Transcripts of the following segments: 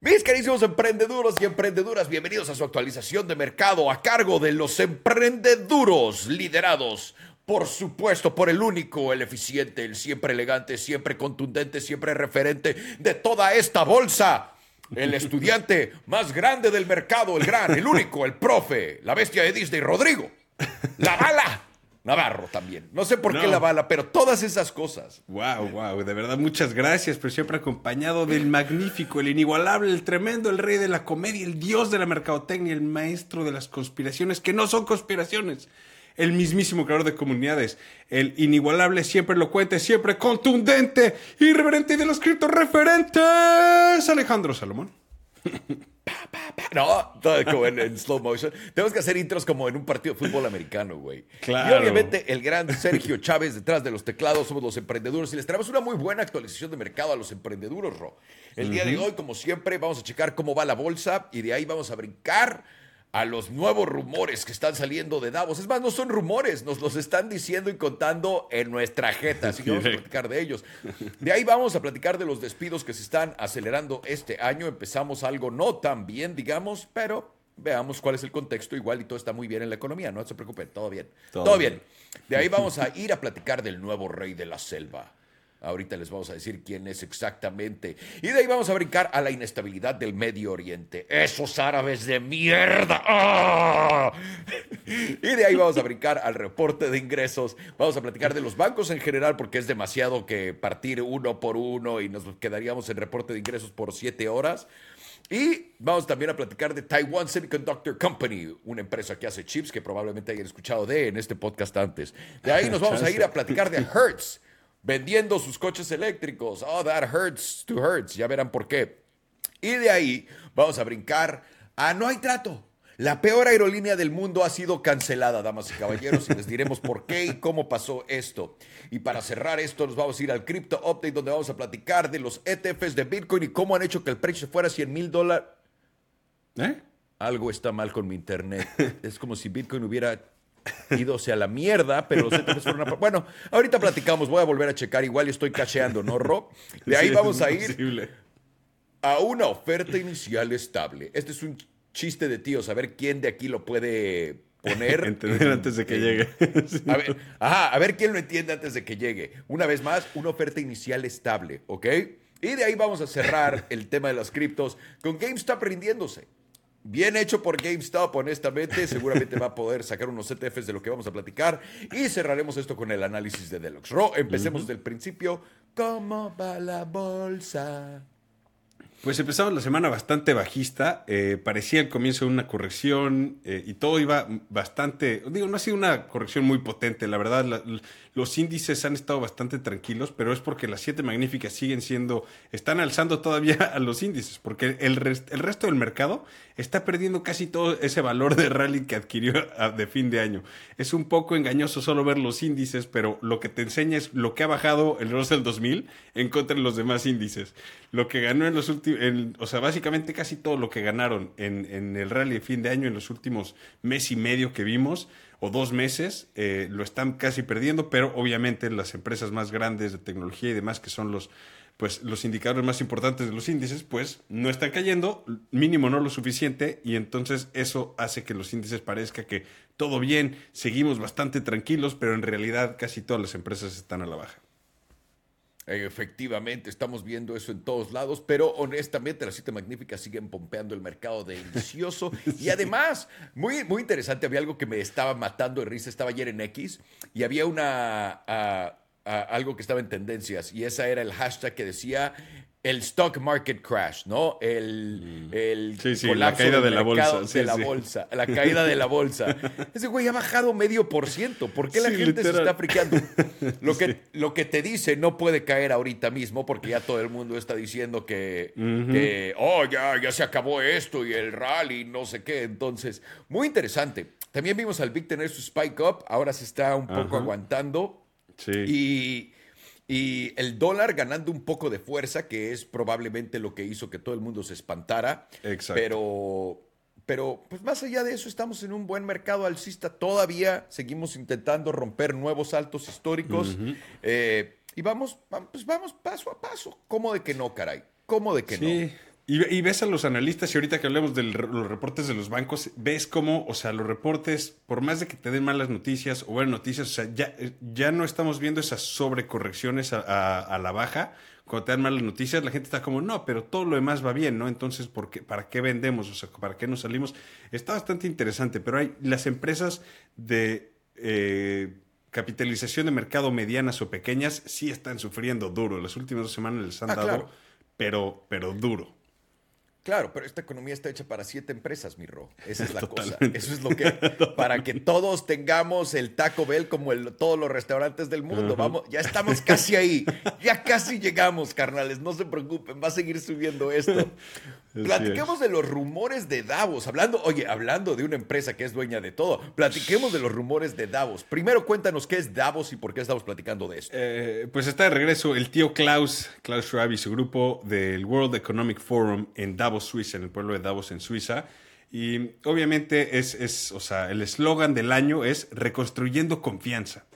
Mis queridos emprendeduros y emprendeduras, bienvenidos a su actualización de mercado a cargo de los emprendeduros liderados, por supuesto, por el único, el eficiente, el siempre elegante, siempre contundente, siempre referente de toda esta bolsa. El estudiante más grande del mercado, el gran, el único, el profe, la bestia de Disney, Rodrigo. La bala. Navarro también. No sé por qué la bala, pero todas esas cosas. Wow, wow, de verdad muchas gracias, pero siempre acompañado del magnífico, el inigualable, el tremendo, el rey de la comedia, el dios de la mercadotecnia, el maestro de las conspiraciones, que no son conspiraciones. El mismísimo creador de comunidades, el inigualable, siempre elocuente, siempre contundente, irreverente y de los criptos referentes, Alejandro Salomón. No, todo como en, slow motion. Tenemos que hacer intros como en un partido de fútbol americano, güey. Claro. Y obviamente el gran Sergio Chávez detrás de los teclados, somos los emprendedores y les traemos una muy buena actualización de mercado a los emprendedores, Ro. El día de hoy, como siempre, vamos a checar cómo va la bolsa y de ahí vamos a brincar a los nuevos rumores que están saliendo de Davos. Es más, no son rumores, nos los están diciendo y contando en nuestra jeta, así que vamos a platicar de ellos. De ahí vamos a platicar de los despidos que se están acelerando este año. Empezamos algo no tan bien, digamos, pero veamos cuál es el contexto. Igual y todo está muy bien en la economía, no se preocupen, todo bien. Todo, bien. De ahí vamos a ir a platicar del nuevo rey de la selva. Ahorita les vamos a decir quién es exactamente. Y de ahí vamos a brincar a la inestabilidad del Medio Oriente. Esos árabes de mierda. ¡Ah! Y de ahí vamos a brincar al reporte de ingresos. Vamos a platicar de los bancos en general porque es demasiado que partir uno por uno y nos quedaríamos en reporte de ingresos por siete horas. Y vamos también a platicar de Taiwan Semiconductor Company, una empresa que hace chips que probablemente hayan escuchado de en este podcast antes. De ahí nos vamos a ir a platicar de Hertz vendiendo sus coches eléctricos. Oh, that hurts to hurts. Ya verán por qué. Y de ahí vamos a brincar a No hay trato. La peor aerolínea del mundo ha sido cancelada, damas y caballeros, y les diremos por qué y cómo pasó esto. Y para cerrar esto, nos vamos a ir al Crypto Update, donde vamos a platicar de los ETFs de Bitcoin y cómo han hecho que el precio fuera 100 mil dólares. ¿Eh? Algo está mal con mi internet. Es como si Bitcoin hubiera idose a la mierda, pero los ETFs fueron una... Bueno, ahorita platicamos, voy a volver a checar, igual estoy cacheando, ¿no, Ro? De ahí vamos a ir a una oferta inicial estable. Este es un chiste de tío, saber quién de aquí lo puede poner. Entender antes de que llegue. A ver, ajá, a ver quién lo entiende antes de que llegue. Una vez más, una oferta inicial estable, ¿ok? Y de ahí vamos a cerrar el tema de las criptos con GameStop rindiéndose. Bien hecho por GameStop, honestamente. Seguramente va a poder sacar unos ETFs de lo que vamos a platicar. Y cerraremos esto con el análisis de Deluxe Raw. Empecemos del principio. ¿Cómo va la bolsa? Pues empezamos la semana bastante bajista, eh, parecía el comienzo de una corrección eh, y todo iba bastante, digo, no ha sido una corrección muy potente, la verdad, los índices han estado bastante tranquilos, pero es porque las siete magníficas siguen siendo, están alzando todavía a los índices, porque el, el resto del mercado está perdiendo casi todo ese valor de rally que adquirió de fin de año. Es un poco engañoso solo ver los índices, pero lo que te enseña es lo que ha bajado el Russell 2000 en contra de los demás índices. Lo que ganó en los últimos, o sea, básicamente casi todo lo que ganaron en, en, el rally de fin de año en los últimos mes y medio que vimos, o dos meses, eh, lo están casi perdiendo, pero obviamente las empresas más grandes de tecnología y demás, que son los pues los indicadores más importantes de los índices, pues no están cayendo, mínimo no lo suficiente, y entonces eso hace que los índices parezca que todo bien, seguimos bastante tranquilos, pero en realidad casi todas las empresas están a la baja. Efectivamente, estamos viendo eso en todos lados, pero honestamente las siete magníficas siguen pompeando el mercado delicioso. Y además, muy, muy interesante, había algo que me estaba matando de risa, estaba ayer en X y había una... Algo que estaba en tendencias y esa era el hashtag que decía el stock market crash, ¿no? El, mm. el la caída de la bolsa. de la bolsa. La caída de la bolsa. Ese güey ha bajado medio por ciento. ¿Por qué la gente se está friqueando? Lo que, lo que te dice no puede caer ahorita mismo porque ya todo el mundo está diciendo que, que oh, ya, ya se acabó esto y el rally, no sé qué. Entonces, muy interesante. También vimos al Big tener su spike up. Ahora se está un poco aguantando. Y, y, el dólar ganando un poco de fuerza, que es probablemente lo que hizo que todo el mundo se espantara. Exacto. Pero, pero pues más allá de eso, estamos en un buen mercado alcista. Todavía seguimos intentando romper nuevos altos históricos. Eh, y vamos, pues vamos paso a paso. ¿Cómo de que no, caray? ¿Cómo de que no? Y, ves a los analistas, y ahorita que hablemos de los reportes de los bancos, ves cómo, o sea, los reportes, por más de que te den malas noticias o buenas noticias, o sea, ya, ya no estamos viendo esas sobrecorrecciones a, la baja. Cuando te dan malas noticias, la gente está como, no, pero todo lo demás va bien, ¿no? Entonces, ¿por qué, ¿para qué vendemos? O sea, ¿para qué nos salimos? Está bastante interesante, pero hay las empresas de eh, capitalización de mercado medianas o pequeñas sí están sufriendo duro. Las últimas dos semanas les han ah, dado, pero, pero duro. Claro, pero esta economía está hecha para siete empresas, mi Ro. Esa es la cosa. Eso es lo que. Para que todos tengamos el Taco Bell como el, todos los restaurantes del mundo. Vamos, ya estamos casi ahí. Ya casi llegamos, carnales. No se preocupen, va a seguir subiendo esto. Platiquemos de los rumores de Davos. Hablando, oye, hablando de una empresa que es dueña de todo, platiquemos de los rumores de Davos. Primero cuéntanos qué es Davos y por qué estamos platicando de esto. Eh, pues está de regreso el tío Klaus, Klaus Schwab y su grupo del World Economic Forum en Davos, Suiza, en el pueblo de Davos, en Suiza. Y obviamente es, es o sea, el eslogan del año es reconstruyendo confianza.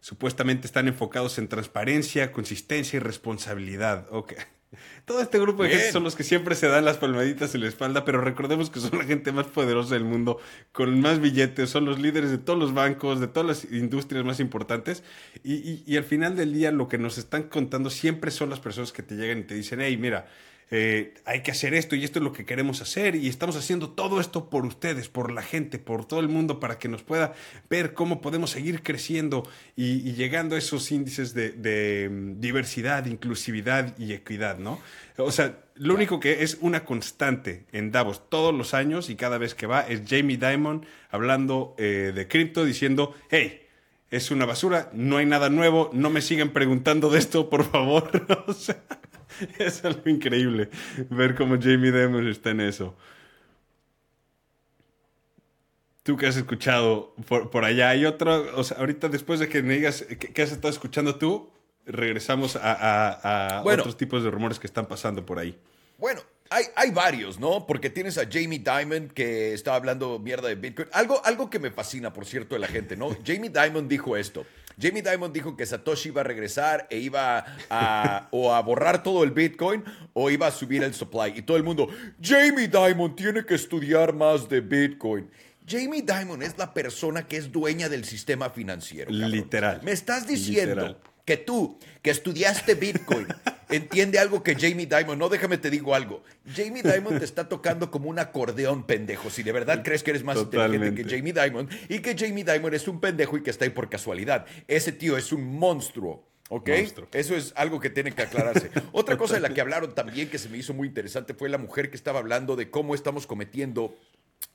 Supuestamente están enfocados en transparencia, consistencia y responsabilidad. Okay. Todo este grupo de gente son los que siempre se dan las palmaditas en la espalda, pero recordemos que son la gente más poderosa del mundo, con más billetes, son los líderes de todos los bancos, de todas las industrias más importantes, y, y al final del día lo que nos están contando siempre son las personas que te llegan y te dicen, hey, mira, eh, hay que hacer esto y esto es lo que queremos hacer y estamos haciendo todo esto por ustedes, por la gente, por todo el mundo, para que nos pueda ver cómo podemos seguir creciendo y, llegando a esos índices de, mm, diversidad, inclusividad y equidad, ¿no? O sea, lo único que es una constante en Davos todos los años y cada vez que va es Jamie Dimon hablando eh, de cripto diciendo, hey, es una basura, no hay nada nuevo, no me sigan preguntando de esto, por favor. o sea, es algo increíble ver cómo Jamie Dimon está en eso. Tú que has escuchado por, allá, hay otro, o sea, ahorita después de que me digas qué has estado escuchando tú, regresamos a, otros tipos de rumores que están pasando por ahí. Bueno, hay, hay, varios, ¿no? Porque tienes a Jamie Dimon que está hablando mierda de Bitcoin. Algo, algo que me fascina, por cierto, de la gente, ¿no? Jamie Dimon dijo esto. Jamie Dimon dijo que Satoshi iba a regresar e iba a o a borrar todo el Bitcoin o iba a subir el supply. Y todo el mundo, Jamie Dimon tiene que estudiar más de Bitcoin. Jamie Dimon es la persona que es dueña del sistema financiero. Literal. Me estás diciendo que tú, que estudiaste Bitcoin, entiende algo que Jamie Dimon, no déjame te digo algo. Jamie Dimon te está tocando como un acordeón, pendejo. Si de verdad crees que eres más inteligente que Jamie Dimon y que Jamie Dimon es un pendejo y que está ahí por casualidad. Ese tío es un monstruo. ¿Ok? Eso es algo que tiene que aclararse. Otra cosa de la que hablaron también que se me hizo muy interesante fue la mujer que estaba hablando de cómo estamos cometiendo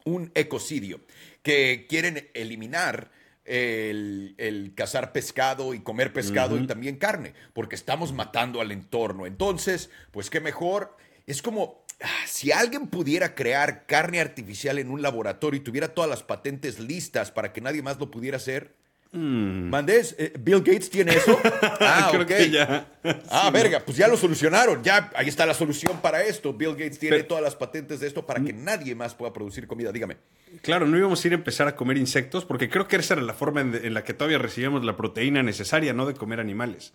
un ecocidio, que quieren eliminar el, cazar pescado y comer pescado y también carne, porque estamos matando al entorno. Entonces, pues qué mejor. Es como ah, si alguien pudiera crear carne artificial en un laboratorio y tuviera todas las patentes listas para que nadie más lo pudiera hacer. Mm. ¿Mandés? Eh, ¿Bill Gates tiene eso? Ah, Creo que ya. Ah, verga, pues ya lo solucionaron. Ya, ahí está la solución para esto. Bill Gates tiene todas las patentes de esto para que nadie más pueda producir comida. Dígame. Claro, no íbamos a ir a empezar a comer insectos porque creo que esa era la forma en, la que todavía recibíamos la proteína necesaria, no de comer animales.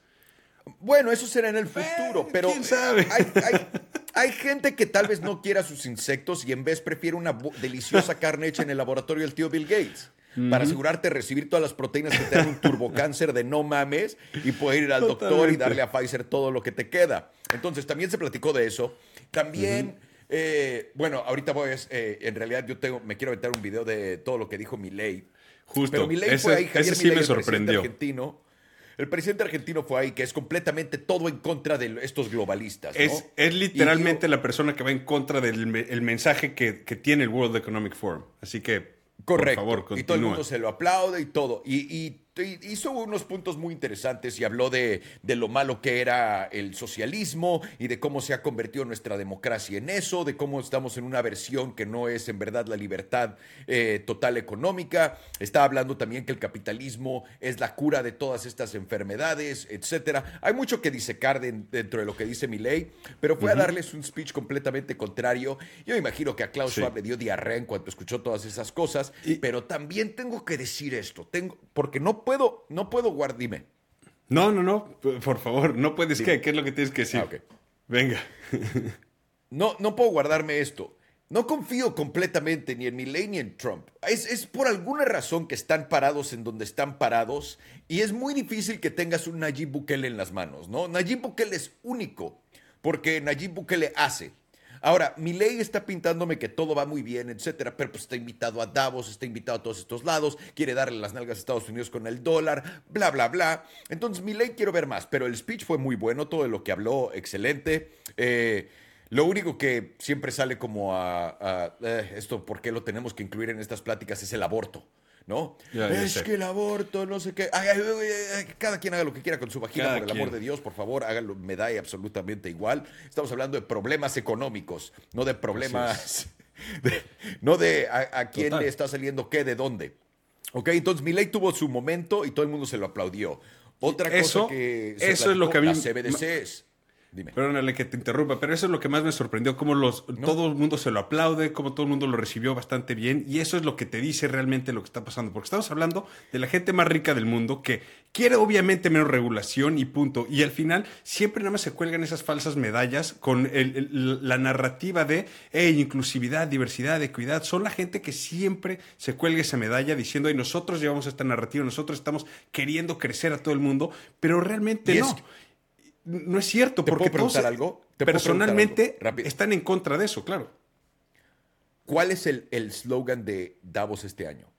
Bueno, eso será en el futuro, pero ¿quién sabe? Hay, gente que tal vez no quiera sus insectos y en vez prefiere una deliciosa carne hecha en el laboratorio del tío Bill Gates. Para asegurarte de recibir todas las proteínas que te dan un turbocáncer de no mames y poder ir al doctor y darle a Pfizer todo lo que te queda. Entonces, también se platicó de eso. También. Eh, bueno, ahorita voy, eh, en realidad yo tengo, me quiero meter un video de todo lo que dijo Milei. Justo, Pero Milei fue ahí, Javier sí me sorprendió. El presidente, argentino, el presidente argentino fue ahí, que es completamente todo en contra de estos globalistas. Es, es, literalmente la persona que va en contra del mensaje que, que, tiene el World Economic Forum. Así que, Correcto. por favor, continúa. Y todo el mundo se lo aplaude y todo. Y, y hizo unos puntos muy interesantes y habló de, lo malo que era el socialismo y de cómo se ha convertido nuestra democracia en eso, de cómo estamos en una versión que no es en verdad la libertad eh, total económica. Está hablando también que el capitalismo es la cura de todas estas enfermedades, etcétera. Hay mucho que disecar dentro de lo que dice mi ley, pero fue a darles un speech completamente contrario. Yo imagino que a Klaus Schwab le dio diarrea en cuanto escuchó todas esas cosas, pero también tengo que decir esto, tengo, porque no puedo, no puedo guardar, dime. No, no, no, por favor, no puedes, ¿qué? ¿Qué es lo que tienes que decir? Ah, Venga. no, no puedo guardarme esto. No confío completamente ni en Milley ni en Trump. Es, es, por alguna razón que están parados en donde están parados y es muy difícil que tengas un Nayib Bukele en las manos, ¿no? Nayib Bukele es único porque Nayib Bukele hace. Ahora, Milley está pintándome que todo va muy bien, etcétera, pero pues está invitado a Davos, está invitado a todos estos lados, quiere darle las nalgas a Estados Unidos con el dólar, bla, bla, bla. Entonces, Milley quiero ver más, pero el speech fue muy bueno, todo lo que habló, excelente. Eh, lo único que siempre sale como a, eh, esto, ¿por qué lo tenemos que incluir en estas pláticas? Es el aborto. ¿No? es que el aborto, no sé qué. cada quien haga lo que quiera con su vagina, por el amor de Dios, por favor, háganlo, me da absolutamente igual. Estamos hablando de problemas económicos, no de problemas, no de a, quién le está saliendo qué, de dónde. Ok, entonces ley tuvo su momento y todo el mundo se lo aplaudió. Otra cosa que eso es lo que a mí, CBDCs. Dime. Perdónale que te interrumpa, pero eso es lo que más me sorprendió, cómo los, todo el mundo se lo aplaude, cómo todo el mundo lo recibió bastante bien, y eso es lo que te dice realmente lo que está pasando, porque estamos hablando de la gente más rica del mundo que quiere obviamente menos regulación y punto, y al final siempre nada más se cuelgan esas falsas medallas con la narrativa de inclusividad, diversidad, equidad, son la gente que siempre se cuelga esa medalla diciendo, y nosotros llevamos esta narrativa, nosotros estamos queriendo crecer a todo el mundo, pero realmente no no es cierto. ¿Te porque puedo preguntar algo? personalmente están en contra de eso, claro. ¿Cuál es el slogan de Davos este año?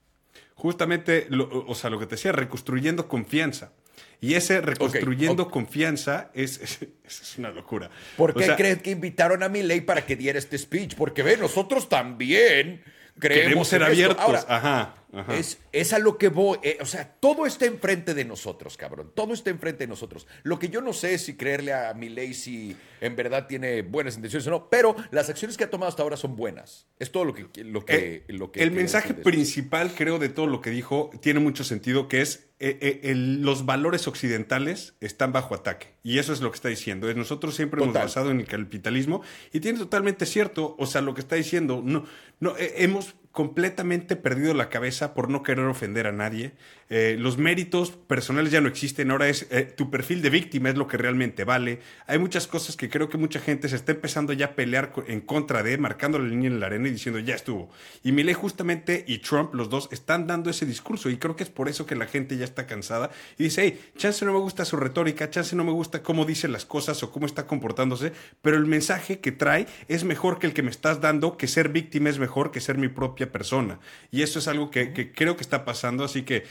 Justamente, o sea, lo que te decía, reconstruyendo confianza. Y ese reconstruyendo confianza es, es, una locura. ¿Por qué crees que invitaron a ley para que diera este speech? Porque ve, nosotros también queremos ser abiertos. Ajá. Es, es, a lo que voy. Eh, o sea, todo está enfrente de nosotros, cabrón. Todo está enfrente de nosotros. Lo que yo no sé es si creerle a Milei si en verdad tiene buenas intenciones o no, pero las acciones que ha tomado hasta ahora son buenas. Es todo lo que. Lo que, el, lo que el mensaje principal, creo, de todo lo que dijo tiene mucho sentido, que es eh, eh, los valores occidentales están bajo ataque. Y eso es lo que está diciendo. Nosotros siempre hemos basado en el capitalismo y tiene totalmente cierto. O sea, lo que está diciendo, no, no hemos completamente perdido la cabeza por no querer ofender a nadie. Eh, los méritos personales ya no existen, ahora es eh, tu perfil de víctima es lo que realmente vale. Hay muchas cosas que creo que mucha gente se está empezando ya a pelear en contra de, marcando la línea en la arena y diciendo ya estuvo. Y Milei justamente y Trump, los dos, están dando ese discurso y creo que es por eso que la gente ya está cansada y dice, hey, chance no me gusta su retórica, chance no me gusta cómo dice las cosas o cómo está comportándose, pero el mensaje que trae es mejor que el que me estás dando, que ser víctima es mejor que ser mi propia persona. Y eso es algo que, creo que está pasando, así que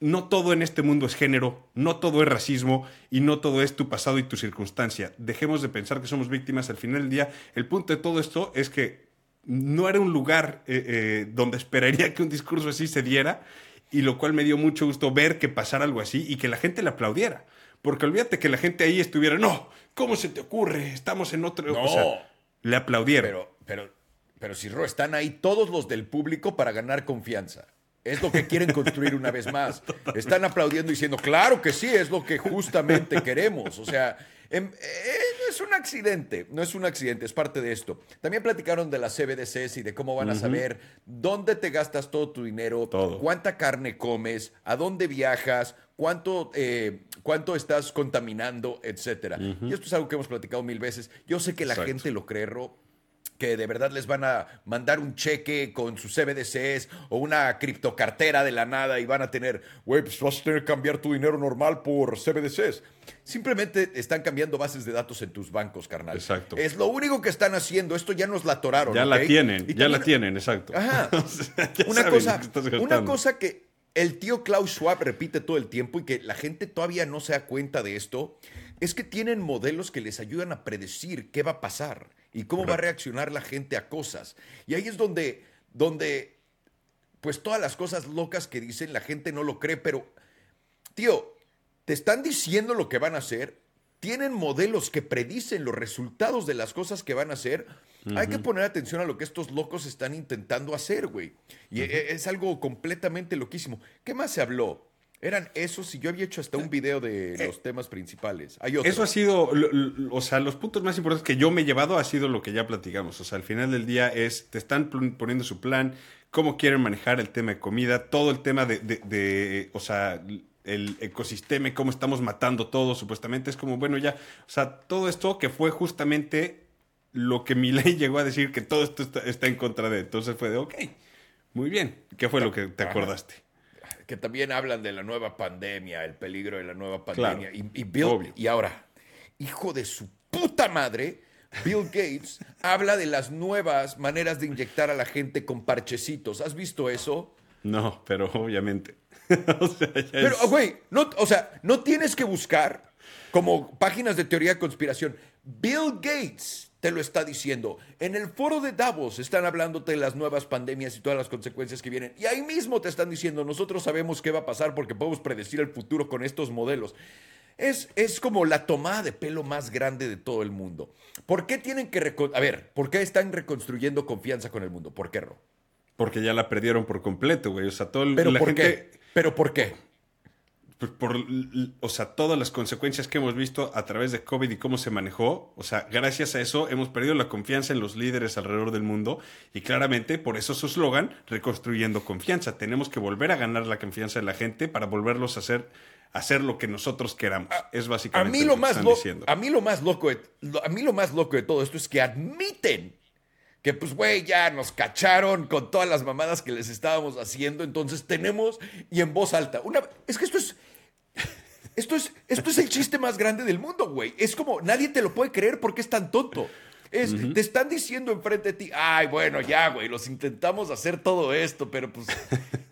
no todo en este mundo es género, no todo es racismo y no todo es tu pasado y tu circunstancia. Dejemos de pensar que somos víctimas al final del día. El punto de todo esto es que no era un lugar eh, eh, donde esperaría que un discurso así se diera y lo cual me dio mucho gusto ver que pasara algo así y que la gente le aplaudiera. Porque olvídate que la gente ahí estuviera, no, ¿cómo se te ocurre? Estamos en otro... No. le aplaudieron. Pero, pero pero si Ro, están ahí todos los del público para ganar confianza. Es lo que quieren construir una vez más. Están aplaudiendo diciendo, claro que sí, es lo que justamente queremos. O sea, em, eh, no es un accidente, no es un accidente, es parte de esto. También platicaron de las CBDCs y de cómo van a saber dónde te gastas todo tu dinero, cuánta carne comes, a dónde viajas, cuánto, eh, cuánto estás contaminando, etcétera. Y esto es algo que hemos platicado mil veces. Yo sé que la gente lo cree, Ro, que de verdad les van a mandar un cheque con sus CBDCs o una criptocartera de la nada y van a tener, güey, pues vas a tener que cambiar tu dinero normal por CBDCs. Simplemente están cambiando bases de datos en tus bancos, carnal. Exacto. Es lo único que están haciendo. Esto ya nos la atoraron. Ya la tienen, ya la tienen, exacto. Ajá. una, cosa, una cosa que el tío Klaus Schwab repite todo el tiempo y que la gente todavía no se da cuenta de esto, es que tienen modelos que les ayudan a predecir qué va a pasar y cómo va a reaccionar la gente a cosas. Y ahí es donde, donde, pues todas las cosas locas que dicen, la gente no lo cree, pero, tío, te están diciendo lo que van a hacer, tienen modelos que predicen los resultados de las cosas que van a hacer. Hay que poner atención a lo que estos locos están intentando hacer, güey. Y e, es algo completamente loquísimo. ¿Qué más se habló? Eran esos y yo había hecho hasta un video de eh, los temas principales. Hay Eso ha sido, o sea, los puntos más importantes que yo me he llevado ha sido lo que ya platicamos. O sea, al final del día es, te están poniendo su plan, cómo quieren manejar el tema de comida, todo el tema de, de, o sea, el ecosistema y cómo estamos matando todo, supuestamente. Es como, bueno, ya, o sea, todo esto que fue justamente lo que mi ley llegó a decir que todo esto está, en contra de. Entonces fue de, ok, muy bien. ¿Qué fue lo que te acordaste? Que también hablan de la nueva pandemia, el peligro de la nueva pandemia. y, y, y ahora, hijo de su puta madre, Bill Gates habla de las nuevas maneras de inyectar a la gente con parchecitos. ¿Has visto eso? No, pero obviamente. pero, güey, no, o sea, no tienes que buscar como páginas de teoría de conspiración. Bill Gates te lo está diciendo. En el foro de Davos están hablándote de las nuevas pandemias y todas las consecuencias que vienen. Y ahí mismo te están diciendo, nosotros sabemos qué va a pasar porque podemos predecir el futuro con estos modelos. Es, es como la tomada de pelo más grande de todo el mundo. ¿Por qué tienen que... A ver, ¿por qué están reconstruyendo confianza con el mundo? ¿Por qué, Ro? Porque ya la perdieron por completo, güey. O sea, todo el, ¿Pero por qué? ¿Pero por qué? Pues por, o sea, todas las consecuencias que hemos visto a través de COVID y cómo se manejó, o sea, gracias a eso hemos perdido la confianza en los líderes alrededor del mundo y claramente por eso su eslogan, reconstruyendo confianza. Tenemos que volver a ganar la confianza de la gente para volverlos a hacer hacer lo que nosotros queramos. es básicamente a mí lo, más están diciendo. A mí lo más loco de, a mí lo más loco de todo esto es que admiten que pues güey, ya nos cacharon con todas las mamadas que les estábamos haciendo, entonces tenemos y en voz alta. Una es que esto es esto es esto es el chiste más grande del mundo, güey. Es como nadie te lo puede creer porque es tan tonto. Te están diciendo enfrente de ti, ay, bueno, ya, güey, los intentamos hacer todo esto, pero pues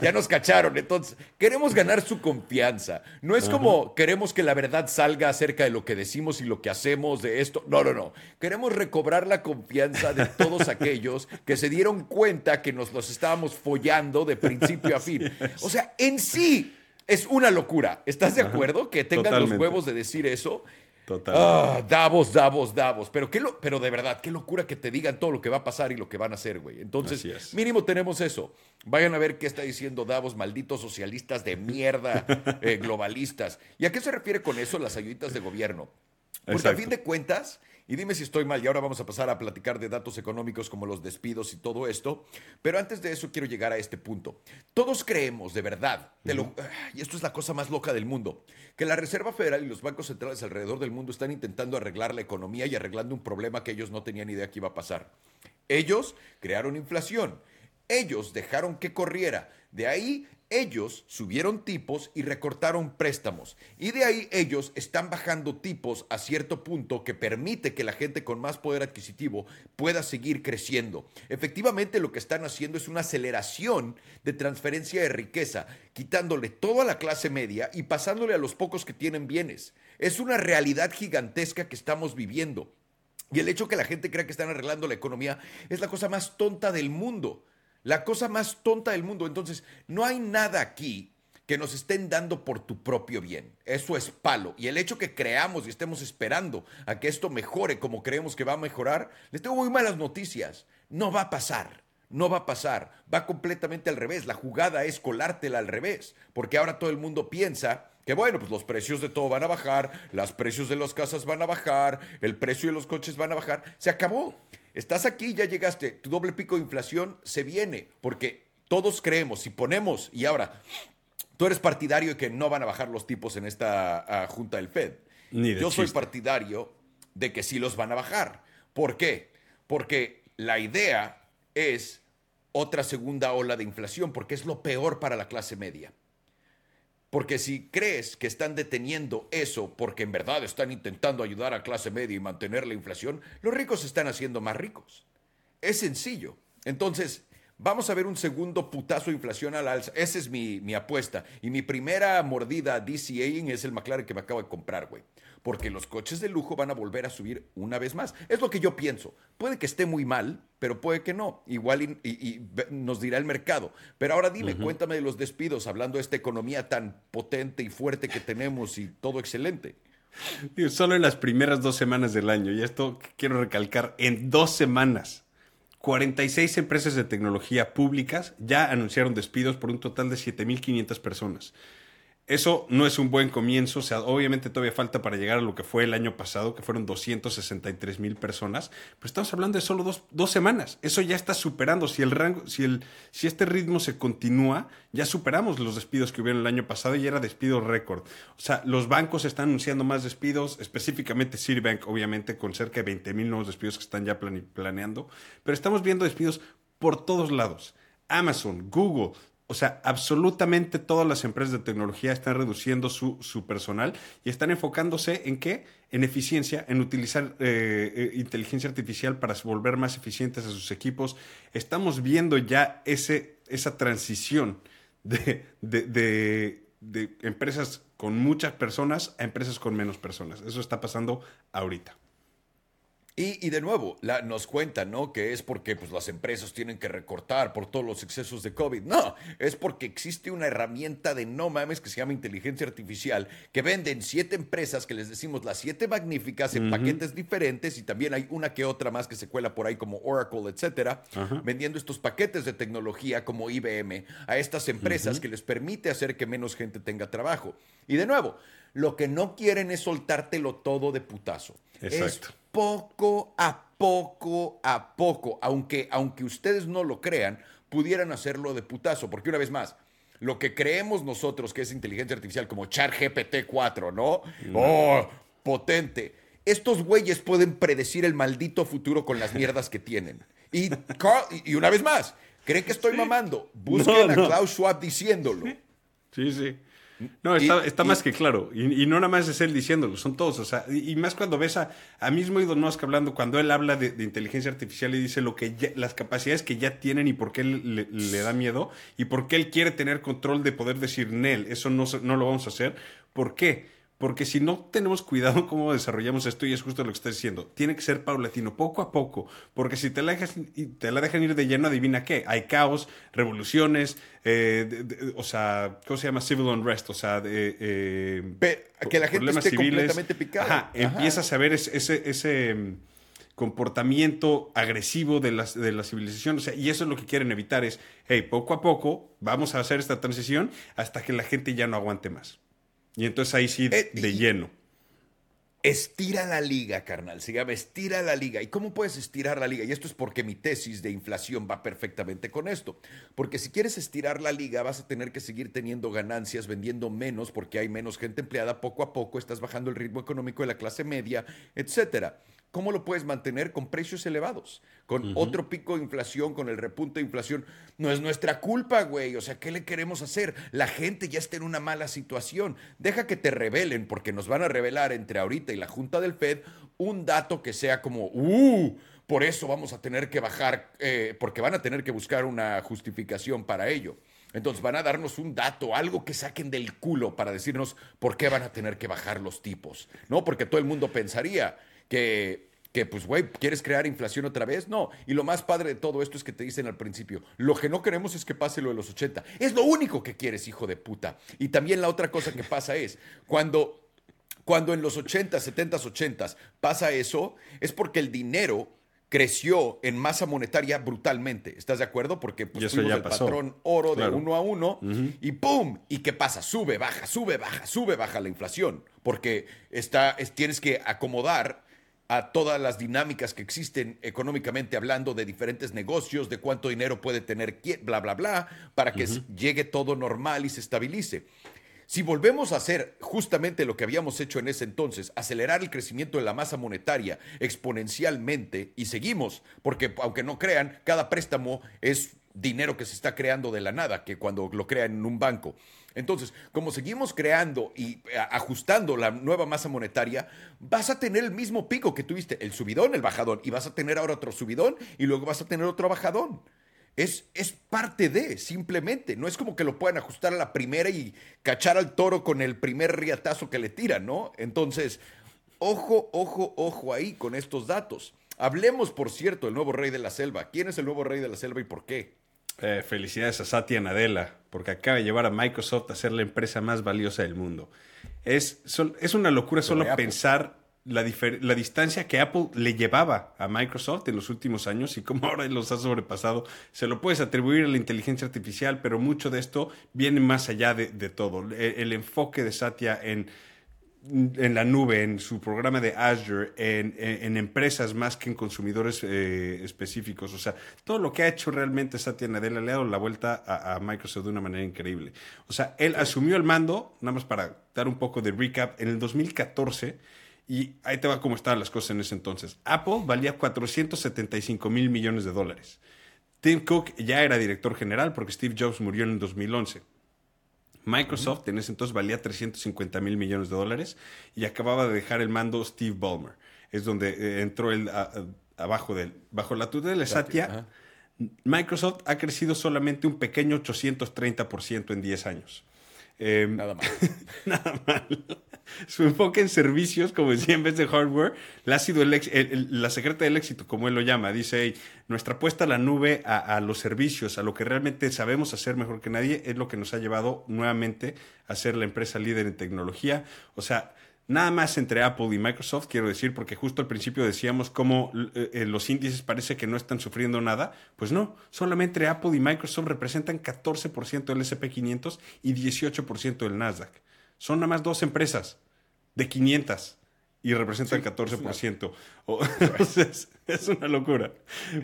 ya nos cacharon. Entonces, queremos ganar su confianza. No es como queremos que la verdad salga acerca de lo que decimos y lo que hacemos de esto. No, no, no. Queremos recobrar la confianza de todos aquellos que se dieron cuenta que nos los estábamos follando de principio a fin. O sea, en sí es una locura. ¿Estás de acuerdo que tengan los huevos de decir eso? Total. Ah, Davos, Davos, Davos. Pero, qué lo, pero de verdad, qué locura que te digan todo lo que va a pasar y lo que van a hacer, güey. Entonces, mínimo tenemos eso. Vayan a ver qué está diciendo Davos, malditos socialistas de mierda, eh, globalistas. ¿Y a qué se refiere con eso las ayuditas de gobierno? Porque a fin de cuentas, y dime si estoy mal, y ahora vamos a pasar a platicar de datos económicos como los despidos y todo esto, pero antes de eso quiero llegar a este punto. Todos creemos, de verdad, y esto es la cosa más loca del mundo, que la Reserva Federal y los bancos centrales alrededor del mundo están intentando arreglar la economía y arreglando un problema que ellos no tenían idea que iba a pasar. Ellos crearon inflación, ellos dejaron que corriera, de ahí ellos subieron tipos y recortaron préstamos. Y de ahí ellos están bajando tipos a cierto punto que permite que la gente con más poder adquisitivo pueda seguir creciendo. Efectivamente lo que están haciendo es una aceleración de transferencia de riqueza, quitándole todo a la clase media y pasándole a los pocos que tienen bienes. Es una realidad gigantesca que estamos viviendo. Y el hecho que la gente crea que están arreglando la economía es la cosa más tonta del mundo. La cosa más tonta del mundo. Entonces, no hay nada aquí que nos estén dando por tu propio bien. Eso es palo. Y el hecho que creamos y estemos esperando a que esto mejore como creemos que va a mejorar, les tengo muy malas noticias. No va a pasar. No va a pasar. Va completamente al revés. La jugada es colártela al revés. Porque ahora todo el mundo piensa que bueno, pues los precios de todo van a bajar, los precios de las casas van a bajar, el precio de los coches van a bajar. Se acabó. Estás aquí, ya llegaste, tu doble pico de inflación se viene, porque todos creemos, si ponemos, y ahora, tú eres partidario de que no van a bajar los tipos en esta ah, junta del Fed. Yo soy partidario de que sí los van a bajar. ¿Por qué? Porque la idea es otra segunda ola de inflación, porque es lo peor para la clase media. Porque si crees que están deteniendo eso porque en verdad están intentando ayudar a clase media y mantener la inflación, los ricos se están haciendo más ricos. Es sencillo. Entonces, vamos a ver un segundo putazo de inflación al alza. Esa es mi, mi apuesta. Y mi primera mordida a DCA es el McLaren que me acabo de comprar, güey porque los coches de lujo van a volver a subir una vez más. Es lo que yo pienso. Puede que esté muy mal, pero puede que no. Igual y, nos dirá el mercado. Pero ahora dime, cuéntame de los despidos, hablando de esta economía tan potente y fuerte que tenemos y todo excelente. Solo en las primeras dos semanas del año, y esto quiero recalcar, en dos semanas, 46 empresas de tecnología públicas ya anunciaron despidos por un total de 7.500 personas. Eso no es un buen comienzo, o sea, obviamente todavía falta para llegar a lo que fue el año pasado, que fueron 263 mil personas, pero estamos hablando de solo dos, semanas. Eso ya está superando. Si el rango, si el, si este ritmo se continúa, ya superamos los despidos que hubieron el año pasado y era despido récord. O sea, los bancos están anunciando más despidos, específicamente Citibank, obviamente, con cerca de 20 mil nuevos despidos que están ya planeando, pero estamos viendo despidos por todos lados. Amazon, Google, o sea, absolutamente todas las empresas de tecnología están reduciendo su, personal y están enfocándose en qué? En eficiencia, en utilizar eh, eh, inteligencia artificial para volver más eficientes a sus equipos. Estamos viendo ya ese, esa transición de, de empresas con muchas personas a empresas con menos personas. Eso está pasando ahorita. Y, de nuevo, la, nos cuentan, ¿no? Que es porque pues, las empresas tienen que recortar por todos los excesos de COVID. No, es porque existe una herramienta de no mames que se llama inteligencia artificial, que venden siete empresas, que les decimos las siete magníficas en paquetes diferentes, y también hay una que otra más que se cuela por ahí como Oracle, etcétera, vendiendo estos paquetes de tecnología como IBM a estas empresas que les permite hacer que menos gente tenga trabajo. Y de nuevo, lo que no quieren es soltártelo todo de putazo. Exacto poco a poco a poco, aunque, aunque ustedes no lo crean, pudieran hacerlo de putazo, porque una vez más, lo que creemos nosotros que es inteligencia artificial como ChatGPT 4, ¿no? Oh, potente. Estos güeyes pueden predecir el maldito futuro con las mierdas que tienen. Y, y una vez más, ¿creen que estoy mamando? Busquen a Klaus Schwab diciéndolo. Sí, sí. No, está, más que claro. Y, no nada más es él diciéndolo, son todos. O sea, y, más cuando ves a, a mismo Elon Musk hablando, cuando él habla de, inteligencia artificial y dice lo que las capacidades que ya tienen y por qué le, le, da miedo y por qué él quiere tener control de poder decir, Nel, eso no, no lo vamos a hacer. ¿Por qué? Porque si no tenemos cuidado cómo desarrollamos esto, y es justo lo que estás diciendo, tiene que ser paulatino, poco a poco. Porque si te la, te la dejan ir de lleno, adivina qué. Hay caos, revoluciones, eh, o sea, ¿cómo se llama? Civil unrest, o sea, eh, que la gente esté completamente picada. Ajá, empiezas a ver ese, ese, mm, comportamiento agresivo de la, de la civilización. O sea, y eso es lo que quieren evitar, es, hey, poco a poco vamos a hacer esta transición hasta que la gente ya no aguante más. Y entonces ahí sí, eh, de lleno. Estira la liga, carnal. Se llama estira la liga. ¿Y cómo puedes estirar la liga? Y esto es porque mi tesis de inflación va perfectamente con esto. Porque si quieres estirar la liga, vas a tener que seguir teniendo ganancias, vendiendo menos porque hay menos gente empleada. Poco a poco estás bajando el ritmo económico de la clase media, etcétera. ¿Cómo lo puedes mantener con precios elevados? Con otro pico de inflación, con el repunte de inflación. No es nuestra culpa, güey. O sea, ¿qué le queremos hacer? La gente ya está en una mala situación. Deja que te revelen, porque nos van a revelar entre ahorita y la Junta del Fed un dato que sea como, ¡uh! Por eso vamos a tener que bajar, eh, porque van a tener que buscar una justificación para ello. Entonces van a darnos un dato, algo que saquen del culo para decirnos por qué van a tener que bajar los tipos. No, porque todo el mundo pensaría, que, que pues, güey, ¿quieres crear inflación otra vez? No. Y lo más padre de todo esto es que te dicen al principio, lo que no queremos es que pase lo de los 80. Es lo único que quieres, hijo de puta. Y también la otra cosa que pasa es, cuando cuando en los 80, 70, 80 pasa eso, es porque el dinero creció en masa monetaria brutalmente. ¿Estás de acuerdo? Porque pues, fuimos el patrón oro de uno a uno y ¡pum! ¿Y qué pasa? Sube, baja, sube, baja, sube, baja la inflación. Porque está, tienes que acomodar a todas las dinámicas que existen económicamente hablando de diferentes negocios, de cuánto dinero puede tener, bla, bla, bla, para que llegue todo normal y se estabilice. Si volvemos a hacer justamente lo que habíamos hecho en ese entonces, acelerar el crecimiento de la masa monetaria exponencialmente y seguimos, porque aunque no crean, cada préstamo es dinero que se está creando de la nada, que cuando lo crean en un banco. Entonces, como seguimos creando y eh, ajustando la nueva masa monetaria, vas a tener el mismo pico que tuviste, el subidón, el bajadón, y vas a tener ahora otro subidón y luego vas a tener otro bajadón. Es, es, parte de, simplemente. No es como que lo puedan ajustar a la primera y cachar al toro con el primer riatazo que le tiran, ¿no? Entonces, ojo, ojo, ojo ahí con estos datos. Hablemos, por cierto, del nuevo rey de la selva. ¿Quién es el nuevo rey de la selva y por qué? Eh, felicidades a Satya Nadella, porque acaba de llevar a Microsoft a ser la empresa más valiosa del mundo. Es, es una locura solo pensar la, la, distancia que Apple le llevaba a Microsoft en los últimos años y cómo ahora los ha sobrepasado. Se lo puedes atribuir a la inteligencia artificial, pero mucho de esto viene más allá de, todo. el, enfoque de Satya en en la nube, en su programa de Azure, en, empresas más que en consumidores eh, específicos. O sea, todo lo que ha hecho realmente Satya Nadella le ha dado la vuelta a, Microsoft de una manera increíble. O sea, él asumió el mando, nada más para dar un poco de recap, en el 2014. Y ahí te va cómo estaban las cosas en ese entonces. Apple valía 475 mil millones de dólares. Tim Cook ya era director general porque Steve Jobs murió en el 2011. Microsoft en ese entonces valía 350 mil millones de dólares y acababa de dejar el mando Steve Ballmer. Es donde eh, entró él abajo de bajo la tutela de Satya. Microsoft ha crecido solamente un pequeño 830% en 10 años. Em, nada mal. nada mal. Su enfoque en servicios, como decía, en vez de hardware, le ha sido la secreta del éxito, como él lo llama. Dice, nuestra apuesta a la nube, a, los servicios, a lo que realmente sabemos hacer mejor que nadie, es lo que nos ha llevado nuevamente a ser la empresa líder en tecnología. O sea, nada más entre Apple y Microsoft, quiero decir, porque justo al principio decíamos cómo eh, eh, los índices parece que no están sufriendo nada. Pues no, solamente Apple y Microsoft representan 14% del SP500 y 18% del Nasdaq. Son nada más dos empresas de 500 y representan el 14%. es, una locura.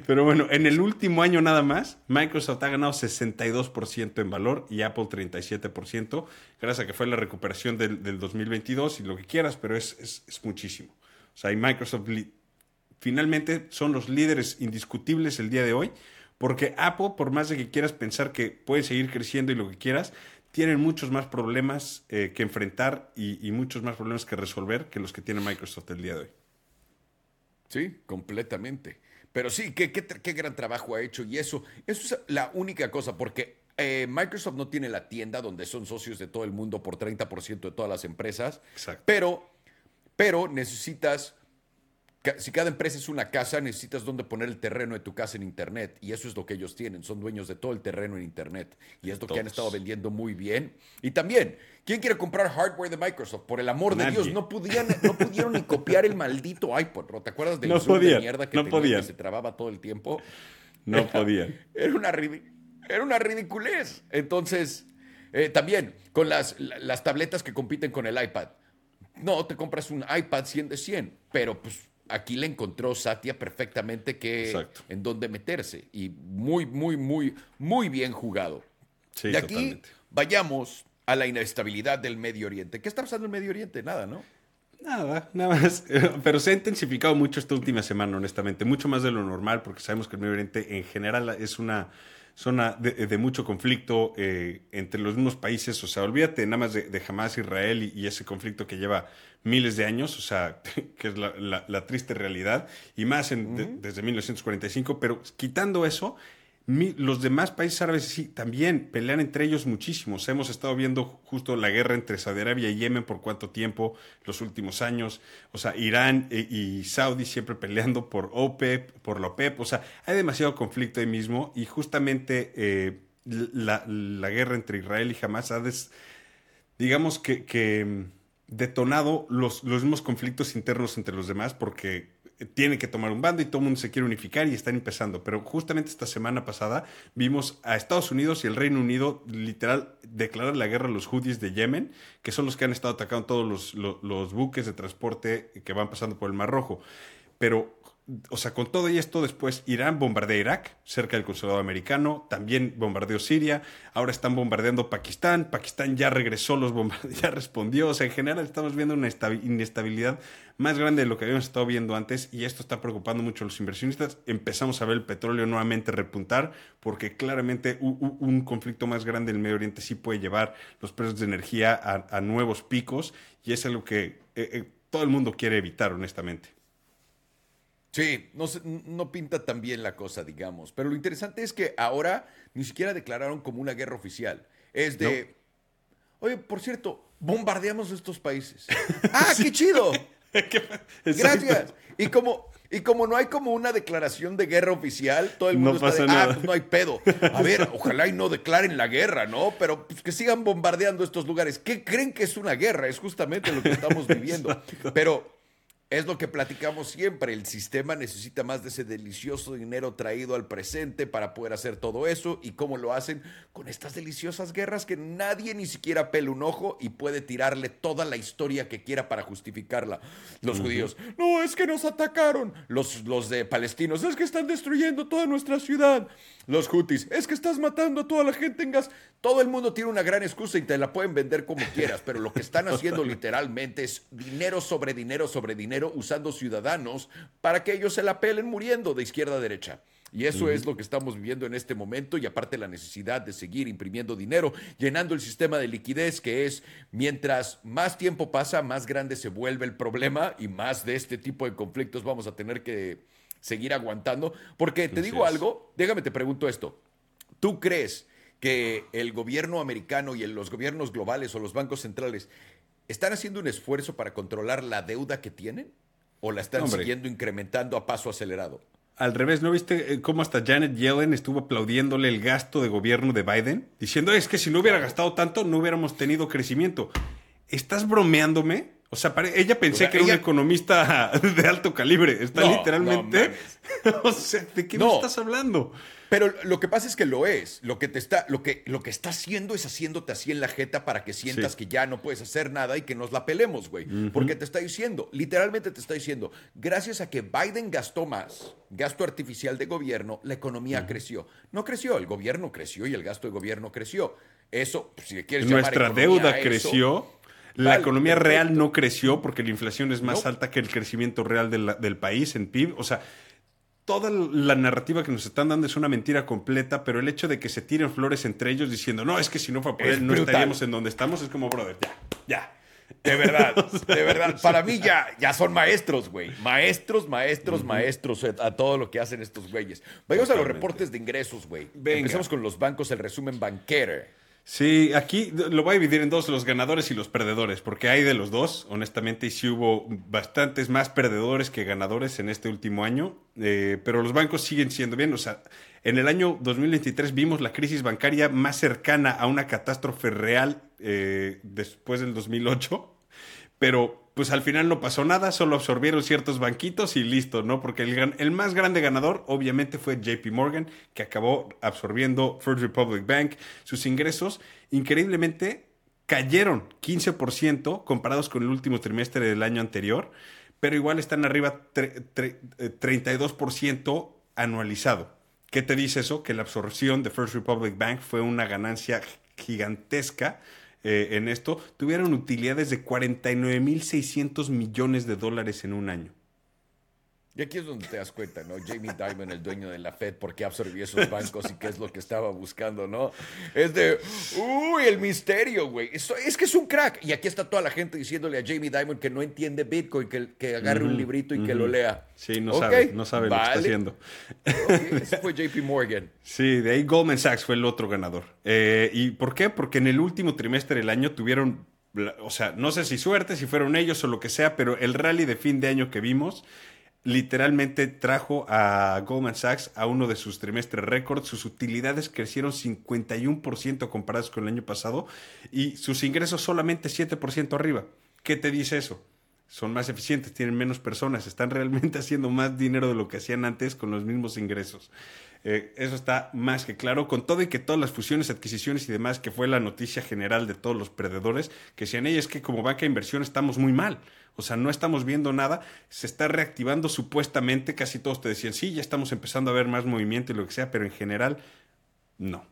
Pero bueno, en el último año nada más, Microsoft ha ganado 62% en valor y Apple 37%, gracias a que fue la recuperación del, 2022 y lo que quieras, pero es, muchísimo. O sea, y Microsoft finalmente son los líderes indiscutibles el día de hoy, porque Apple, por más de que quieras pensar que puede seguir creciendo y lo que quieras, tienen muchos más problemas eh, que enfrentar y, muchos más problemas que resolver que los que tiene Microsoft el día de hoy. Sí, completamente. Pero sí, qué, qué, gran trabajo ha hecho y eso, eso es la única cosa, porque eh, Microsoft no tiene la tienda donde son socios de todo el mundo por 30% de todas las empresas, Exacto. pero, pero necesitas si cada empresa es una casa, necesitas dónde poner el terreno de tu casa en Internet. Y eso es lo que ellos tienen. Son dueños de todo el terreno en Internet. Y es lo que han estado vendiendo muy bien. Y también, ¿quién quiere comprar hardware de Microsoft? Por el amor de Dios, no, podían, no pudieron ni copiar el maldito iPod. ¿no? ¿Te acuerdas del no Zoom de mierda que, no que se trababa todo el tiempo? No podían. Era una, era una ridiculez. Entonces, eh, también con las, las tabletas que compiten con el iPad. No, te compras un iPad 100 de 100, pero pues aquí le encontró Satya perfectamente que en dónde meterse y muy, muy, muy, muy bien jugado. Sí, de aquí vayamos a la inestabilidad del Medio Oriente. ¿Qué está pasando en el Medio Oriente? Nada, ¿no? Nada, nada más. Pero se ha intensificado mucho esta última semana, honestamente. Mucho más de lo normal, porque sabemos que el Medio Oriente en general es una zona de, mucho conflicto eh, entre los mismos países. O sea, olvídate nada más de, de Hamas, Israel y, ese conflicto que lleva miles de años, o sea, que es la, triste realidad, y más desde 1945. Pero quitando eso, los demás países árabes sí también pelean entre ellos muchísimos. Hemos estado viendo justo la guerra entre Saudi Arabia y Yemen por cuánto tiempo, los últimos años. O sea, Irán e, y Saudi siempre peleando por OPEP, por la OPEP. O sea, hay demasiado conflicto ahí mismo y justamente eh, la, guerra entre Israel y Hamas ha, digamos que, que mm, detonado los, los mismos conflictos internos entre los demás porque tiene que tomar un bando y todo el mundo se quiere unificar y están empezando. Pero justamente esta semana pasada vimos a Estados Unidos y el Reino Unido literal declarar la guerra a los judíos de Yemen, que son los que han estado atacando todos los, los buques de transporte que van pasando por el Mar Rojo. Pero o sea, con todo y esto después Irán bombardea Irak, cerca del consulado americano, también bombardeó Siria, ahora están bombardeando Pakistán, Pakistán ya regresó los ya respondió, o sea, en general estamos viendo una inestabilidad más grande de lo que habíamos estado viendo antes y esto está preocupando mucho a los inversionistas. Empezamos a ver el petróleo nuevamente repuntar porque claramente un, conflicto más grande en el Medio Oriente sí puede llevar los precios de energía a, nuevos picos y es algo que eh, eh, todo el mundo quiere evitar, honestamente. Sí, no, no pinta tan bien la cosa, digamos. Pero lo interesante es que ahora ni siquiera declararon como una guerra oficial. Es de, oye, por cierto, bombardeamos estos países. ¡Ah, qué chido! Gracias. Y como, y como no hay como una declaración de guerra oficial, todo el mundo está de, ah, pues no hay pedo. A ver, ojalá y no declaren la guerra, ¿no? Pero pues, que sigan bombardeando estos lugares. ¿Qué creen que es una guerra? Es justamente lo que estamos viviendo. Pero Es lo que platicamos siempre. El sistema necesita más de ese delicioso dinero traído al presente para poder hacer todo eso. ¿Y cómo lo hacen? Con estas deliciosas guerras que nadie ni siquiera pela un ojo y puede tirarle toda la historia que quiera para justificarla. Los judíos, no, es que nos atacaron. Los, los de palestinos, es que están destruyendo toda nuestra ciudad. Los hutis, es que estás matando a toda la gente en gas. Todo el mundo tiene una gran excusa y te la pueden vender como quieras, pero lo que están haciendo literalmente es dinero sobre dinero sobre dinero usando ciudadanos para que ellos se la pelen muriendo de izquierda a derecha. Y eso es lo que estamos viviendo en este momento y aparte la necesidad de seguir imprimiendo dinero, llenando el sistema de liquidez que es, mientras más tiempo pasa, más grande se vuelve el problema y más de este tipo de conflictos vamos a tener que seguir aguantando. Porque te digo algo, déjame te pregunto esto, ¿tú crees que el gobierno americano y los gobiernos globales o los bancos centrales están haciendo un esfuerzo para controlar la deuda que tienen? ¿O la están siguiendo incrementando a paso acelerado? Al revés, ¿no viste eh, cómo hasta Janet Yellen estuvo aplaudiéndole el gasto de gobierno de Biden? Diciendo, es que si no hubiera gastado tanto, no hubiéramos tenido crecimiento. ¿Estás bromeándome? O sea, ella pensé que era un economista de alto calibre. Está literalmente. o sea, ¿de qué me estás hablando? Pero lo que pasa es que lo es. Lo que te está, lo que, lo que está haciendo es haciéndote así en la jeta para que sientas que ya no puedes hacer nada y que nos la pelemos, güey. Porque te está diciendo, literalmente te está diciendo, gracias a que Biden gastó más, gasto artificial de gobierno, la economía creció. No creció, el gobierno creció y el gasto de gobierno creció. Eso, pues, si le quieres Nuestra deuda creció. La economía real no creció porque la inflación es más alta que el crecimiento real del país en PIB. O sea, toda la narrativa que nos están dando es una mentira completa, pero el hecho de que se tiren flores entre ellos diciendo, no, es que si no fue por él, no estaríamos en donde estamos, es como, brother, ya, ya. De verdad, de verdad. Para mí ya, ya son maestros, güey. Maestros, maestros, maestros a todo lo que hacen estos güeyes. Vayamos a los reportes de ingresos, güey. Empezamos con los bancos, el resumen banquero. Sí, aquí lo voy a dividir en dos, los ganadores y los perdedores, porque hay de los dos, honestamente, y sí hubo bastantes más perdedores que ganadores en este último año, eh, pero los bancos siguen siendo bien. O sea, en el año 2023 vimos la crisis bancaria más cercana a una catástrofe real eh, después del 2008, pero pues al final no pasó nada, solo absorbieron ciertos banquitos y listo, ¿no? Porque el, el, más grande ganador obviamente fue JP Morgan, que acabó absorbiendo First Republic Bank. Sus ingresos increíblemente cayeron 15% comparados con el último trimestre del año anterior, pero igual están arriba 32% eh, anualizado. ¿Qué te dice eso? Que la absorción de First Republic Bank fue una ganancia gigantesca eh, en esto, tuvieron utilidades de 49.600 millones de dólares en un año. Y aquí es donde te das cuenta, ¿no? Jamie Dimon, el dueño de la Fed, por qué absorbió esos bancos y qué es lo que estaba buscando, ¿no? Es de, uy, el misterio, güey. Es, que es un crack. Y aquí está toda la gente diciéndole a Jamie Dimon que no entiende Bitcoin, que, que agarre un librito y que lo lea. Sí, no sabe, no sabe lo que está haciendo. ese fue JP Morgan. Sí, de ahí Goldman Sachs fue el otro ganador. Eh, ¿Y por qué? Porque en el último trimestre del año tuvieron o sea, no sé si suerte, si fueron ellos o lo que sea, pero el rally de fin de año que vimos literalmente trajo a Goldman Sachs a uno de sus trimestres récord. Sus utilidades crecieron 51% comparadas con el año pasado y sus ingresos solamente 7% arriba. ¿Qué te dice eso? Son más eficientes, tienen menos personas, están realmente haciendo más dinero de lo que hacían antes con los mismos ingresos. Eh, eso está más que claro, con todo y que todas las fusiones, adquisiciones y demás, que fue la noticia general de todos los perdedores, que decían, ellos es que como banca de inversión estamos muy mal. O sea, no estamos viendo nada, se está reactivando supuestamente, casi todos te decían, sí, ya estamos empezando a ver más movimiento y lo que sea, pero en general, no.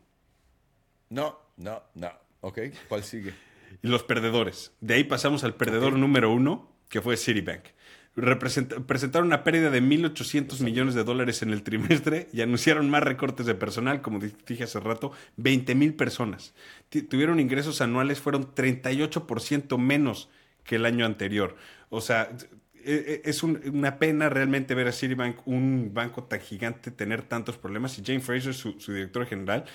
No, no, no. Ok, ¿cuál sigue? Y los perdedores. De ahí pasamos al perdedor número uno, que fue Citibank. presentaron una pérdida de 1.800 millones de dólares en el trimestre y anunciaron más recortes de personal, como dije hace rato, 20.000 personas. tuvieron ingresos anuales, fueron 38% menos que el año anterior. O sea, e, e, es una pena realmente ver a Citibank, un banco tan gigante, tener tantos problemas. Y Jane Fraser, su, director general,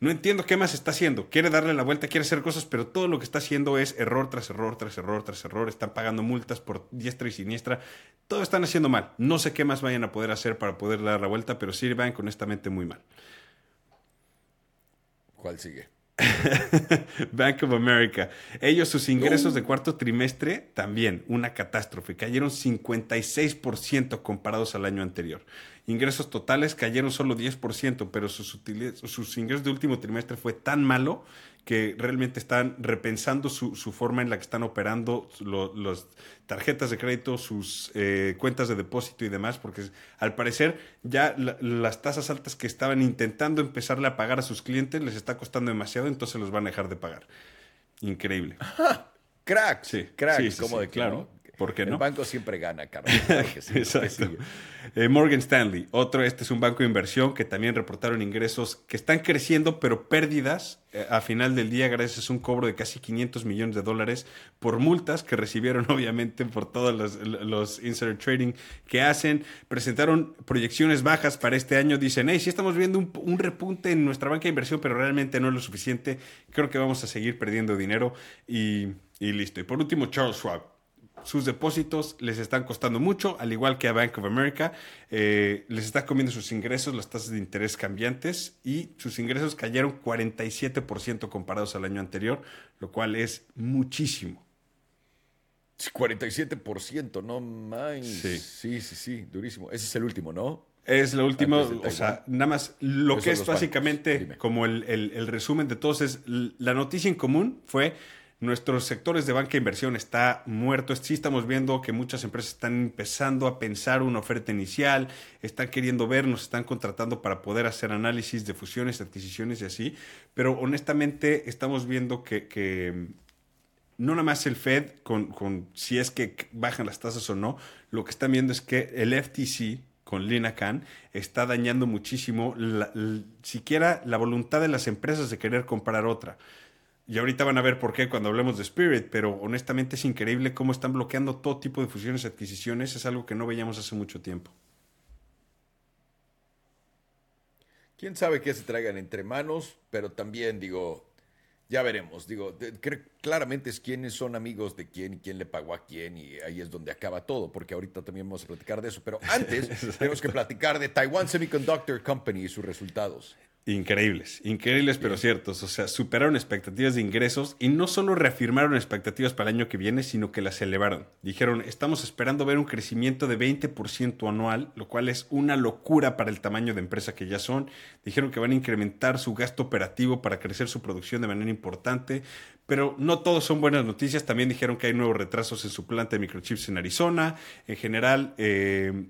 no entiendo qué más está haciendo. Quiere darle la vuelta, quiere hacer cosas, pero todo lo que está haciendo es error tras error, tras error, tras error. Están pagando multas por diestra y siniestra. Todo están haciendo mal. No sé qué más vayan a poder hacer para poder dar la vuelta, pero Citibank honestamente muy mal. ¿Cuál sigue? Bank of America. Ellos, sus ingresos de cuarto trimestre, también una catástrofe. Cayeron 56% comparados al año anterior. Ingresos totales cayeron solo 10%, pero sus, sus ingresos de último trimestre fue tan malo que realmente están repensando su, forma en la que están operando las tarjetas de crédito, sus eh, cuentas de depósito y demás, porque al parecer ya las tasas altas que estaban intentando empezarle a pagar a sus clientes les está costando demasiado, entonces los van a dejar de pagar. Increíble. crack. Sí, crack, como de claro. ¿Por qué no? El banco siempre gana, Carlos. Exacto. Eh, Morgan Stanley, otro, este es un banco de inversión que también reportaron ingresos que están creciendo, pero pérdidas eh, a final del día gracias a un cobro de casi 500 millones de dólares por multas que recibieron obviamente por todos los, los insider trading que hacen. Presentaron proyecciones bajas para este año. Dicen, hey, sí estamos viendo un, un repunte en nuestra banca de inversión, pero realmente no es lo suficiente. Creo que vamos a seguir perdiendo dinero y, y listo. Y por último, Charles Schwab sus depósitos les están costando mucho, al igual que a Bank of America. Eh, les está comiendo sus ingresos, las tasas de interés cambiantes y sus ingresos cayeron 47% comparados al año anterior, lo cual es muchísimo. 47%, no más. Sí. sí, sí, sí, durísimo. Ese es el último, ¿no? Es lo último, o sea, nada más lo que es básicamente como el, el resumen de todos es la noticia en común fue Nuestros sectores de banca e inversión está muerto. Sí estamos viendo que muchas empresas están empezando a pensar una oferta inicial, están queriendo ver, nos están contratando para poder hacer análisis de fusiones, adquisiciones y así. Pero honestamente estamos viendo que, no nada más el Fed, con, si es que bajan las tasas o no, lo que están viendo es que el FTC, con Lina Khan, está dañando muchísimo siquiera la voluntad de las empresas de querer comprar otra. Y ahorita van a ver por qué cuando hablemos de Spirit, pero honestamente es increíble cómo están bloqueando todo tipo de fusiones y adquisiciones. Es algo que no veíamos hace mucho tiempo. Quién sabe qué se traigan entre manos, pero también digo, ya veremos. Digo, claramente es quiénes son amigos de quién y quién le pagó a quién, y ahí es donde acaba todo, porque ahorita también vamos a platicar de eso. Pero antes tenemos que platicar de Taiwan Semiconductor Company y sus resultados. Increíbles, increíbles pero ciertos. O sea, superaron expectativas de ingresos y no solo reafirmaron expectativas para el año que viene, sino que las elevaron. Dijeron, estamos esperando ver un crecimiento de 20% anual, lo cual es una locura para el tamaño de empresa que ya son. Dijeron que van a incrementar su gasto operativo para crecer su producción de manera importante, pero no todos son buenas noticias. También dijeron que hay nuevos retrasos en su planta de microchips en Arizona. En general, eh, eh,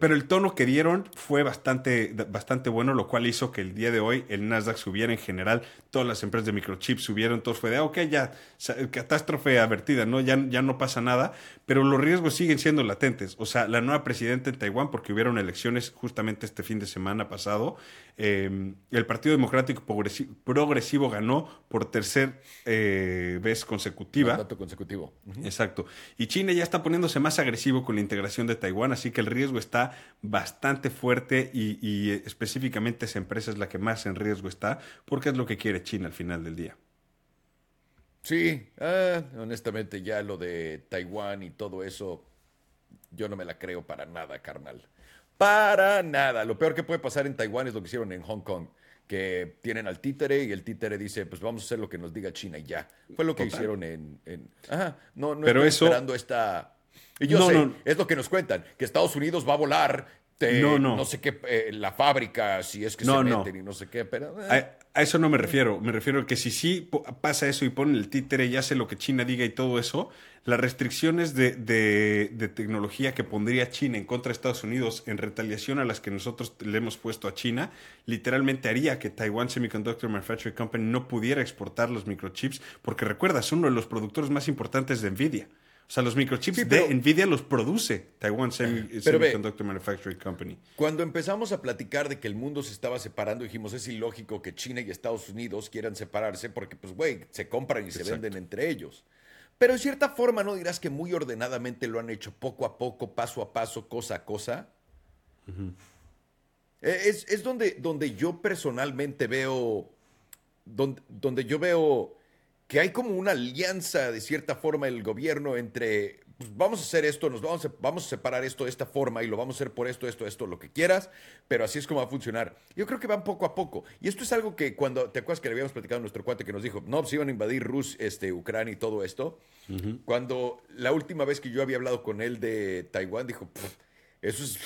pero el tono que dieron fue bastante, bastante bueno, lo cual hizo que el día de hoy el Nasdaq subiera en general, todas las empresas de microchips subieron, todos fue de, ok, ya, catástrofe avertida, ¿no? Ya, ya no pasa nada, pero los riesgos siguen siendo latentes. O sea, la nueva presidenta en Taiwán, porque hubieron elecciones justamente este fin de semana pasado, em, el Partido Democrático Progresivo, ganó por tercer eh, vez consecutiva. Dato consecutivo. Exacto. Y China ya está poniéndose más agresivo con la integración de Taiwán, así que el riesgo está bastante fuerte y, específicamente esa empresa es la que más en riesgo está porque es lo que quiere China al final del día. Sí, ah, honestamente ya lo de Taiwán y todo eso, yo no me la creo para nada, carnal. Para nada. Lo peor que puede pasar en Taiwán es lo que hicieron en Hong Kong, que tienen al títere y el títere dice, pues vamos a hacer lo que nos diga China y ya. Fue lo que hicieron en... Ajá, no, no Pero estoy esperando esta y yo sé, es lo que nos cuentan, que Estados Unidos va a volar no, no. no sé qué, eh, la fábrica, si es que se meten y no sé qué, pero... Eh. A, eso no me refiero, me refiero a que si sí pasa eso y ponen el títere y hace lo que China diga y todo eso, las restricciones de, de, tecnología que pondría China en contra de Estados Unidos en retaliación a las que nosotros le hemos puesto a China, literalmente haría que Taiwan Semiconductor Manufacturing Company no pudiera exportar los microchips, porque recuerda, es uno de los productores más importantes de Nvidia. O sea, los microchips de Nvidia los produce Taiwan Semiconductor Manufacturing Company. Cuando empezamos a platicar de que el mundo se estaba separando, dijimos, es ilógico que China y Estados Unidos quieran separarse porque, pues, güey, se compran y se venden entre ellos. Pero en cierta forma, ¿no dirás que muy ordenadamente lo han hecho poco a poco, paso a paso, cosa a cosa? E, es, es, donde, donde yo personalmente veo, donde, donde yo veo que hay como una alianza de cierta forma el gobierno entre pues, vamos a hacer esto, nos vamos a, vamos a separar esto de esta forma y lo vamos a hacer por esto, esto, esto, lo que quieras, pero así es como va a funcionar. Yo creo que van poco a poco. Y esto es algo que cuando, ¿te acuerdas que le habíamos platicado a nuestro cuate que nos dijo, no, pues iban a invadir Rus, este, Ucrania y todo esto? Cuando la última vez que yo había hablado con él de Taiwán, dijo, eso es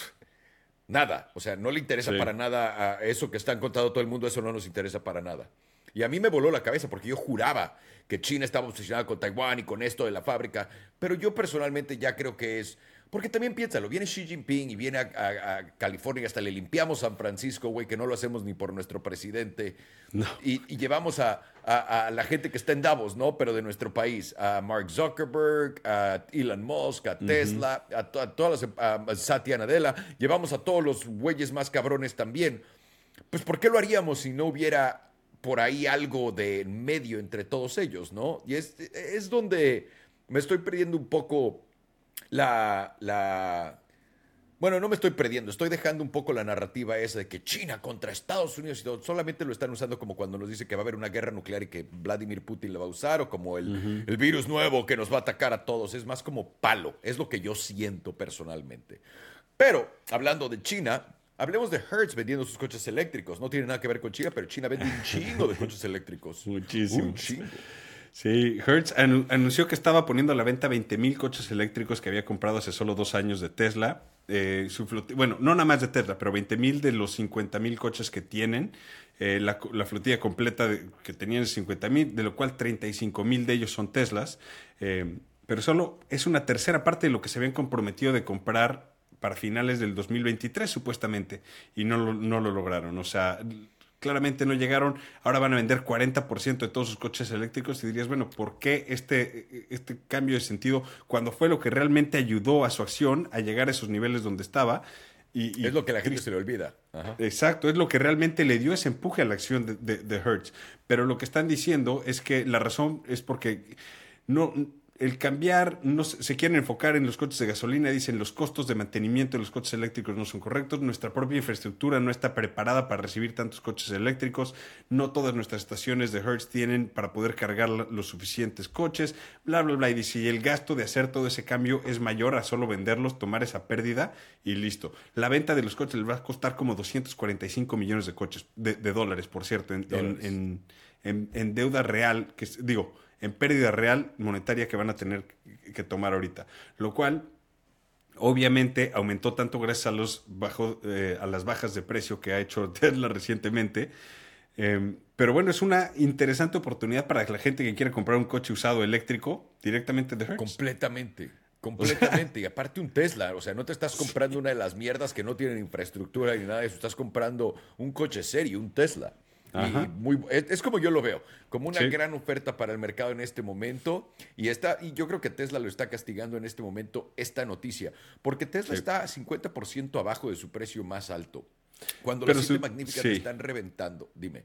nada. O sea, no le interesa para nada a eso que están contando todo el mundo, eso no nos interesa para nada. Y a mí me voló la cabeza porque yo juraba que China estaba obsesionada con Taiwán y con esto de la fábrica, pero yo personalmente ya creo que es... Porque también piénsalo, viene Xi Jinping y viene a, California, hasta le limpiamos San Francisco, güey, que no lo hacemos ni por nuestro presidente. Y, llevamos a, la gente que está en Davos, ¿no? Pero de nuestro país, a Mark Zuckerberg, a Elon Musk, a Tesla, a, todas las, a Satya Nadella, llevamos a todos los güeyes más cabrones también. Pues ¿por qué lo haríamos si no hubiera por ahí algo de medio entre todos ellos, ¿no? Y es, es donde me estoy perdiendo un poco la, la... Bueno, no me estoy perdiendo, estoy dejando un poco la narrativa esa de que China contra Estados Unidos y todo, solamente lo están usando como cuando nos dice que va a haber una guerra nuclear y que Vladimir Putin la va a usar, o como el, el virus nuevo que nos va a atacar a todos. Es más como palo, es lo que yo siento personalmente. Pero, hablando de China, Hablemos de Hertz vendiendo sus coches eléctricos. No tiene nada que ver con China, pero China vende un chingo de coches eléctricos. Muchísimo. Un chingo. Sí, Hertz anunció que estaba poniendo a la venta 20 mil coches eléctricos que había comprado hace solo dos años de Tesla. Eh, bueno, no nada más de Tesla, pero 20 mil de los 50 mil coches que tienen. Eh, la, flotilla completa que tenían es 50 mil, de lo cual 35 mil de ellos son Teslas. Eh, pero solo es una tercera parte de lo que se habían comprometido de comprar para finales del 2023 supuestamente y no lo, no lo lograron. O sea, claramente no llegaron. Ahora van a vender 40% de todos sus coches eléctricos y dirías, bueno, ¿por qué este, este cambio de sentido cuando fue lo que realmente ayudó a su acción a llegar a esos niveles donde estaba? Y, es lo que la gente se le olvida. Exacto, es lo que realmente le dio ese empuje a la acción de, de, de Hertz. Pero lo que están diciendo es que la razón es porque no, el cambiar, no, se quieren enfocar en los coches de gasolina, dicen los costos de mantenimiento de los coches eléctricos no son correctos, nuestra propia infraestructura no está preparada para recibir tantos coches eléctricos, no todas nuestras estaciones de Hertz tienen para poder cargar los suficientes coches, bla, bla, bla, y dice, y el gasto de hacer todo ese cambio es mayor a solo venderlos, tomar esa pérdida y listo. La venta de los coches les va a costar como 245 millones de coches, de, dólares, por cierto, en, en deuda real, que digo, en pérdida real monetaria que van a tener que tomar ahorita. Lo cual obviamente aumentó tanto gracias a, los bajo, eh, a las bajas de precio que ha hecho Tesla recientemente. Em, pero bueno, es una interesante oportunidad para la gente que quiere comprar un coche usado eléctrico directamente de Hertz. Completamente. Completamente. y aparte un Tesla, o sea, no te estás comprando una de las mierdas que no tienen infraestructura ni nada de eso, estás comprando un coche serio, un Tesla muy, es, como yo lo veo, como una gran oferta para el mercado en este momento. Y, está, y yo creo que Tesla lo está castigando en este momento esta noticia, porque Tesla está 50% abajo de su precio más alto. Cuando las siete magníficas están reventando. Dime.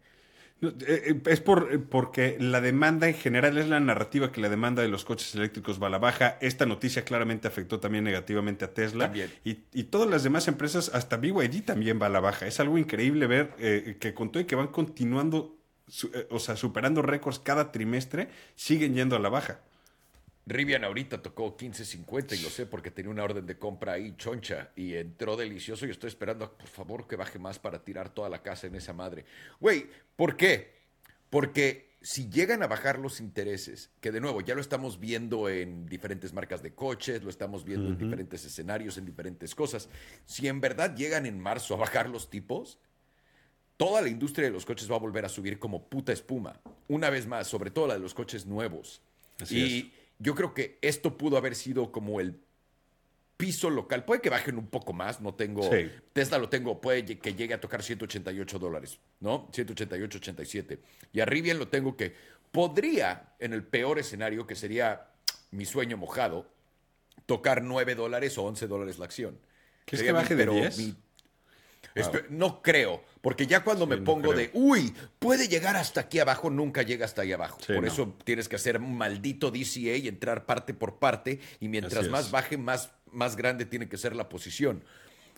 Eh, eh, es por, eh, porque la demanda en general es la narrativa que la demanda de los coches eléctricos va a la baja. Esta noticia claramente afectó también negativamente a Tesla. Y, y, todas las demás empresas, hasta BYD también va a la baja. Es algo increíble ver que con todo y que van continuando, o sea, superando récords cada trimestre, siguen yendo a la baja. Rivian ahorita tocó 15.50 y lo sé porque tenía una orden de compra ahí choncha y entró delicioso y estoy esperando, por favor, que baje más para tirar toda la casa en esa madre. Güey, ¿por qué? Porque si llegan a bajar los intereses, que de nuevo ya lo estamos viendo en diferentes marcas de coches, lo estamos viendo en diferentes escenarios, en diferentes cosas, si en verdad llegan en marzo a bajar los tipos, toda la industria de los coches va a volver a subir como puta espuma. Una vez más, sobre todo la de los coches nuevos. Así es yo creo que esto pudo haber sido como el piso local. Puede que bajen un poco más, no tengo... Tesla lo tengo, puede que llegue a tocar 188 dólares, ¿no? 188, 87. Y a Rivian lo tengo que podría, en el peor escenario, que sería mi sueño mojado, tocar 9 dólares o 11 dólares la acción. ¿Qué es que baje de 10? No creo, porque ya cuando me pongo de, uy, puede llegar hasta aquí abajo, nunca llega hasta ahí abajo. por eso tienes que hacer un maldito DCA y entrar parte por parte, y mientras más baje, más, más grande tiene que ser la posición.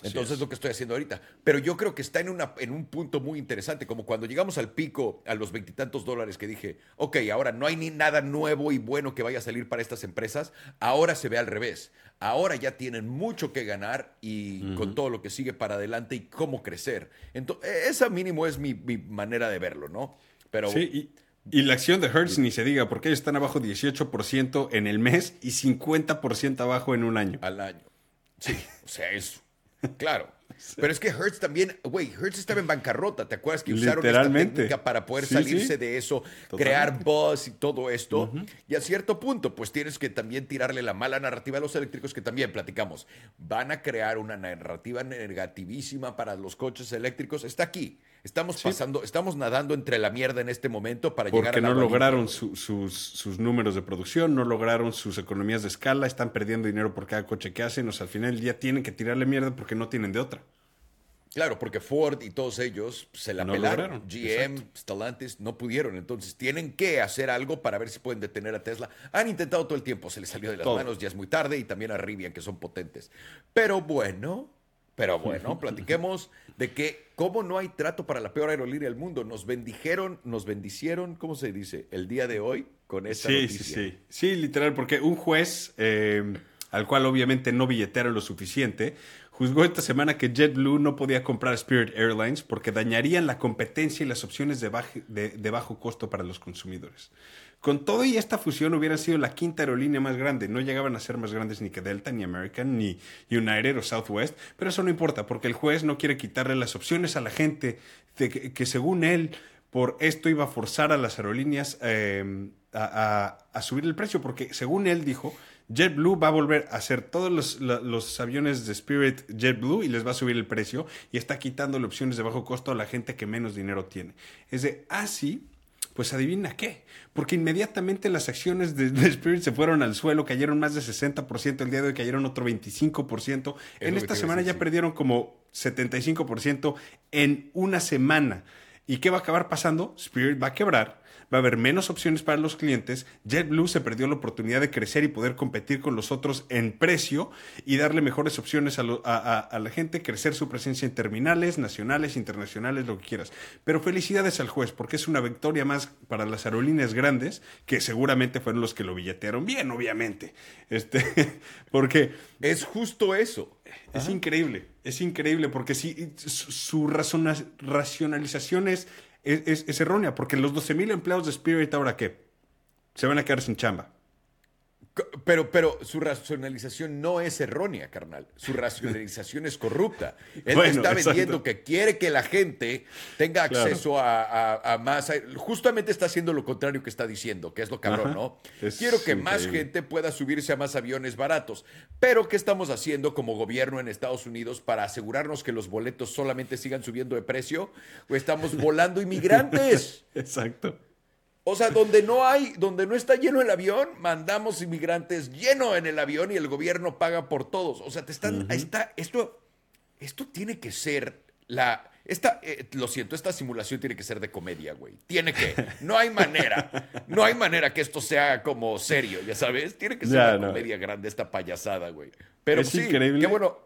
Entonces es lo que estoy haciendo ahorita. Pero yo creo que está en, una, en un punto muy interesante, como cuando llegamos al pico, a los veintitantos dólares, que dije, ok, ahora no hay ni nada nuevo y bueno que vaya a salir para estas empresas, ahora se ve al revés. Ahora ya tienen mucho que ganar y con todo lo que sigue para adelante y cómo crecer. Entonces, esa mínimo es mi, manera de verlo, ¿no? Pero... Sí, y, la acción de Hertz ni se diga, porque ellos están abajo 18% en el mes y 50% abajo en un año. Al año. Sí, o sea, eso. Claro. Pero es que Hertz también, güey, Hertz estaba en bancarrota. ¿Te acuerdas que usaron esta técnica para poder salirse de eso, crear buzz y todo esto? Y a cierto punto, pues tienes que también tirarle la mala narrativa a los eléctricos que también platicamos. Van a crear una narrativa negativísima para los coches eléctricos. Está aquí. Estamos pasando, estamos nadando entre la mierda en este momento para llegar a la no lograron sus, sus, números de producción, no lograron sus economías de escala, están perdiendo dinero por cada coche que hacen, o sea, al final del día tienen que tirarle mierda porque no tienen de otra. Claro, porque Ford y todos ellos se la pelaron. GM, Stellantis no pudieron. Entonces tienen que hacer algo para ver si pueden detener a Tesla. Han intentado todo el tiempo, se les salió de las manos, ya es muy tarde, y también a Rivian, que son potentes. Pero bueno, pero bueno, platiquemos de que cómo no hay trato para la peor aerolínea del mundo. Nos bendijeron, nos bendicieron, ¿cómo se dice? El día de hoy con esta sí, noticia. Sí, sí, sí. literal, porque un juez, eh, al cual obviamente no billetaron lo suficiente, juzgó esta semana que JetBlue no podía comprar Spirit Airlines porque dañarían la competencia y las opciones de, de bajo costo para los consumidores. Con todo y esta fusión hubieran sido la quinta aerolínea más grande. No llegaban a ser más grandes ni que Delta, ni American, ni United o Southwest. Pero eso no importa, porque el juez no quiere quitarle las opciones a la gente de que, según él, por esto iba a forzar a las aerolíneas em, a, subir el precio. Porque según él dijo, JetBlue va a volver a hacer todos los, aviones de Spirit JetBlue y les va a subir el precio y está quitándole opciones de bajo costo a la gente que menos dinero tiene. Es de, así. Ah, pues adivina qué, porque inmediatamente las acciones de, Spirit se fueron al suelo, cayeron más de 60%, el día de hoy cayeron otro 25%, en esta semana ya perdieron como 75% en una semana. ¿Y qué va a acabar pasando? Spirit va a quebrar va a haber menos opciones para los clientes. JetBlue se perdió la oportunidad de crecer y poder competir con los otros en precio y darle mejores opciones a, la gente, crecer su presencia en terminales, nacionales, internacionales, lo que quieras. Pero felicidades al juez, porque es una victoria más para las aerolíneas grandes, que seguramente fueron los que lo billetearon bien, obviamente. Este, porque... Es justo eso. Es increíble, es increíble, porque si su, racionalización es es, errónea, porque los 12.000 empleados de Spirit ahora qué? Se van a quedar sin chamba. Pero, pero su racionalización no es errónea, carnal. Su racionalización es corrupta. Él está vendiendo que quiere que la gente tenga acceso a, más. Justamente está haciendo lo contrario que está diciendo, que es lo cabrón, ¿no? Quiero que más gente pueda subirse a más aviones baratos. Pero, ¿qué estamos haciendo como gobierno en Estados Unidos para asegurarnos que los boletos solamente sigan subiendo de precio? ¿O estamos volando inmigrantes? Exacto. O sea, donde no hay, donde no está lleno el avión, mandamos inmigrantes lleno en el avión y el gobierno paga por todos. O sea, te están, está, esto, esto tiene que ser la, esta, eh, lo siento, esta simulación tiene que ser de comedia, güey. Tiene que, no hay manera, no hay manera que esto sea como serio, ya sabes. Tiene que ser una comedia grande esta payasada, güey. Pero es sí, increíble. qué bueno.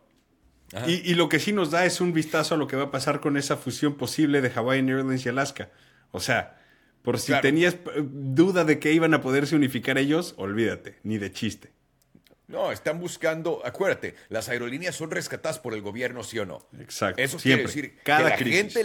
Y, y, lo que sí nos da es un vistazo a lo que va a pasar con esa fusión posible de Hawaiian Airlines y Alaska. O sea, por si tenías eh, duda de que iban a poderse unificar ellos, olvídate, ni de chiste. No, están buscando, acuérdate, las aerolíneas son rescatadas por el gobierno, ¿sí o no? Exacto. Eso quiere decir Cada que la gente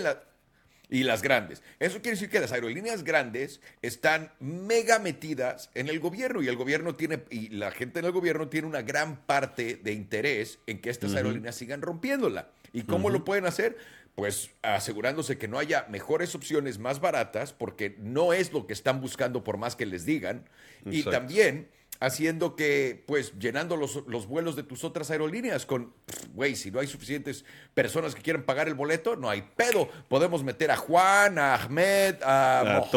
y las grandes. Eso quiere decir que las aerolíneas grandes están mega metidas en el gobierno y el gobierno tiene y la gente en el gobierno tiene una gran parte de interés en que estas aerolíneas sigan rompiéndola. ¿Y cómo lo pueden hacer? Pues asegurándose que no haya mejores opciones más baratas, porque no es lo que están buscando por más que les digan, y también haciendo que, pues, llenando los, vuelos de tus otras aerolíneas con, güey, si no hay suficientes personas que quieran pagar el boleto, no hay pedo. Podemos meter a Juan, a Ahmed, a, a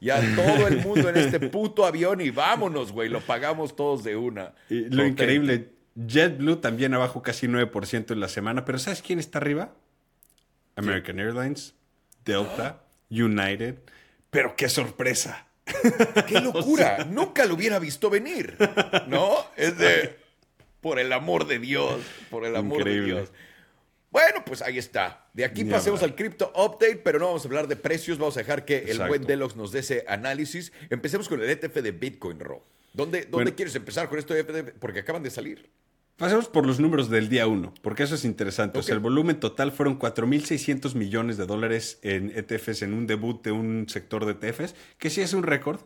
y a todo el mundo en este puto avión y vámonos, güey, lo pagamos todos de una. Y lo increíble, JetBlue también abajo casi 9% en la semana, pero ¿sabes quién está arriba? American Airlines, Delta, United. Pero qué sorpresa. ¡Qué locura! Nunca lo hubiera visto venir, ¿no? Es de, por el amor de Dios, por el amor de Dios. Bueno, pues ahí está. De aquí pasemos al Crypto Update, pero no vamos a hablar de precios. Vamos a dejar que el buen Deluxe nos dé ese análisis. Empecemos con el ETF de Bitcoin, Ro. ¿Dónde, dónde quieres empezar con esto? Porque acaban de salir. Pasemos por los números del día 1, porque eso es interesante. O sea, el volumen total fueron 4.600 millones de dólares en ETFs en un debut de un sector de ETFs, que sí es un récord,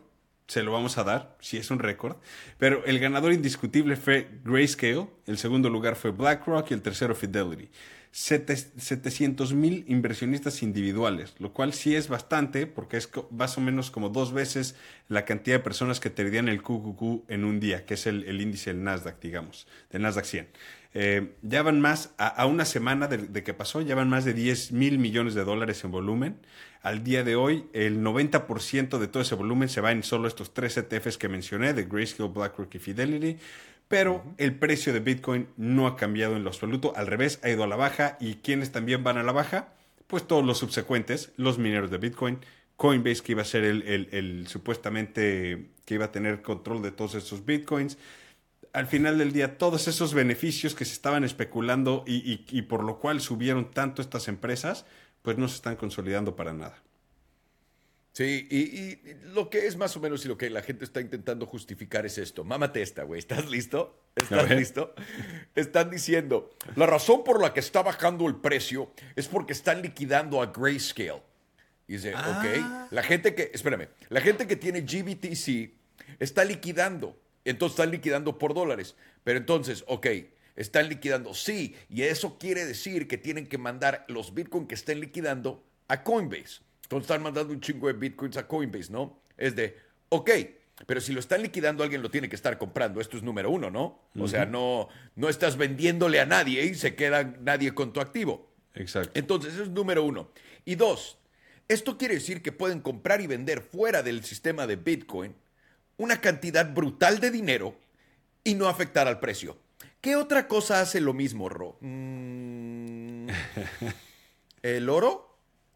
se lo vamos a dar, sí es un récord, pero el ganador indiscutible fue Grayscale, el segundo lugar fue BlackRock y el tercero Fidelity. 700 mil inversionistas individuales, lo cual sí es bastante porque es más o menos como dos veces la cantidad de personas que tendrían el QQQ en un día, que es el, índice del Nasdaq, digamos, del Nasdaq 100. Eh, ya van más, a, una semana de, que pasó, ya van más de 10 mil millones de dólares en volumen. Al día de hoy, el 90% de todo ese volumen se va en solo estos tres ETFs que mencioné, de Grayscale, BlackRock y Fidelity. Pero el precio de Bitcoin no ha cambiado en lo absoluto, al revés, ha ido a la baja. ¿Y quiénes también van a la baja? Pues todos los subsecuentes, los mineros de Bitcoin, Coinbase que iba a ser el, supuestamente que iba a tener control de todos esos Bitcoins. Al final del día, todos esos beneficios que se estaban especulando y por lo cual subieron tanto estas empresas, pues no se están consolidando para nada. Sí, y, lo que es más o menos y lo que la gente está intentando justificar es esto. Mámate esta, güey. ¿Estás listo? ¿Estás listo? Están diciendo, la razón por la que está bajando el precio es porque están liquidando a Grayscale. Y dice, ok, ah. la gente que, espérame, la gente que tiene GBTC está liquidando. Entonces están liquidando por dólares. Pero entonces, ok, están liquidando, sí. Y eso quiere decir que tienen que mandar los Bitcoin que estén liquidando a Coinbase. Entonces están mandando un chingo de bitcoins a Coinbase, ¿no? Es de, ok, pero si lo están liquidando, alguien lo tiene que estar comprando. Esto es número uno, ¿no? O sea, no, no estás vendiéndole a nadie y se queda nadie con tu activo. Exacto. Entonces, eso es número uno. Y dos, esto quiere decir que pueden comprar y vender fuera del sistema de Bitcoin una cantidad brutal de dinero y no afectar al precio. ¿Qué otra cosa hace lo mismo, Ro? Mm, ¿El oro?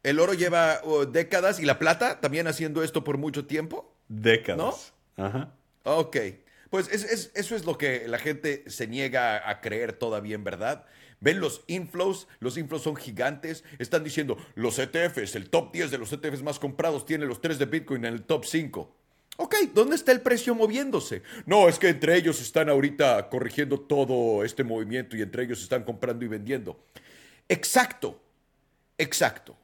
El oro lleva oh, décadas y la plata también haciendo esto por mucho tiempo. Décadas. ¿No? Ajá. Ok. Pues eso es lo que la gente se niega a creer todavía en verdad. Ven los inflows, los inflows son gigantes. Están diciendo, los ETFs, el top 10 de los ETFs más comprados tiene los 3 de Bitcoin en el top 5. Ok, ¿dónde está el precio moviéndose? No, es que entre ellos están ahorita corrigiendo todo este movimiento y entre ellos están comprando y vendiendo. Exacto, exacto.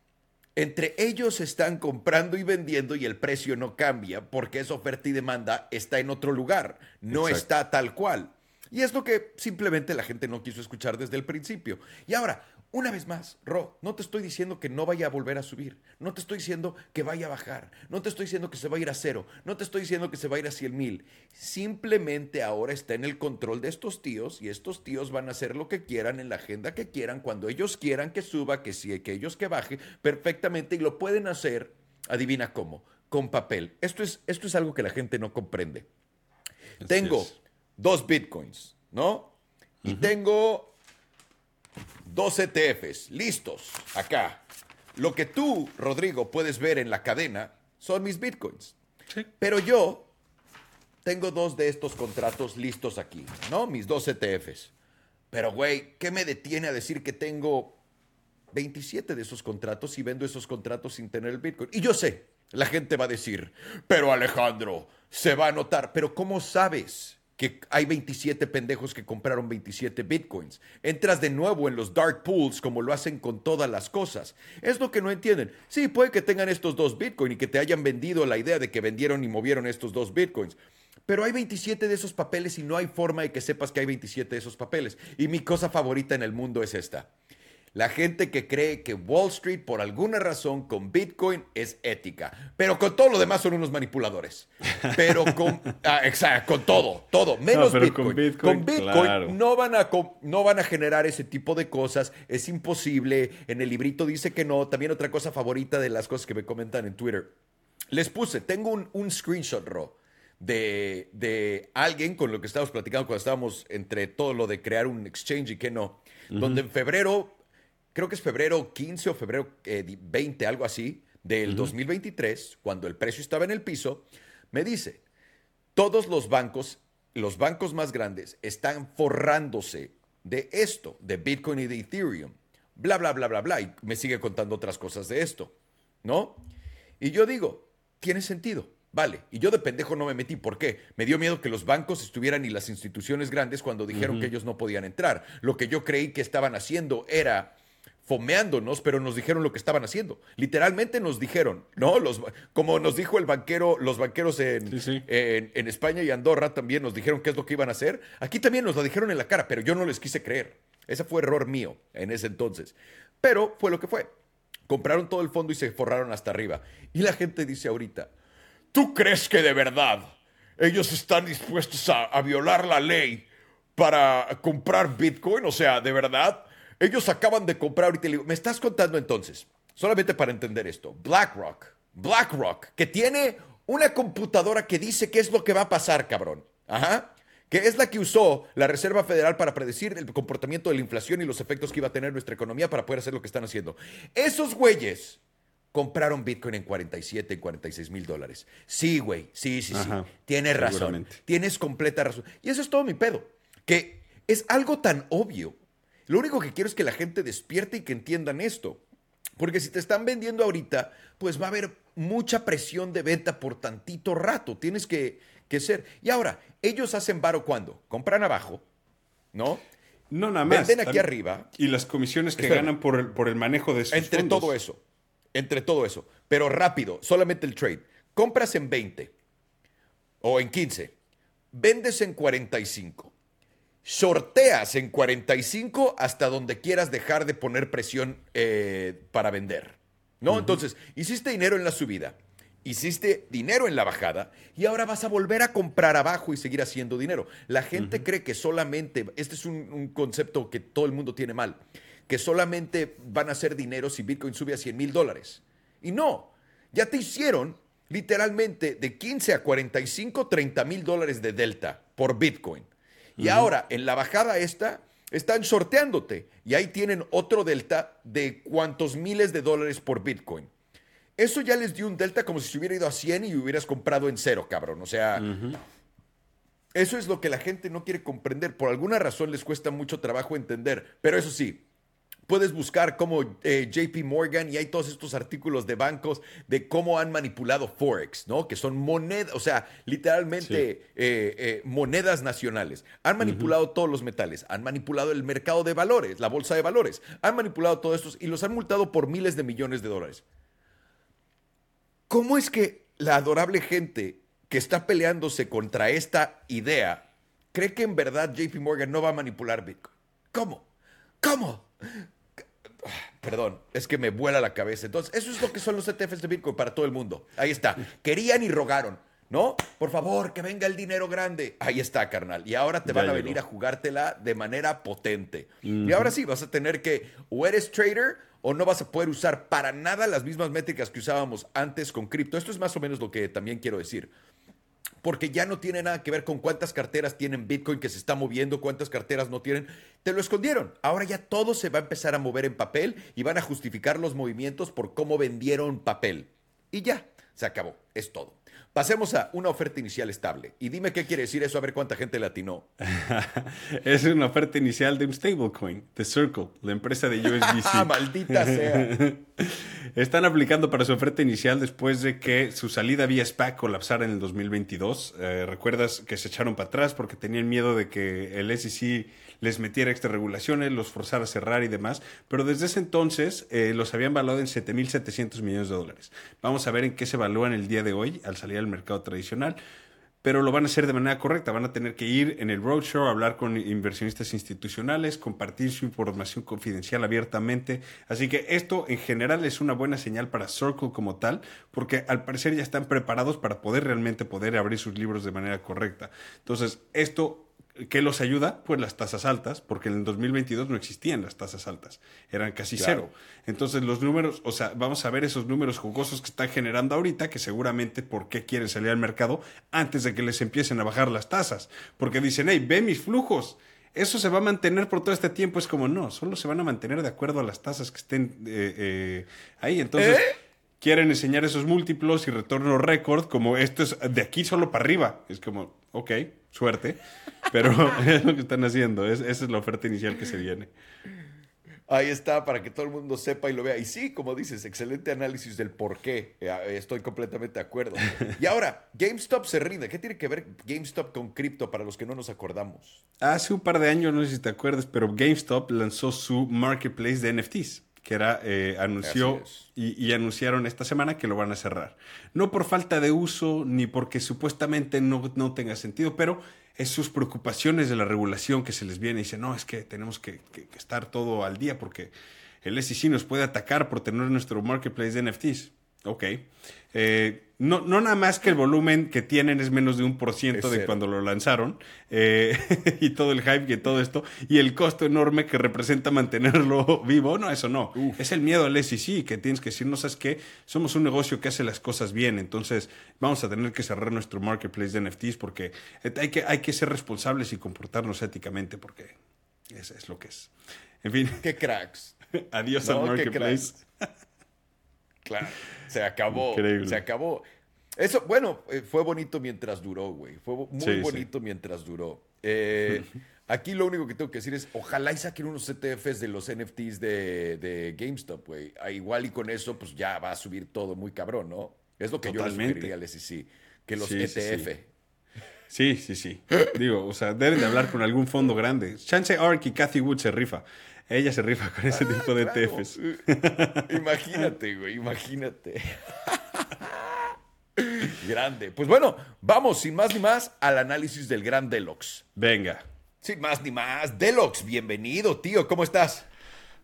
Entre ellos están comprando y vendiendo y el precio no cambia porque esa oferta y demanda está en otro lugar, no está tal cual. Y es lo que simplemente la gente no quiso escuchar desde el principio. Y ahora, una vez más, Ro, no te estoy diciendo que no vaya a volver a subir, no te estoy diciendo que vaya a bajar, no te estoy diciendo que se va a ir a cero, no te estoy diciendo que se va a ir a 100 mil. Simplemente ahora está en el control de estos tíos y estos tíos van a hacer lo que quieran en la agenda que quieran, cuando ellos quieran que suba, que sí, que ellos que baje, perfectamente y lo pueden hacer, adivina cómo, con papel. Esto es, esto es algo que la gente no comprende. tengo dos bitcoins, ¿no? Y tengo dos ETFs, listos, acá. Lo que tú, Rodrigo, puedes ver en la cadena son mis bitcoins. Pero yo tengo dos de estos contratos listos aquí, ¿no? Mis dos ETFs. Pero, güey, ¿qué me detiene a decir que tengo 27 de esos contratos y vendo esos contratos sin tener el Bitcoin? Y yo sé, la gente va a decir, pero Alejandro, se va a notar. Pero ¿cómo sabes? Que hay 27 pendejos que compraron 27 bitcoins. Entras de nuevo en los dark pools como lo hacen con todas las cosas. Es lo que no entienden. Sí, puede que tengan estos dos bitcoins y que te hayan vendido la idea de que vendieron y movieron estos dos bitcoins. Pero hay 27 de esos papeles y no hay forma de que sepas que hay 27 de esos papeles. Y mi cosa favorita en el mundo es esta. La gente que cree que Wall Street, por alguna razón, con Bitcoin es ética. Pero con todo lo demás son unos manipuladores. Pero con, ah, exacto, con todo, todo. Menos Bitcoin. Con Bitcoin, no, van a, no van a generar ese tipo de cosas. Es imposible. En el librito dice que no. También otra cosa favorita de las cosas que me comentan en Twitter. Les puse, tengo un, un screenshot, Ro. De, de, alguien con lo que estábamos platicando cuando estábamos entre todo lo de crear un exchange y que no, donde en febrero creo que es febrero 15 o febrero 20, eh, algo así, del 2023, cuando el precio estaba en el piso, me dice, todos los bancos, los bancos más grandes, están forrándose de esto, de Bitcoin y de Ethereum. bla, bla, bla, bla, bla. Y me sigue contando otras cosas de esto, ¿no? Y yo digo, tiene sentido. Vale, y yo de pendejo no me metí. ¿Por qué? Me dio miedo que los bancos estuvieran y las instituciones grandes cuando dijeron que ellos no podían entrar. Lo que yo creí que estaban haciendo era fomeándonos, pero nos dijeron lo que estaban haciendo. Literalmente nos dijeron, ¿no? Los, como nos dijo el banquero, los banqueros en, En, España y Andorra también nos dijeron qué es lo que iban a hacer. Aquí también nos lo dijeron en la cara, pero yo no les quise creer. Ese fue error mío en ese entonces. Pero fue lo que fue. Compraron todo el fondo y se forraron hasta arriba. Y la gente dice ahorita, ¿Tú crees que de verdad ellos están dispuestos a, violar la ley para comprar Bitcoin? O sea, de verdad, ellos acaban de comprar ahorita. Me estás contando entonces, solamente para entender esto, BlackRock, BlackRock, que tiene una computadora que dice qué es lo que va a pasar, cabrón. Ajá. Que es la que usó la Reserva Federal para predecir el comportamiento de la inflación y los efectos que iba a tener nuestra economía para poder hacer lo que están haciendo. Esos güeyes compraron Bitcoin en 47, en 46 mil dólares. Sí, güey, sí, sí, sí. Tienes razón. Tienes completa razón. Y eso es todo mi pedo. Que es algo tan obvio. Lo único que quiero es que la gente despierte y que entiendan esto. Porque si te están vendiendo ahorita, pues va a haber mucha presión de venta por tantito rato. Tienes que, ser. Y ahora, ellos hacen varo cuando? Compran abajo, ¿no? No, nada más. Venden aquí arriba. Y las comisiones que ganan por el, por el manejo de esos Entre todo eso entre todo eso. Pero rápido, solamente el trade. Compras en 20 o en 15, vendes en 45, sorteas en 45 hasta donde quieras dejar de poner presión eh, para vender. ¿No? Entonces, hiciste dinero en la subida, hiciste dinero en la bajada y ahora vas a volver a comprar abajo y seguir haciendo dinero. La gente cree que solamente, este es un concepto que todo el mundo tiene mal que solamente van a hacer dinero si Bitcoin sube a 100 mil dólares. Y no, ya te hicieron literalmente de 15 a 45, 30 mil dólares de delta por Bitcoin. Y ahora, en la bajada esta, están sorteándote y ahí tienen otro delta de cuántos miles de dólares por Bitcoin. Eso ya les dio un delta como si se hubiera ido a 100 y hubieras comprado en cero, cabrón. O sea, eso es lo que la gente no quiere comprender. Por alguna razón les cuesta mucho trabajo entender. Pero eso sí, Puedes buscar como eh, JP Morgan y hay todos estos artículos de bancos de cómo han manipulado Forex, ¿no? Que son monedas, o sea, literalmente eh, eh, monedas nacionales. Han manipulado todos los metales, han manipulado el mercado de valores, la bolsa de valores, han manipulado todos estos y los han multado por miles de millones de dólares. ¿Cómo es que la adorable gente que está peleándose contra esta idea cree que en verdad JP Morgan no va a manipular Bitcoin? ¿Cómo? ¿Cómo? Perdón, es que me vuela la cabeza. Entonces, eso es lo que son los ETFs de Bitcoin para todo el mundo. Ahí está. Querían y rogaron. ¿No? Por favor, que venga el dinero grande. Ahí está, carnal. Y ahora te van a venir a jugártela de manera potente. Y ahora sí, vas a tener que, o eres trader o no vas a poder usar para nada las mismas métricas que usábamos antes con cripto. Esto es más o menos lo que también quiero decir porque ya no tiene nada que ver con cuántas carteras tienen Bitcoin que se está moviendo, cuántas carteras no tienen. Te lo escondieron. Ahora ya todo se va a empezar a mover en papel y van a justificar los movimientos por cómo vendieron papel. Y ya, se acabó. Es todo. Pasemos a una oferta inicial estable. Y dime qué quiere decir eso, a ver cuánta gente le atinó. es una oferta inicial de un stablecoin, The Circle, la empresa de USDC. ¡Ah, maldita sea! Están aplicando para su oferta inicial después de que su salida vía SPAC colapsara en el 2022. Eh, Recuerdas que se echaron para atrás porque tenían miedo de que el SEC les metiera extra regulaciones, los forzara a cerrar y demás. Pero desde ese entonces eh, los habían valuado en 7.700 millones de dólares. Vamos a ver en qué se evalúan el día de hoy al salir al mercado tradicional pero lo van a hacer de manera correcta. Van a tener que ir en el roadshow, hablar con inversionistas institucionales, compartir su información confidencial abiertamente. Así que esto en general es una buena señal para Circle como tal, porque al parecer ya están preparados para poder realmente poder abrir sus libros de manera correcta. Entonces, esto ¿Qué los ayuda? Pues las tasas altas, porque en el 2022 no existían las tasas altas, eran casi cero. Entonces los números, o sea, vamos a ver esos números jugosos que están generando ahorita, que seguramente por qué quieren salir al mercado antes de que les empiecen a bajar las tasas, porque dicen, hey, ve mis flujos, eso se va a mantener por todo este tiempo. Es como, no, solo se van a mantener de acuerdo a las tasas que estén eh, eh, ahí. Entonces... ¿Eh? Quieren enseñar esos múltiplos y retorno récord, como esto es de aquí solo para arriba. Es como, ok, suerte, pero es lo que están haciendo. esa es la oferta inicial que se viene. Ahí está, para que todo el mundo sepa y lo vea. Y sí, como dices, excelente análisis del por qué. Eh, estoy completamente de acuerdo. Y ahora, GameStop se rinde. ¿Qué tiene que ver GameStop con cripto para los que no nos acordamos? Hace un par de años, no sé si te acuerdas, pero GameStop lanzó su marketplace de NFTs que era, eh, anunció y, y, anunciaron esta semana que lo van a cerrar. No por falta de uso ni porque supuestamente no, no tenga sentido, pero es sus preocupaciones de la regulación que se les viene y dicen, no, es que tenemos que, estar todo al día porque el SEC nos puede atacar por tener nuestro marketplace de NFTs. Ok. Eh, no, no nada más que el volumen que tienen es menos de un por ciento de cuando lo lanzaron eh, y todo el hype y todo esto y el costo enorme que representa mantenerlo vivo. No, eso no. Es el miedo al SEC que tienes que decir, no sabes qué, somos un negocio que hace las cosas bien, entonces vamos a tener que cerrar nuestro marketplace de NFTs porque hay que, hay que ser responsables y comportarnos éticamente porque eso es lo que es. En fin. Qué cracks. Adiós al marketplace. Claro, se acabó. Se acabó. Eso, bueno, eh, fue bonito mientras duró, güey. Fue muy bonito mientras duró. Eh, aquí lo único que tengo que decir es, ojalá y saquen unos CTFs de los NFTs de, GameStop, güey. Ah, igual y con eso, pues ya va a subir todo muy cabrón, ¿no? Es lo que yo les sugeriría al SEC, que los ETF. Sí, sí, sí. Digo, o sea, deben de hablar con algún fondo grande. Chance Ark y Cathy Wood se rifa. Ella se rifa con ese tipo de ETFs. Imagínate, güey, imagínate. Grande. Pues bueno, vamos sin más ni más al análisis del gran Deluxe. Venga. Sin más ni más, Deluxe, bienvenido, tío, ¿cómo estás?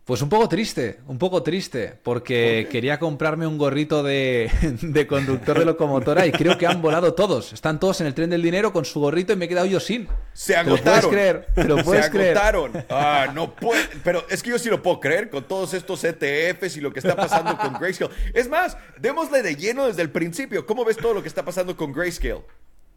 Pues un poco triste, un poco triste, porque quería comprarme un gorrito de, conductor de locomotora y creo que han volado todos. Están todos en el tren del dinero con su gorrito y me he quedado yo sin. Se agotaron. ¿Te lo puedes creer? ¿Te lo puedes Se agotaron. Ah, no puede. Pero es que yo sí lo puedo creer con todos estos ETFs y lo que está pasando con Grayscale. Es más, démosle de lleno desde el principio. ¿Cómo ves todo lo que está pasando con Grayscale?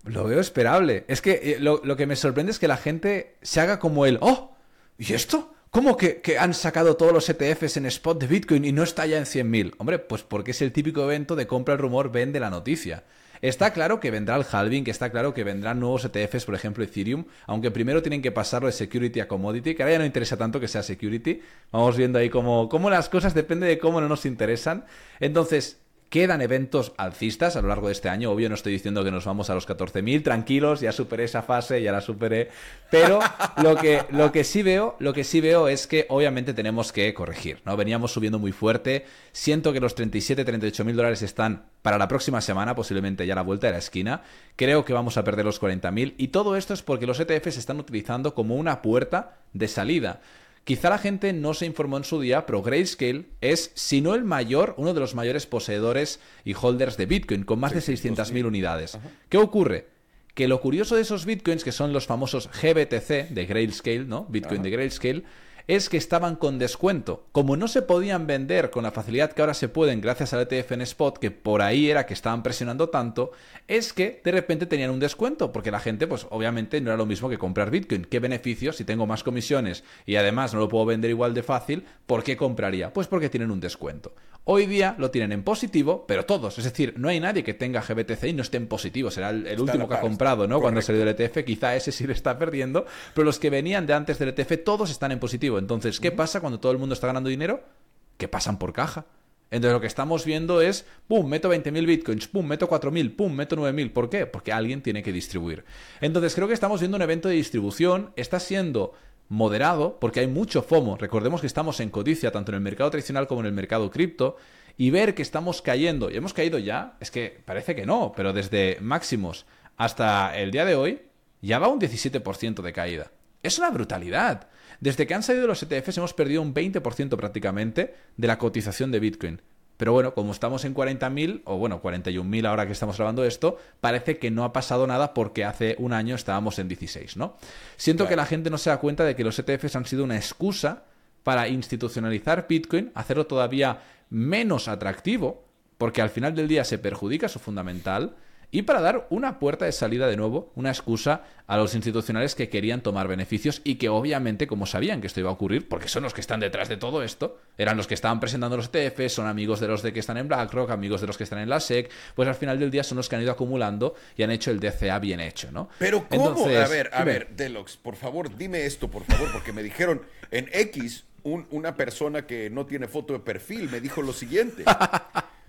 Lo veo esperable. Es que eh, lo, lo que me sorprende es que la gente se haga como el, oh, ¿y esto? ¿Cómo que, han sacado todos los ETFs en spot de Bitcoin y no está ya en 100.000? Hombre, pues porque es el típico evento de compra el rumor, vende la noticia. Está claro que vendrá el halving, que está claro que vendrán nuevos ETFs, por ejemplo Ethereum, aunque primero tienen que pasarlo de security a commodity, que ahora ya no interesa tanto que sea security. Vamos viendo ahí cómo, cómo las cosas depende de cómo no nos interesan. Entonces, Quedan eventos alcistas a lo largo de este año. Obvio, no estoy diciendo que nos vamos a los 14.000. Tranquilos, ya superé esa fase, ya la superé. Pero lo que, lo que sí veo, lo que sí veo es que obviamente tenemos que corregir. ¿no? Veníamos subiendo muy fuerte. Siento que los 37, 38 mil dólares están para la próxima semana, posiblemente ya a la vuelta de la esquina. Creo que vamos a perder los 40.000. Y todo esto es porque los ETFs se están utilizando como una puerta de salida. Quizá la gente no se informó en su día, pero Grayscale es, si no el mayor, uno de los mayores poseedores y holders de Bitcoin, con más de 600.000 unidades. ¿Qué ocurre? Que lo curioso de esos Bitcoins, que son los famosos GBTC de Grayscale, ¿no? Bitcoin de Grayscale, es que estaban con descuento. Como no se podían vender con la facilidad que ahora se pueden gracias al ETF en Spot, que por ahí era que estaban presionando tanto, es que de repente tenían un descuento, porque la gente, pues obviamente no era lo mismo que comprar Bitcoin. ¿Qué beneficios? Si tengo más comisiones y además no lo puedo vender igual de fácil, ¿por qué compraría? Pues porque tienen un descuento. Hoy día lo tienen en positivo, pero todos. Es decir, no hay nadie que tenga GBTC y no esté en positivo. Será el, último que ha comprado, ¿no? Cuando salió del ETF, quizá ese sí le está perdiendo. Pero los que venían de antes del ETF, todos están en positivo. Entonces, ¿qué pasa cuando todo el mundo está ganando dinero? Que pasan por caja. Entonces lo que estamos viendo es, pum, meto 20.000 bitcoins, pum, meto 4.000, pum, meto 9.000. ¿Por qué? Porque alguien tiene que distribuir. Entonces creo que estamos viendo un evento de distribución, está siendo moderado porque hay mucho FOMO. Recordemos que estamos en codicia tanto en el mercado tradicional como en el mercado cripto y ver que estamos cayendo, y hemos caído ya, es que parece que no, pero desde máximos hasta el día de hoy ya va un 17% de caída. Es una brutalidad. Desde que han salido los ETFs hemos perdido un 20% prácticamente de la cotización de Bitcoin. Pero bueno, como estamos en 40.000, o bueno, 41.000 ahora que estamos grabando esto, parece que no ha pasado nada porque hace un año estábamos en 16, ¿no? Siento que la gente no se da cuenta de que los ETFs han sido una excusa para institucionalizar Bitcoin, hacerlo todavía menos atractivo, porque al final del día se perjudica su fundamental, y para dar una puerta de salida de nuevo, una excusa a los institucionales que querían tomar beneficios y que obviamente, como sabían que esto iba a ocurrir, porque son los que están detrás de todo esto, eran los que estaban presentando los ETFs, son amigos de los de que están en BlackRock, amigos de los que están en la SEC, pues al final del día son los que han ido acumulando y han hecho el DCA bien hecho, ¿no? Pero ¿cómo? a ver, a ver, Delox, por favor, dime esto, por favor, porque me dijeron en X una persona que no tiene foto de perfil me dijo lo siguiente.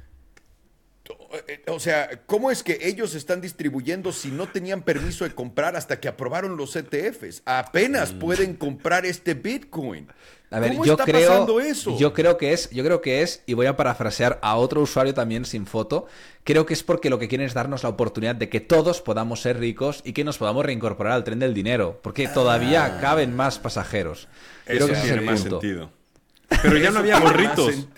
Eh, o sea, ¿cómo es que ellos están distribuyendo si no tenían permiso de comprar hasta que aprobaron los ETFs? Apenas mm. pueden comprar este Bitcoin. A ver, ¿Cómo yo está creo, pasando eso? Yo creo que es, yo creo que es, y voy a parafrasear a otro usuario también sin foto, creo que es porque lo que quieren es darnos la oportunidad de que todos podamos ser ricos y que nos podamos reincorporar al tren del dinero, porque todavía ah. caben más pasajeros. Creo que tiene más sentido. Pero ya no había gorritos.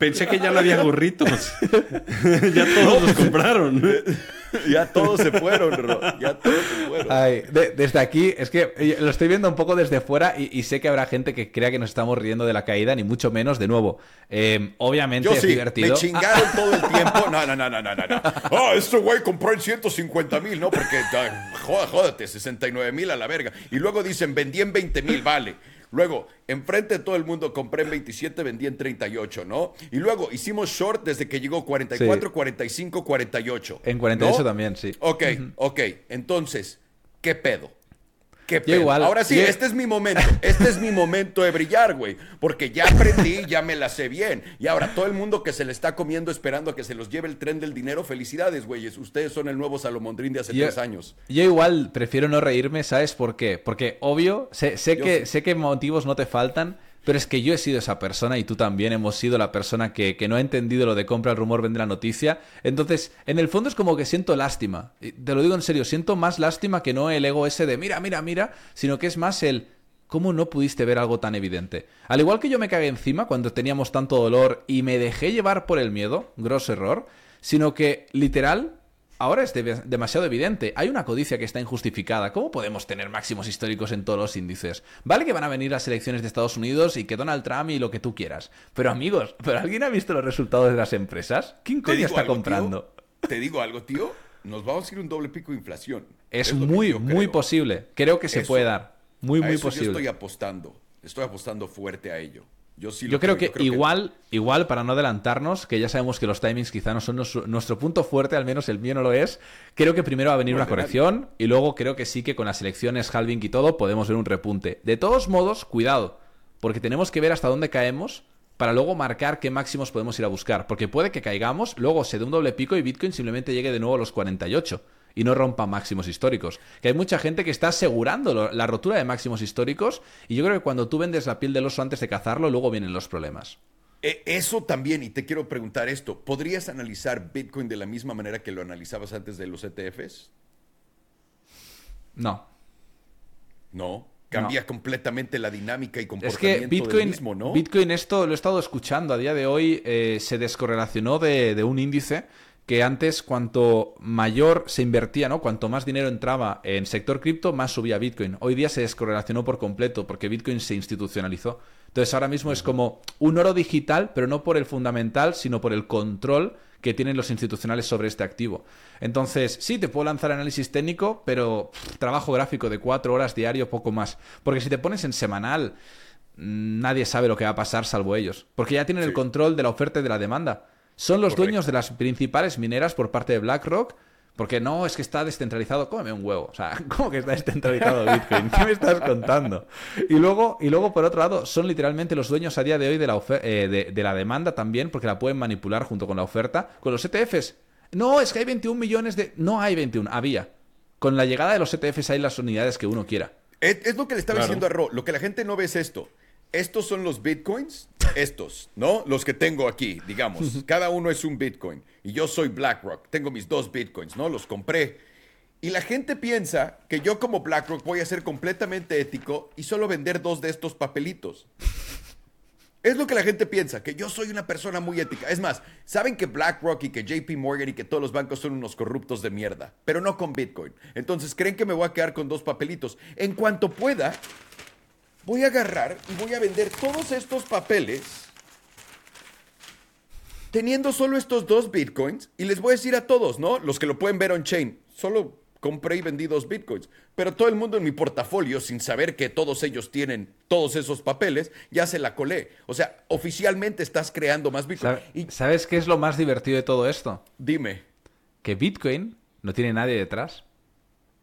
Pensé que ya no había gorritos. ya todos los compraron. ya todos se fueron, Ya todos se fueron. desde aquí, es que eh, lo estoy viendo un poco desde fuera y, sé que habrá gente que crea que nos estamos riendo de la caída, ni mucho menos. De nuevo, em, obviamente Yo es divertido. Me chingaron todo el tiempo. No, no, no, no, no, no. Ah, este güey compró en 150 mil, ¿no? Porque, jódate, 69 mil a la verga. Y luego dicen, vendí en 20 mil, vale. Luego, enfrente de todo el mundo compré en 27, vendí en 38, ¿no? Y luego hicimos short desde que llegó 44, 45, 48. En 48 también, sí. Ok, ok. Entonces, ¿qué pedo? Igual, Ahora sí, este es mi momento. Este es mi momento de brillar, güey. Porque ya aprendí, ya me la sé bien. Y ahora todo el mundo que se le está comiendo esperando a que se los lleve el tren del dinero, felicidades, güeyes. Ustedes son el nuevo Salomondrín de hace tres años. Yo igual prefiero no reírme, ¿sabes por qué? Porque obvio, sé, que, sé que motivos no te faltan pero es que yo he sido esa persona y tú también hemos sido la persona que, no ha entendido lo de compra el rumor, vende la noticia. Entonces, en el fondo es como que siento lástima. Te lo digo en serio, siento más lástima que no el ego ese de mira, mira, mira, sino que es más el ¿cómo no pudiste ver algo tan evidente? Al igual que yo me cagué encima cuando teníamos tanto dolor y me dejé llevar por el miedo, grosso error, sino que literal ahora es demasiado evidente. Hay una codicia que está injustificada. ¿Cómo podemos tener máximos históricos en todos los índices? Vale que van a venir las elecciones de Estados Unidos y que Donald Trump y lo que tú quieras. Pero amigos, ¿pero alguien ha visto los resultados de las empresas? ¿Quién coño está comprando? Te digo algo, tío. Nos vamos a ir un doble pico de inflación. Es, muy, muy posible. Creo que se puede dar. Muy, muy posible. Yo estoy apostando. Estoy apostando fuerte a ello. Yo, creo, que igual, igual, para no adelantarnos, que ya sabemos que los timings quizá no son nuestro, punto fuerte, al menos el mío no lo es, creo que primero va a venir una corrección y luego creo que sí que con las elecciones, halving y todo podemos ver un repunte. De todos modos, cuidado, porque tenemos que ver hasta dónde caemos para luego marcar qué máximos podemos ir a buscar, porque puede que caigamos, luego se dé un doble pico y Bitcoin simplemente llegue de nuevo a los 48 y no rompa máximos históricos. Que hay mucha gente que está asegurando la rotura de máximos históricos y yo creo que cuando tú vendes la piel del oso antes de cazarlo, luego vienen los problemas. E, eso también, y te quiero preguntar esto, ¿podrías analizar Bitcoin de la misma manera que lo analizabas antes de los ETFs? No. No. Cambia completamente la dinámica y comportamiento es que Bitcoin, mismo, ¿no? Bitcoin, esto lo he estado escuchando. A día de hoy eh, se descorrelacionó de, de un índice que antes cuanto mayor se invertía, ¿no? Cuanto más dinero entraba en sector cripto, más subía Bitcoin. Hoy día se descorrelacionó por completo porque Bitcoin se institucionalizó. Entonces ahora mismo es como un oro digital, pero no por el fundamental, sino por el control que tienen los institucionales sobre este activo. Entonces, sí, te puedo lanzar análisis técnico, pero trabajo gráfico de cuatro horas diario, poco más. Porque si te pones en semanal, nadie sabe lo que va a pasar salvo ellos. Porque ya tienen el control de la oferta y de la demanda. Son los dueños de las principales mineras por parte de BlackRock. Porque no, es que está descentralizado. Cómeme un huevo. O sea, ¿cómo que está descentralizado Bitcoin? ¿Qué me estás contando? Y luego, y luego, por otro lado, son literalmente los dueños a día de hoy de la, eh, de, la demanda también, porque la pueden manipular junto con la oferta. Con los ETFs. No, es que hay 21 millones de. No hay 21, había. Con la llegada de los ETFs hay las unidades que uno quiera. Es, lo que le estaba diciendo a Ro. Lo que la gente no ve es esto estos son los bitcoins, estos, ¿no? Los que tengo aquí, digamos. Cada uno es un bitcoin. Y yo soy BlackRock, tengo mis dos bitcoins, ¿no? Los compré. Y la gente piensa que yo como BlackRock voy a ser completamente ético y solo vender dos de estos papelitos. Es lo que la gente piensa, que yo soy una persona muy ética. Es más, saben que BlackRock y que JP Morgan y que todos los bancos son unos corruptos de mierda, pero no con Bitcoin. Entonces creen que me voy a quedar con dos papelitos. En cuanto pueda, voy a agarrar y voy a vender todos estos papeles teniendo solo estos dos bitcoins y les voy a decir a todos, ¿no? Los que lo pueden ver on-chain, solo compré y vendí dos bitcoins, pero todo el mundo en mi portafolio, sin saber que todos ellos tienen todos esos papeles, ya se la colé. O sea, oficialmente estás creando más bitcoin. ¿Sabes qué es lo más divertido de todo esto? Dime. Que bitcoin no tiene nadie detrás.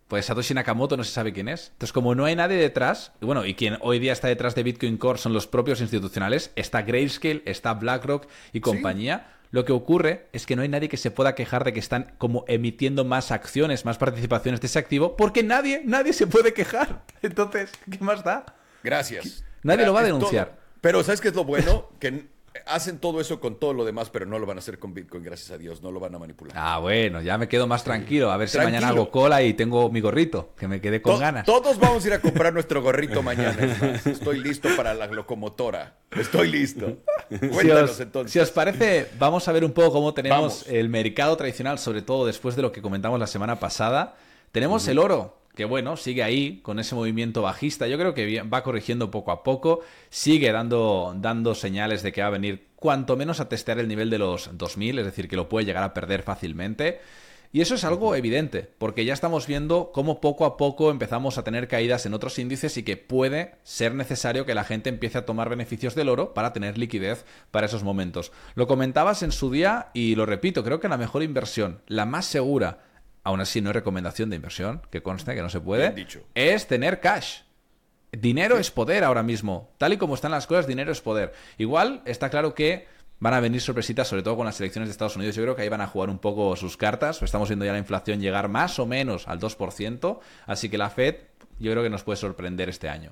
Pues Satoshi Nakamoto no se sabe quién es. Entonces, como no hay nadie detrás, y bueno, y quien hoy día está detrás de Bitcoin Core son los propios institucionales, está Grayscale, está BlackRock y compañía. Lo que ocurre es que no hay nadie que se pueda quejar de que están como emitiendo más acciones, más participaciones de ese activo, porque nadie, nadie se puede quejar. Entonces, ¿qué más da? Gracias. Nadie lo va a denunciar. Pero ¿sabes qué es lo bueno? Que hacen todo eso con todo lo demás, pero no lo van a hacer con Bitcoin, gracias a Dios, no lo van a manipular. Ah, bueno, ya me quedo más tranquilo. A ver si mañana hago cola y tengo mi gorrito, que me quedé con ganas. Todos vamos a ir a comprar nuestro gorrito mañana. Estoy listo para la locomotora. Estoy listo. Cuéntanos si os, entonces. Si os parece, vamos a ver un poco cómo tenemos el mercado tradicional, sobre todo después de lo que comentamos la semana pasada. Tenemos el oro, que bueno, sigue ahí con ese movimiento bajista. Yo creo que va corrigiendo poco a poco, sigue dando, dando señales de que va a venir cuanto menos a testear el nivel de los 2000, es decir, que lo puede llegar a perder fácilmente. Y eso es algo evidente, porque ya estamos viendo cómo poco a poco empezamos a tener caídas en otros índices y que puede ser necesario que la gente empiece a tomar beneficios del oro para tener liquidez para esos momentos. Lo comentabas en su día y lo repito, creo que la mejor inversión, la más segura, aún así no es recomendación de inversión, que conste que no se puede, es tener cash. Dinero es poder ahora mismo. Tal y como están las cosas, dinero es poder. Igual está claro que van a venir sorpresitas, sobre todo con las elecciones de Estados Unidos. Yo creo que ahí van a jugar un poco sus cartas. Estamos viendo ya la inflación llegar más o menos al 2%, así que la Fed yo creo que nos puede sorprender este año.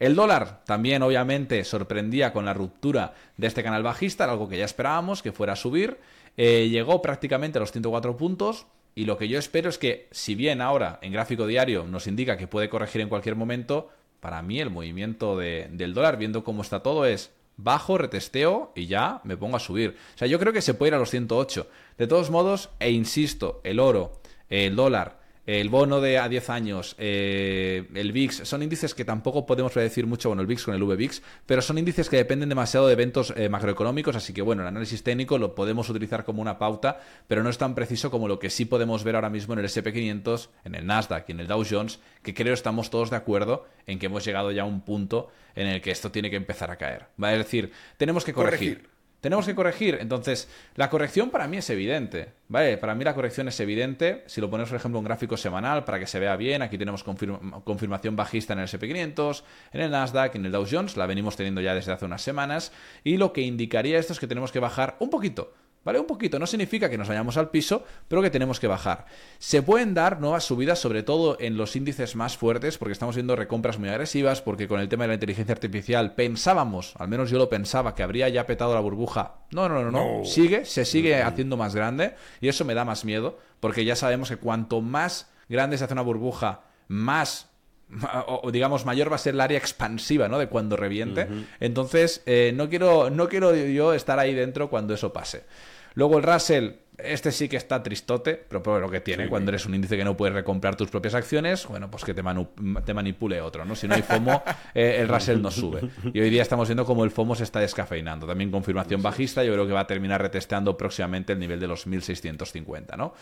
El dólar también obviamente sorprendía con la ruptura de este canal bajista, algo que ya esperábamos que fuera a subir. Eh, llegó prácticamente a los 104 puntos, y lo que yo espero es que, si bien ahora en gráfico diario nos indica que puede corregir en cualquier momento, para mí el movimiento del dólar, viendo cómo está todo, es bajo, retesteo y ya me pongo a subir. O sea, yo creo que se puede ir a los 108. De todos modos, e insisto, el oro, el dólar, el bono de a 10 años, eh, el VIX, son índices que tampoco podemos predecir mucho, bueno, el VIX con el VVIX, pero son índices que dependen demasiado de eventos eh, macroeconómicos, así que bueno, el análisis técnico lo podemos utilizar como una pauta, pero no es tan preciso como lo que sí podemos ver ahora mismo en el SP500, en el Nasdaq y en el Dow Jones, que creo estamos todos de acuerdo en que hemos llegado ya a un punto en el que esto tiene que empezar a caer. ¿va? Es decir, tenemos que corregir tenemos que corregir. Entonces, la corrección para mí es evidente. ¿Vale? Para mí la corrección es evidente. Si lo ponemos, por ejemplo, un gráfico semanal para que se vea bien, aquí tenemos confirmación bajista en el SP500, en el Nasdaq, en el Dow Jones, la venimos teniendo ya desde hace unas semanas. Y lo que indicaría esto es que tenemos que bajar un poquito. ¿Vale? Un poquito, no significa que nos vayamos al piso, pero que tenemos que bajar. Se pueden dar nuevas subidas, sobre todo en los índices más fuertes, porque estamos viendo recompras muy agresivas, porque con el tema de la inteligencia artificial pensábamos, al menos yo lo pensaba, que habría ya petado la burbuja. No, no, no, no. Sigue, se sigue haciendo más grande, y eso me da más miedo, porque ya sabemos que cuanto más grande se hace una burbuja, más o, digamos mayor va a ser el área expansiva ¿no? de cuando reviente entonces eh, no quiero no quiero yo estar ahí dentro cuando eso pase Luego el Russell, este sí que está tristote, pero por lo que tiene, cuando eres un índice que no puedes recomprar tus propias acciones, bueno, pues que te, te manipule otro, ¿no? Si no hay FOMO, eh, el Russell no sube. Y hoy día estamos viendo cómo el FOMO se está descafeinando. También confirmación bajista, yo creo que va a terminar retesteando próximamente el nivel de los 1650, ¿no?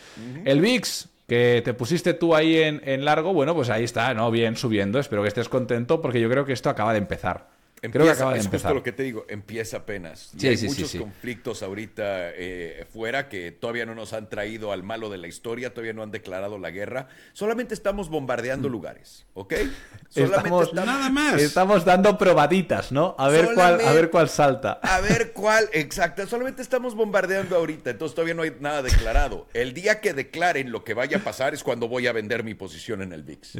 El VIX, que te pusiste tú ahí en, en largo, bueno, pues ahí está, ¿no? Bien subiendo, espero que estés contento porque yo creo que esto acaba de empezar. Creo que acaba de es justo lo que te digo, empieza apenas. hay muchos conflictos ahorita eh, fuera que todavía no nos han traído al malo de la historia, todavía no han declarado la guerra. Solamente estamos bombardeando mm. lugares, ¿ok? Solamente estamos, nada más. Estamos dando probaditas, ¿no? A ver cuál, a ver cuál salta. A ver cuál, exacto. Solamente estamos bombardeando ahorita, entonces todavía no hay nada declarado. El día que declaren lo que vaya a pasar es cuando voy a vender mi posición en el VIX.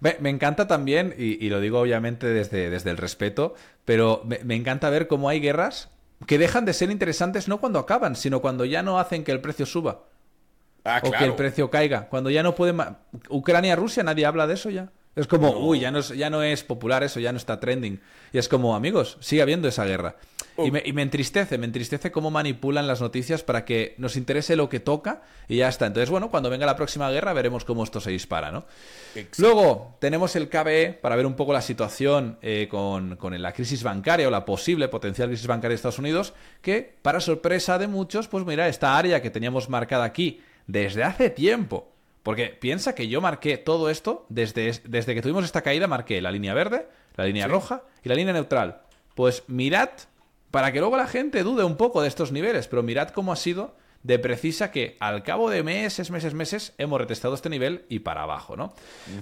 Me, encanta también, y, y, lo digo obviamente desde, desde el respeto, pero me, encanta ver cómo hay guerras que dejan de ser interesantes no cuando acaban, sino cuando ya no hacen que el precio suba. Ah, o que el precio caiga. Cuando ya no puede... Ucrania-Rusia, nadie habla de eso ya. Es como, uy, ya no, es, ya no es popular eso, ya no está trending. Y es como, amigos, sigue habiendo esa guerra. Y, me, y, me, entristece, me entristece cómo manipulan las noticias para que nos interese lo que toca y ya está. Entonces, bueno, cuando venga la próxima guerra veremos cómo esto se dispara, ¿no? Luego tenemos el KBE para ver un poco la situación eh, con, con, la crisis bancaria o la posible potencial crisis bancaria de Estados Unidos, que para sorpresa de muchos, pues mira, esta área que teníamos marcada aquí desde hace tiempo porque piensa que yo marqué todo esto, desde, desde que tuvimos esta caída, marqué la línea verde, la línea roja y la línea neutral. Pues mirad, para que luego la gente dude un poco de estos niveles, pero mirad cómo ha sido de precisa que al cabo de meses, meses, meses hemos retestado este nivel y para abajo, ¿no?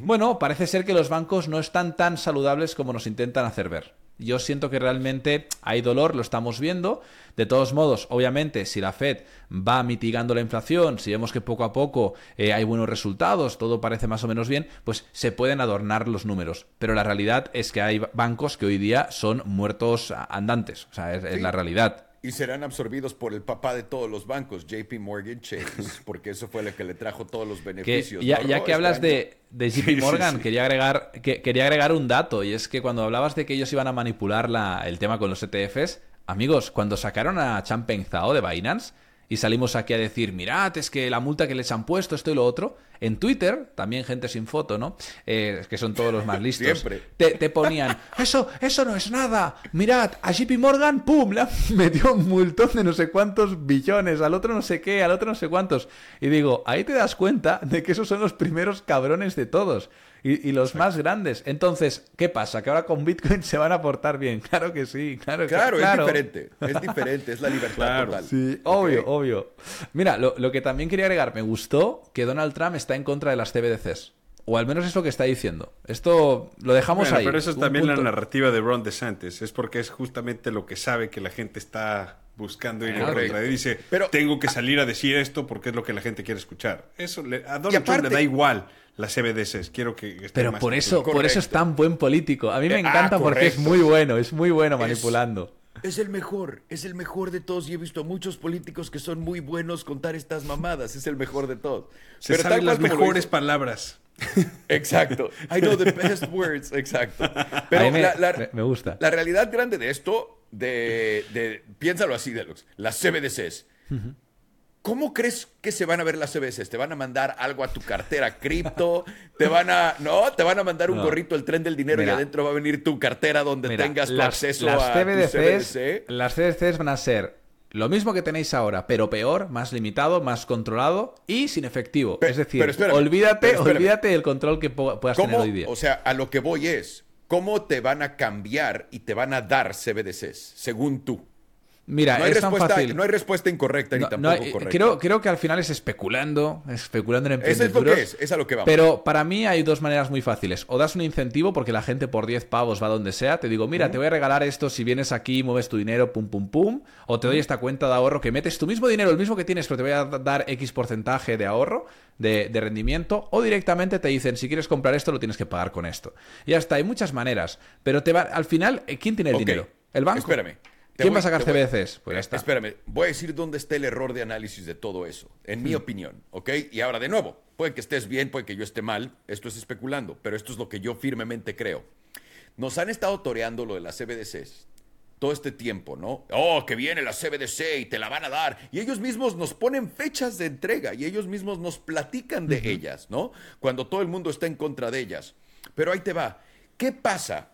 Bueno, parece ser que los bancos no están tan saludables como nos intentan hacer ver. Yo siento que realmente hay dolor, lo estamos viendo. De todos modos, obviamente, si la Fed va mitigando la inflación, si vemos que poco a poco eh, hay buenos resultados, todo parece más o menos bien, pues se pueden adornar los números. Pero la realidad es que hay bancos que hoy día son muertos andantes. O sea, es la realidad y serán absorbidos por el papá de todos los bancos, JP Morgan Chase, porque eso fue lo que le trajo todos los beneficios. ya, que este hablas de, de, JP Morgan, Quería, agregar, que, quería agregar un dato, y es que cuando hablabas de que ellos iban a manipular la, el tema con los ETFs, amigos, cuando sacaron a Champagne Zhao de Binance, y salimos aquí a decir, mirad, es que la multa que les han puesto, esto y lo otro. En Twitter, también gente sin foto, ¿no? Eh, que son todos los más listos. Siempre. Te, ponían, eso, eso no es nada. Mirad, a JP Morgan, ¡pum! Le metió un multón de no sé cuántos billones, al otro no sé qué, al otro no sé cuántos. Y digo, ahí te das cuenta de que esos son los primeros cabrones de todos. Y, los más grandes. Entonces, ¿qué pasa? ¿Que ahora con Bitcoin se van a portar bien? Claro que sí, claro que Claro, es diferente. Es diferente, es la libertad total. Sí, obvio, obvio. Mira, lo, lo, que también quería agregar, me gustó que Donald Trump está en contra de las CBDCs. O al menos es lo que está diciendo. Esto lo dejamos ahí. Pero eso es también la narrativa de Ron DeSantis. Es porque es justamente lo que sabe que la gente está buscando ir en contra. Y dice, pero, tengo que salir a decir esto porque es lo que la gente quiere escuchar. Eso a Donald Trump le da igual las CBDCs. Quiero que Pero por eso, por eso es tan buen político. A mí me eh, encanta ah, porque es muy bueno, es muy bueno manipulando. Es, el mejor, es el mejor de todos y he visto a muchos políticos que son muy buenos contar estas mamadas. Es el mejor de todos. Se Pero saben las mejores palabras. Exacto. I know the best words. Exacto. Pero me, gusta. La realidad grande de esto, de, de piénsalo así, Deluxe, las CBDCs. ¿Cómo crees que se van a ver las CBDCs? ¿Te van a mandar algo a tu cartera cripto? ¿Te van a, no? ¿Te van a mandar un gorrito, el tren del dinero y adentro va a venir tu cartera donde tengas acceso a CBDCs, Las CBDCs van a ser lo mismo que tenéis ahora, pero peor, más limitado, más controlado y sin efectivo. es decir, olvídate, olvídate del control que puedas tener hoy día. O sea, a lo que voy es, ¿cómo te van a cambiar y te van a dar CBDCs, según tú? Mira, no hay, respuesta, no hay respuesta incorrecta ni tampoco correcta. Creo, creo, que al final es especulando, especulando en empresas. Es lo que es, es a lo que vamos. Pero para mí hay dos maneras muy fáciles. O das un incentivo porque la gente por 10 pavos va donde sea. Te digo, mira, te voy a regalar esto si vienes aquí, mueves tu dinero, pum, pum, pum. O te doy esta cuenta de ahorro que metes tu mismo dinero, el mismo que tienes, pero te voy a dar X porcentaje de ahorro, de, rendimiento. O directamente te dicen, si quieres comprar esto, lo tienes que pagar con esto. Y ya está, hay muchas maneras. Pero te va, al final, ¿quién tiene el dinero? ¿El banco? Espérame. ¿Quién va a sacar CBDCs? Pues ya está. Espérame, voy a decir dónde está el error de análisis de todo eso, en mi hmm. opinión, ¿ok? Y ahora, de nuevo, puede que estés bien, puede que yo esté mal, esto es especulando, pero esto es lo que yo firmemente creo. Nos han estado toreando lo de las CBDCs todo este tiempo, ¿no? Oh, que viene la CBDC y te la van a dar. Y ellos mismos nos ponen fechas de entrega y ellos mismos nos platican de ellas, ¿no? Cuando todo el mundo está en contra de ellas. Pero ahí te va. ¿Qué pasa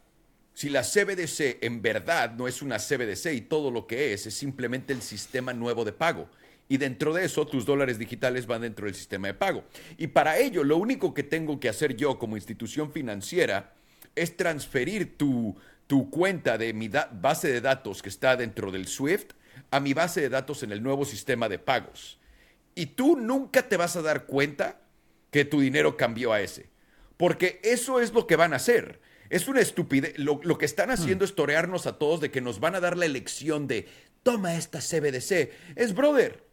si la CBDC en verdad no es una CBDC y todo lo que es es simplemente el sistema nuevo de pago. Y dentro de eso, tus dólares digitales van dentro del sistema de pago. Y para ello, lo único que tengo que hacer yo como institución financiera es transferir tu, tu cuenta de mi base de datos que está dentro del SWIFT a mi base de datos en el nuevo sistema de pagos. Y tú nunca te vas a dar cuenta que tu dinero cambió a ese. Porque eso es lo que van a hacer. Es una estupidez. Lo, que están haciendo hmm. es torearnos a todos de que nos van a dar la elección de toma esta CBDC. Es brother.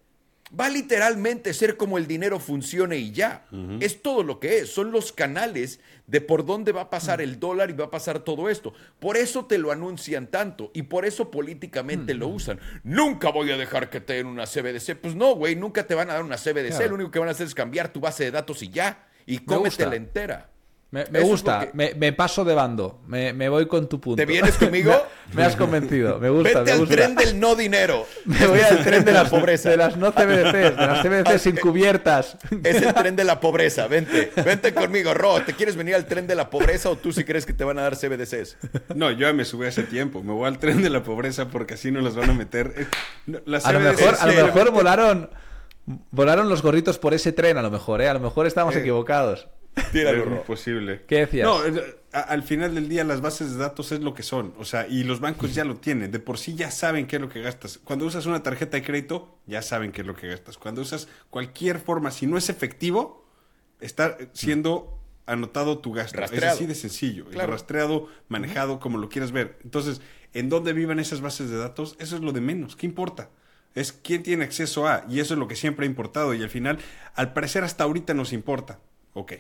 Va literalmente a ser como el dinero funcione y ya. Es todo lo que es. Son los canales de por dónde va a pasar hmm. el dólar y va a pasar todo esto. Por eso te lo anuncian tanto y por eso políticamente lo hmm. usan. Nunca voy a dejar que te den una CBDC. Pues no, güey, nunca te van a dar una CBDC. Lo único que van a hacer es cambiar tu base de datos y ya. Y cómetela entera. Me, gusta, me, paso de bando, me, voy con tu punto. ¿Te vienes conmigo? me, has convencido, me gusta. Vete al tren del no dinero. Me voy al tren de la pobreza. De las no CBDCs, de las CBDCs encubiertas. Es el tren de la pobreza, vente, vente conmigo. Ro, ¿te quieres venir al tren de la pobreza o tú si crees que te van a dar CBDCs? No, yo ya me subí hace tiempo, me voy al tren de la pobreza porque así no los van a meter. Eh, a, lo mejor, a lo mejor volaron, volaron los gorritos por ese tren, a lo mejor, ¿eh? A lo mejor estamos eh, equivocados. Es muy posible. ¿Qué decías? No, al final del día las bases de datos es lo que son. O sea, y los bancos ya lo tienen. De por sí ya saben qué es lo que gastas. Cuando usas una tarjeta de crédito, ya saben qué es lo que gastas. Cuando usas cualquier forma, si no es efectivo, está siendo anotado tu gasto. Es así de sencillo. Rastreado, manejado, como lo quieras ver. Entonces, ¿en dónde vivan esas bases de datos? Eso es lo de menos. ¿Qué importa? Es quién tiene acceso a. Y eso es lo que siempre ha importado. Y al final, al parecer hasta ahorita nos importa. Ok.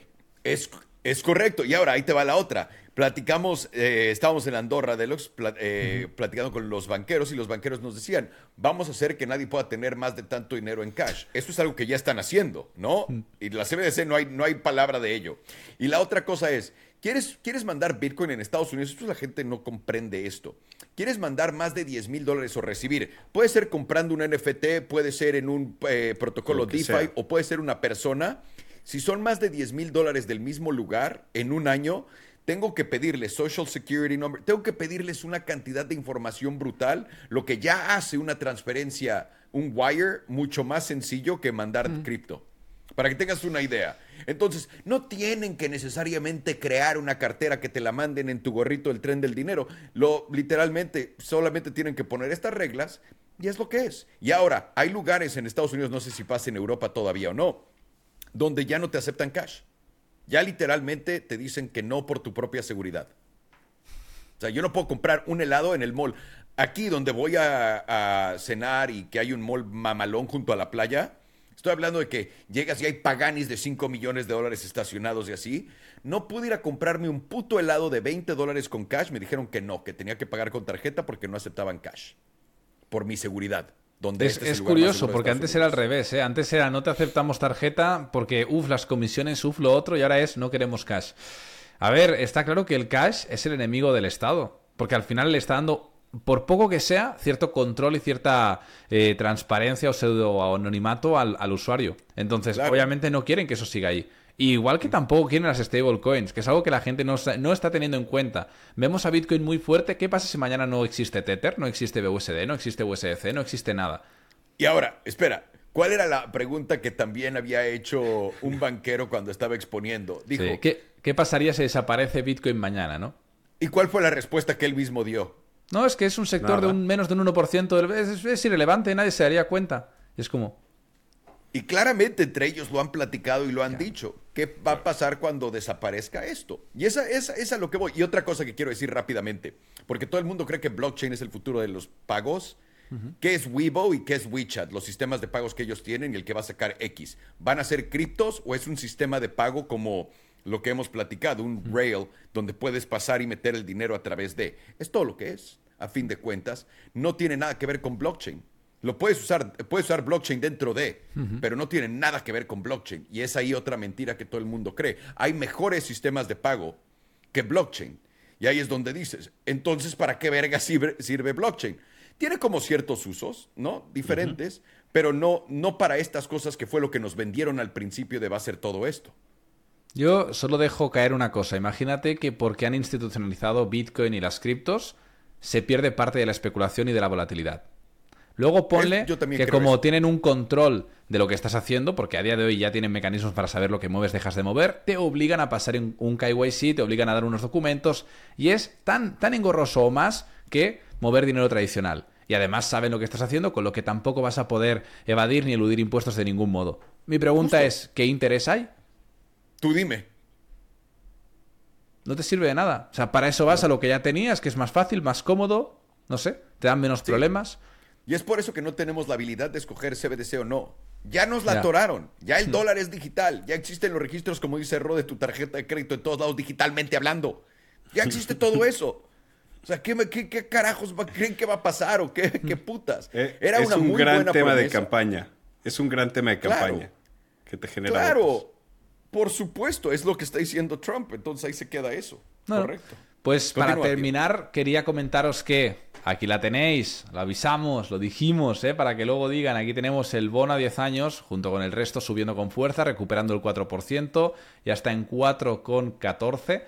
Es, es correcto. Y ahora ahí te va la otra. Platicamos, eh, estábamos en Andorra Deluxe eh, platicando con los banqueros y los banqueros nos decían, vamos a hacer que nadie pueda tener más de tanto dinero en cash. Eso es algo que ya están haciendo, ¿no? Y la CBDC no hay, no hay palabra de ello. Y la otra cosa es, ¿quieres, ¿quieres mandar Bitcoin en Estados Unidos? Esto la gente no comprende esto. ¿Quieres mandar más de 10 mil dólares o recibir? Puede ser comprando un NFT, puede ser en un eh, protocolo DeFi o puede ser una persona si son más de 10 mil dólares del mismo lugar en un año, tengo que pedirles Social Security Number, tengo que pedirles una cantidad de información brutal, lo que ya hace una transferencia, un wire, mucho más sencillo que mandar cripto. Para que tengas una idea. Entonces, no tienen que necesariamente crear una cartera que te la manden en tu gorrito del tren del dinero. Lo literalmente solamente tienen que poner estas reglas y es lo que es. Y ahora, hay lugares en Estados Unidos, no sé si pasa en Europa todavía o no, donde ya no te aceptan cash. Ya literalmente te dicen que no por tu propia seguridad. O sea, yo no puedo comprar un helado en el mall. Aquí donde voy a, cenar y que hay un mall mamalón junto a la playa, estoy hablando de que llegas y hay paganis de 5 millones de dólares estacionados y así. No pude ir a comprarme un puto helado de 20 dólares con cash. Me dijeron que no, que tenía que pagar con tarjeta porque no aceptaban cash. Por mi seguridad es, este curioso, porque antes era al revés, ¿eh? Antes era no te aceptamos tarjeta porque, uff, las comisiones, uff, lo otro, y ahora es no queremos cash. A ver, está claro que el cash es el enemigo del Estado, porque al final le está dando, por poco que sea, cierto control y cierta eh, transparencia o pseudo anonimato al, usuario. Entonces, obviamente no quieren que eso siga ahí igual que tampoco quieren las stablecoins, que es algo que la gente no, no, está teniendo en cuenta. Vemos a Bitcoin muy fuerte. ¿Qué pasa si mañana no existe Tether, no existe BUSD, no existe USDC, no existe nada? Y ahora, espera, ¿cuál era la pregunta que también había hecho un banquero cuando estaba exponiendo? Dijo, ¿Qué, pasaría si desaparece Bitcoin mañana, no? ¿Y cuál fue la respuesta que él mismo dio? No, es que es un sector de un menos de un 1%, es, es irrelevante, nadie se daría cuenta. Es como... Y claramente entre ellos lo han platicado y lo han dicho. ¿Qué va a pasar cuando desaparezca esto? Y esa, esa, esa es lo que voy. Y otra cosa que quiero decir rápidamente, porque todo el mundo cree que blockchain es el futuro de los pagos. ¿Qué es Weibo y qué es WeChat? Los sistemas de pagos que ellos tienen y el que va a sacar X. ¿Van a ser criptos o es un sistema de pago como lo que hemos platicado, un rail donde puedes pasar y meter el dinero a través de? Es todo lo que es, a fin de cuentas. No tiene nada que ver con blockchain. Lo puedes usar, puedes usar blockchain dentro de, pero no tiene nada que ver con blockchain. Y es ahí otra mentira que todo el mundo cree. Hay mejores sistemas de pago que blockchain. Y ahí es donde dices, entonces, ¿para qué verga sirve, blockchain? Tiene como ciertos usos, ¿no? Diferentes, pero no, no para estas cosas que fue lo que nos vendieron al principio de va a ser todo esto. Yo solo dejo caer una cosa. Imagínate que porque han institucionalizado Bitcoin y las criptos, se pierde parte de la especulación y de la volatilidad. Luego ponle que como tienen un control de lo que estás haciendo, porque a día de hoy ya tienen mecanismos para saber lo que mueves, dejas de mover, te obligan a pasar un KYC, te obligan a dar unos documentos, y es tan, tan engorroso o más que mover dinero tradicional. Y además saben lo que estás haciendo, con lo que tampoco vas a poder evadir ni eludir impuestos de ningún modo. Mi pregunta es, ¿qué interés hay? Tú dime. No te sirve de nada. O sea, para eso vas a lo que ya tenías, que es más fácil, más cómodo, no sé, te dan menos problemas. Y es por eso que no tenemos la habilidad de escoger CBDC o no. Ya nos la atoraron. Ya el dólar es digital. Ya existen los registros, como dice Ro, de tu tarjeta de crédito en todos lados digitalmente hablando. Ya existe todo eso. O sea, ¿qué, qué, carajos creen que va a pasar o qué, qué putas? Eh, Era es un gran tema de campaña. Es un gran tema de campaña que te genera. Claro, por supuesto, es lo que está diciendo Trump. Entonces ahí se queda eso. Correcto. Pues para terminar, quería comentaros que aquí la tenéis, lo avisamos, lo dijimos, ¿eh? para que luego digan, aquí tenemos el bono a 10 años, junto con el resto subiendo con fuerza, recuperando el 4%, ya está en 4,14.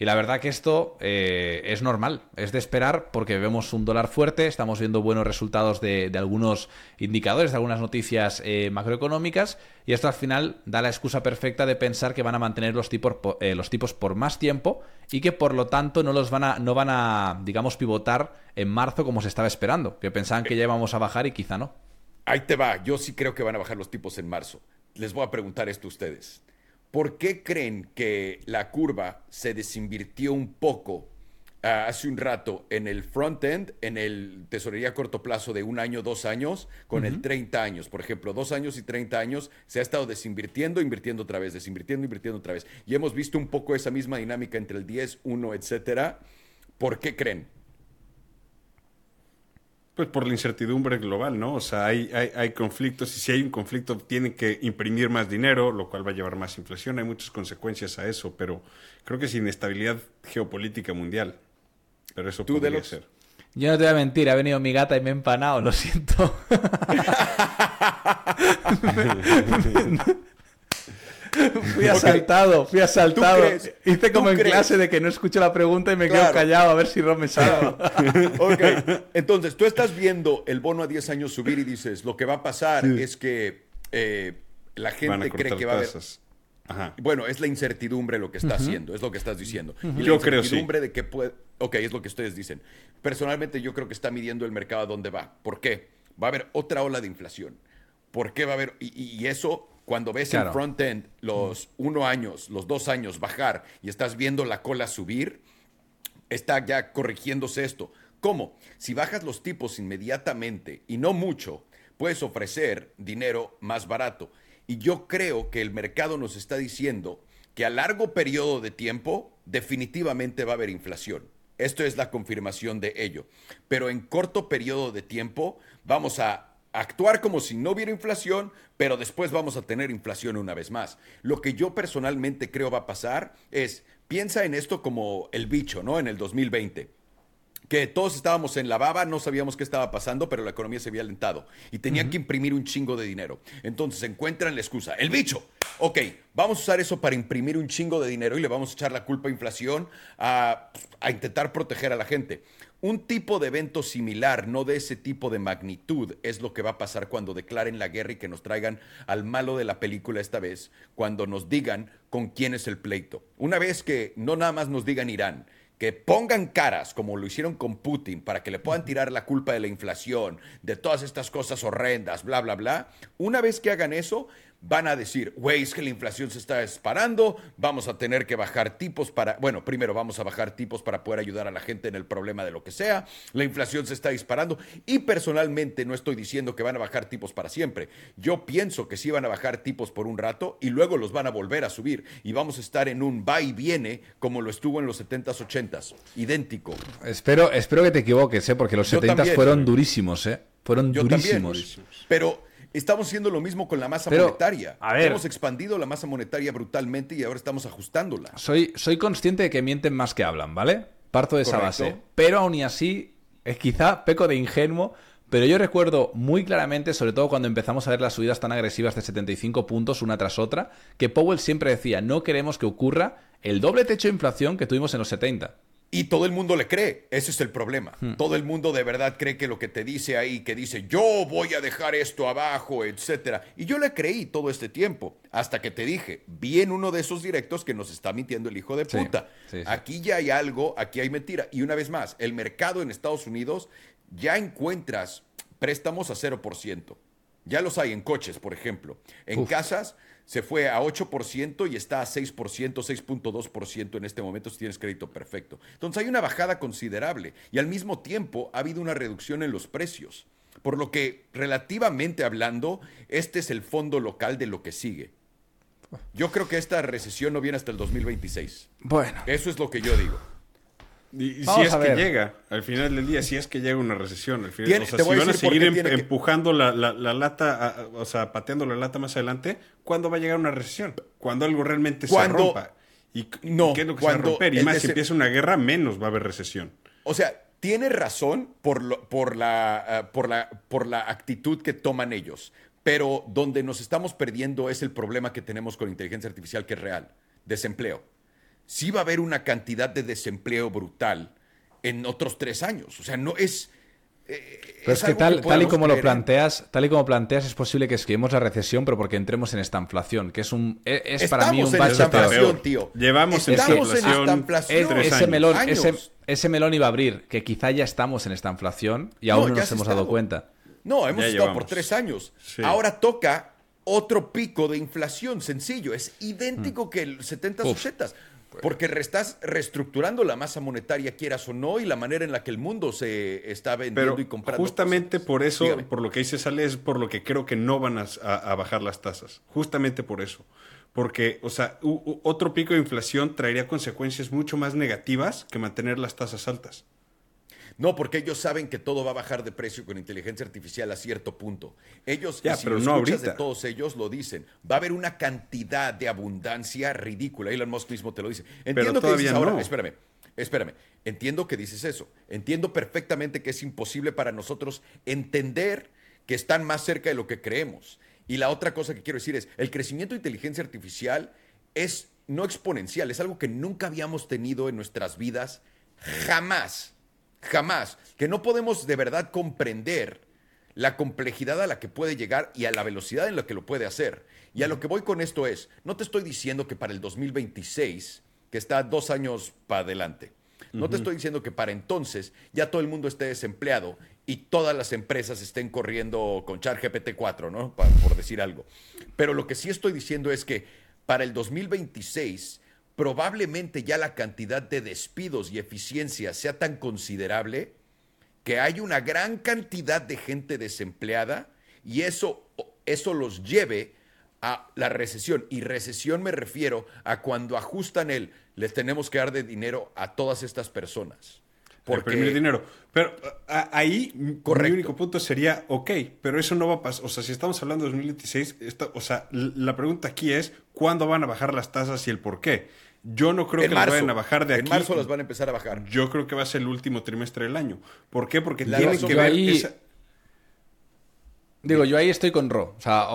Y la verdad que esto eh, es normal, es de esperar porque vemos un dólar fuerte, estamos viendo buenos resultados de, algunos indicadores, de algunas noticias eh, macroeconómicas y esto al final da la excusa perfecta de pensar que van a mantener los tipos, eh, los tipos por más tiempo y que por lo tanto no los van a, no van a, digamos, pivotar en marzo como se estaba esperando, que pensaban que ya íbamos a bajar y quizá no. Ahí te va, yo sí creo que van a bajar los tipos en marzo. Les voy a preguntar esto a ustedes. ¿Por qué creen que la curva se desinvirtió un poco ah, hace un rato en el front end, en el tesorería a corto plazo de un año, dos años, con el 30 años? Por ejemplo, dos años y 30 años se ha estado desinvirtiendo, invirtiendo otra vez, desinvirtiendo, invirtiendo otra vez. Y hemos visto un poco esa misma dinámica entre el 10, 1, etcétera. ¿Por qué creen? Pues por la incertidumbre global, ¿no? O sea, hay, hay, conflictos y si hay un conflicto tienen que imprimir más dinero, lo cual va a llevar más inflación. Hay muchas consecuencias a eso, pero creo que es inestabilidad geopolítica mundial. Pero eso ¿Tú podría ser. Yo no te voy a mentir, ha venido mi gata y me ha empanado, lo siento. fui asaltado, fui asaltado. Hice como en clase de que no escucho la pregunta y me quedo callado a ver si Ron me salva. ok, entonces tú estás viendo el bono a 10 años subir y dices, lo que va a pasar es que eh, la gente cree que va a haber... Bueno, es la incertidumbre lo que está haciendo, es lo que estás diciendo. yo creo sí. de que puede... Ok, es lo que ustedes dicen. Personalmente yo creo que está midiendo el mercado a dónde va. ¿Por qué? Va a haber otra ola de inflación. ¿Por qué va a haber? y eso cuando ves el front end los uno años, los dos años bajar y estás viendo la cola subir, está ya corrigiéndose esto. ¿Cómo? Si bajas los tipos inmediatamente y no mucho, puedes ofrecer dinero más barato. Y yo creo que el mercado nos está diciendo que a largo periodo de tiempo definitivamente va a haber inflación. Esto es la confirmación de ello. Pero en corto periodo de tiempo vamos a actuar como si no hubiera inflación, pero después vamos a tener inflación una vez más. Lo que yo personalmente creo va a pasar es, piensa en esto como el bicho, ¿no? En el 2020 que todos estábamos en la baba, no sabíamos qué estaba pasando, pero la economía se había alentado y tenían que imprimir un chingo de dinero. Entonces encuentran la excusa, el bicho. Ok, vamos a usar eso para imprimir un chingo de dinero y le vamos a echar la culpa a inflación a, a intentar proteger a la gente. Un tipo de evento similar, no de ese tipo de magnitud, es lo que va a pasar cuando declaren la guerra y que nos traigan al malo de la película esta vez, cuando nos digan con quién es el pleito. Una vez que no nada más nos digan Irán, que pongan caras como lo hicieron con Putin para que le puedan tirar la culpa de la inflación, de todas estas cosas horrendas, bla, bla, bla. Una vez que hagan eso, van a decir, güey, es que la inflación se está disparando, vamos a tener que bajar tipos para, bueno, primero vamos a bajar tipos para poder ayudar a la gente en el problema de lo que sea, la inflación se está disparando y personalmente no estoy diciendo que van a bajar tipos para siempre, yo pienso que sí van a bajar tipos por un rato y luego los van a volver a subir y vamos a estar en un va y viene como lo estuvo en los 70s, 80s, idéntico. Espero, espero que te equivoques, ¿eh? porque los 70s fueron durísimos, ¿eh? fueron durísimos. pero Estamos haciendo lo mismo con la masa monetaria. Hemos expandido la masa monetaria brutalmente y ahora estamos ajustándola. Soy, soy consciente de que mienten más que hablan, ¿vale? Parto de esa base. Pero aún y así, es quizá peco de ingenuo, pero yo recuerdo muy claramente, sobre todo cuando empezamos a ver las subidas tan agresivas de 75 puntos una tras otra, que Powell siempre decía, no queremos que ocurra el doble techo de inflación que tuvimos en los 70. Y todo el mundo le cree, ese es el problema. Hmm. Todo el mundo de verdad cree que lo que te dice ahí, que dice yo voy a dejar esto abajo, etcétera. Y yo le creí todo este tiempo, hasta que te dije, vi en uno de esos directos que nos está mintiendo el hijo de puta. Aquí ya hay algo, aquí hay mentira. Y una vez más, el mercado en Estados Unidos ya encuentras préstamos a 0%. Ya los hay en coches, por ejemplo. En casas se fue a 8% y está a 6%, 6.2% en este momento si tienes crédito perfecto. Entonces hay una bajada considerable y al mismo tiempo ha habido una reducción en los precios. Por lo que, relativamente hablando, este es el fondo local de lo que sigue. Yo creo que esta recesión no viene hasta el 2026. Bueno. Eso es lo que yo digo. Y, si es que llega, al final del día, si es que llega una recesión, al final, o sea, si van a seguir em- empujando la, lata, o sea, pateando la lata más adelante, ¿cuándo va a llegar una recesión? Cuando algo realmente se rompa. ¿Y no, qué es lo que se va a romper? Y más, si empieza una guerra, menos va a haber recesión. O sea, tiene razón por, por, la, eh, por, la, por la actitud que toman ellos, pero donde nos estamos perdiendo es el problema que tenemos con inteligencia artificial que es real, desempleo sí va a haber una cantidad de desempleo brutal en otros tres años. O sea, no es... Eh, pero es, que tal, tal y como lo planteas, tal y como planteas, es posible que esquivemos la recesión, pero porque entremos en esta inflación, que es un e, es, para mí un bache inflación, tío. Llevamos Estamos en esta inflación. ese melón, ese, melón iba a abrir, que quizá ya estamos en esta inflación y aún no, nos hemos dado cuenta. No, hemos estado por tres años. Ahora toca otro pico de inflación, sencillo. Es idéntico mm. que el 70 80 porque estás reestructurando la masa monetaria, quieras o no, y la manera en la que el mundo se está vendiendo y comprando. Justamente por eso, por lo que dice Sale, es por lo que creo que no van a, bajar las tasas. Justamente por eso. Porque, o sea, otro pico de inflación traería consecuencias mucho más negativas que mantener las tasas altas. No, porque ellos saben que todo va a bajar de precio con inteligencia artificial a cierto punto. Ellos, ya, pero no de todos ellos, lo dicen. Va a haber una cantidad de abundancia ridícula. Elon Musk mismo te lo dice. Entiendo que dices ahora, espérame, espérame. Entiendo que dices eso. Entiendo perfectamente que es imposible para nosotros entender que están más cerca de lo que creemos. Y la otra cosa que quiero decir es, el crecimiento de inteligencia artificial es no exponencial, es algo que nunca habíamos tenido en nuestras vidas, jamás. Jamás. Que no podemos de verdad comprender la complejidad a la que puede llegar y a la velocidad en la que lo puede hacer. Y a lo que voy con esto es, no te estoy diciendo que para el 2026, que está dos años para adelante, no te estoy diciendo que para entonces ya todo el mundo esté desempleado y todas las empresas estén corriendo con ChatGPT 4, ¿no? por decir algo. Pero lo que sí estoy diciendo es que para el 2026 probablemente ya la cantidad de despidos y eficiencia sea tan considerable que hay una gran cantidad de gente desempleada y eso, eso los lleve a la recesión. Y recesión me refiero a cuando ajustan el, les tenemos que dar de dinero a todas estas personas. Porque... El dinero. Pero ahí mi único punto sería, ok, pero eso no va a pasar. O sea, si estamos hablando de 2016, o sea, la pregunta aquí es, ¿cuándo van a bajar las tasas y el por qué? Yo no creo que las vayan a bajar de aquí. En marzo las van a empezar a bajar. Yo creo que va a ser el último trimestre del año. ¿Por qué? Porque tienen que ver esa... Digo, yo ahí estoy con Ro. O sea,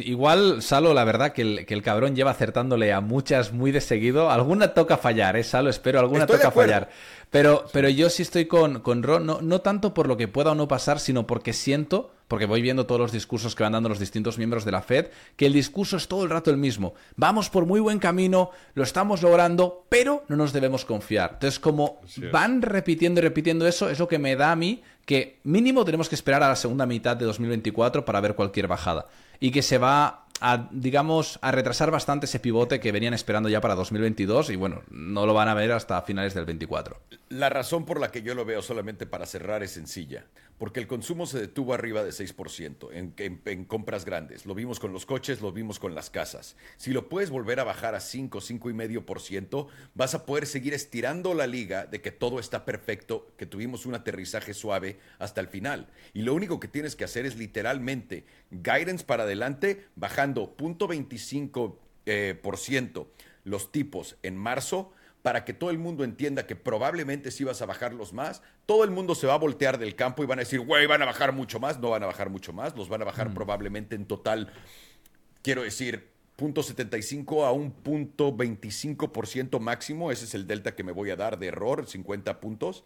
igual Salo, la verdad, que el, que el, cabrón lleva acertándole a muchas muy de seguido. Alguna toca fallar, ¿eh, Salo? Espero, alguna toca fallar. Pero, pero yo sí estoy con, con Ro, no, no tanto por lo que pueda o no pasar, sino porque siento porque voy viendo todos los discursos que van dando los distintos miembros de la Fed, que el discurso es todo el rato el mismo. Vamos por muy buen camino, lo estamos logrando, pero no nos debemos confiar. Entonces, como van repitiendo y repitiendo eso, es lo que me da a mí que mínimo tenemos que esperar a la segunda mitad de 2024 para ver cualquier bajada. Y que se va a, digamos, a retrasar bastante ese pivote que venían esperando ya para 2022 y bueno, no lo van a ver hasta finales del 24. La razón por la que yo lo veo solamente para cerrar es sencilla, porque el consumo se detuvo arriba de 6% en, en, compras grandes. Lo vimos con los coches, lo vimos con las casas. Si lo puedes volver a bajar a 5, 5,5%, vas a poder seguir estirando la liga de que todo está perfecto, que tuvimos un aterrizaje suave hasta el final. Y lo único que tienes que hacer es literalmente guidance para adelante, bajando 0.25% eh, los tipos en marzo para que todo el mundo entienda que probablemente si vas a bajarlos más, todo el mundo se va a voltear del campo y van a decir, güey, van a bajar mucho más, no van a bajar mucho más, los van a bajar mm. probablemente en total, quiero decir, punto .75 a un punto .25% máximo, ese es el delta que me voy a dar de error, 50 puntos.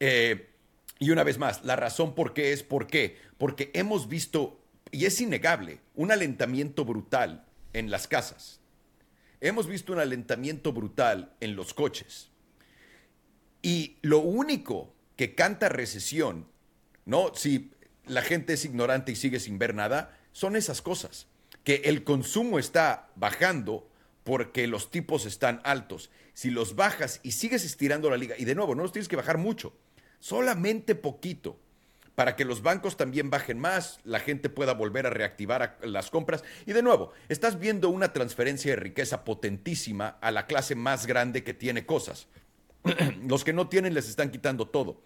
Eh, y una vez más, la razón por qué es por qué, porque hemos visto, y es innegable, un alentamiento brutal en las casas hemos visto un alentamiento brutal en los coches. Y lo único que canta recesión, ¿no? Si la gente es ignorante y sigue sin ver nada, son esas cosas. Que el consumo está bajando porque los tipos están altos. Si los bajas y sigues estirando la liga, y de nuevo, no los tienes que bajar mucho, solamente poquito para que los bancos también bajen más, la gente pueda volver a reactivar las compras. Y de nuevo, estás viendo una transferencia de riqueza potentísima a la clase más grande que tiene cosas. los que no tienen les están quitando todo.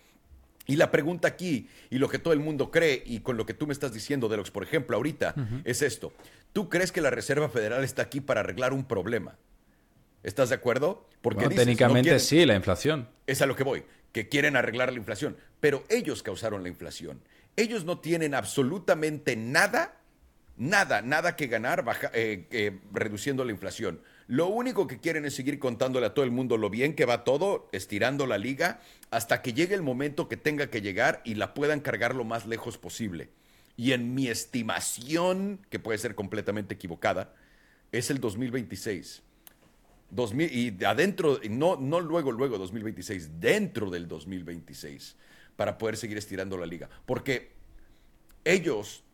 Y la pregunta aquí, y lo que todo el mundo cree, y con lo que tú me estás diciendo, Delox, por ejemplo, ahorita, es esto. ¿Tú crees que la Reserva Federal está aquí para arreglar un problema? ¿Estás de acuerdo? Porque técnicamente sí, la inflación. Es a lo que voy que quieren arreglar la inflación, pero ellos causaron la inflación. Ellos no tienen absolutamente nada Nada, nada que ganar eh, eh, reduciendo la inflación. Lo único que quieren es seguir contándole a todo el mundo lo bien que va todo, estirando la liga, hasta que llegue el momento que tenga que llegar y la puedan cargar lo más lejos posible. Y en mi estimación, que puede ser completamente equivocada, es el 2026. Y adentro, no, no luego, luego 2026, dentro del 2026, para poder seguir estirando la liga. Porque ellos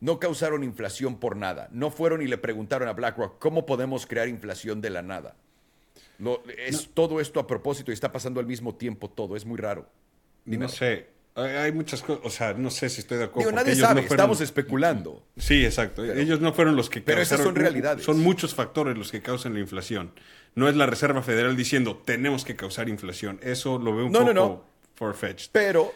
no causaron inflación por nada. No fueron y le preguntaron a BlackRock, ¿cómo podemos crear inflación de la nada? es todo esto a propósito y está pasando al mismo tiempo todo. Es muy raro. No sé. Hay muchas cosas, o sea, no sé si estoy de acuerdo. nadie sabe, estamos especulando. Sí, exacto. ellos no fueron los que Pero esas son realidades. Son muchos factores los que causan la inflación. No es la Reserva Federal diciendo, tenemos que causar inflación. Eso lo veo un poco no, far-fetched. Pero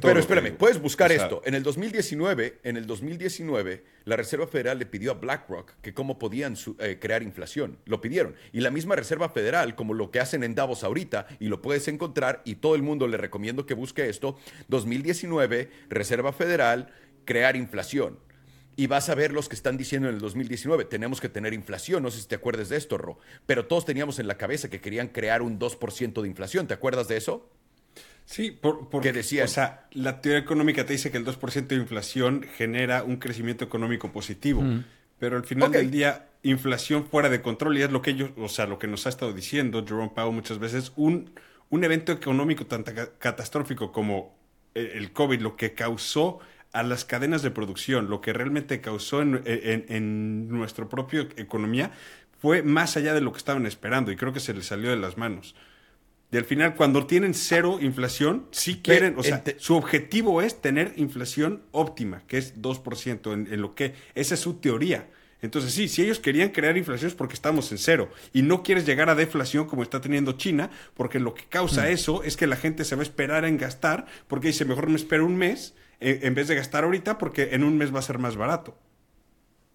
pero espérame, puedes buscar esto. En el 2019, en el 2019, la Reserva Federal le pidió a BlackRock que cómo podían eh, crear inflación. Lo pidieron. Y la misma Reserva Federal, como lo que hacen en Davos ahorita, y lo puedes encontrar, y todo el mundo le recomiendo que busque esto, 2019, Reserva Federal, crear inflación. Y vas a ver los que están diciendo en el 2019, tenemos que tener inflación, no sé si te acuerdas de esto, Ro, pero todos teníamos en la cabeza que querían crear un 2% de inflación, ¿te acuerdas de eso? Sí, por, porque decía, o sea, la teoría económica te dice que el 2% de inflación genera un crecimiento económico positivo, mm. pero al final del día, inflación fuera de control, y es lo que ellos, o sea, lo que nos ha estado diciendo Jerome Powell muchas veces, un, un evento económico tan catastrófico como el COVID, lo que causó a las cadenas de producción, lo que realmente causó en, en, en nuestra propia economía, fue más allá de lo que estaban esperando, y creo que se les salió de las manos. Y al final, cuando tienen cero inflación, sí quieren, o sea, su objetivo es tener inflación óptima, que es 2% en, en lo que, esa es su teoría. Entonces, sí, si ellos querían crear inflación es porque estamos en cero. Y no quieres llegar a deflación como está teniendo China, porque lo que causa mm. eso es que la gente se va a esperar en gastar, porque dice, mejor me espero un mes eh, en vez de gastar ahorita, porque en un mes va a ser más barato.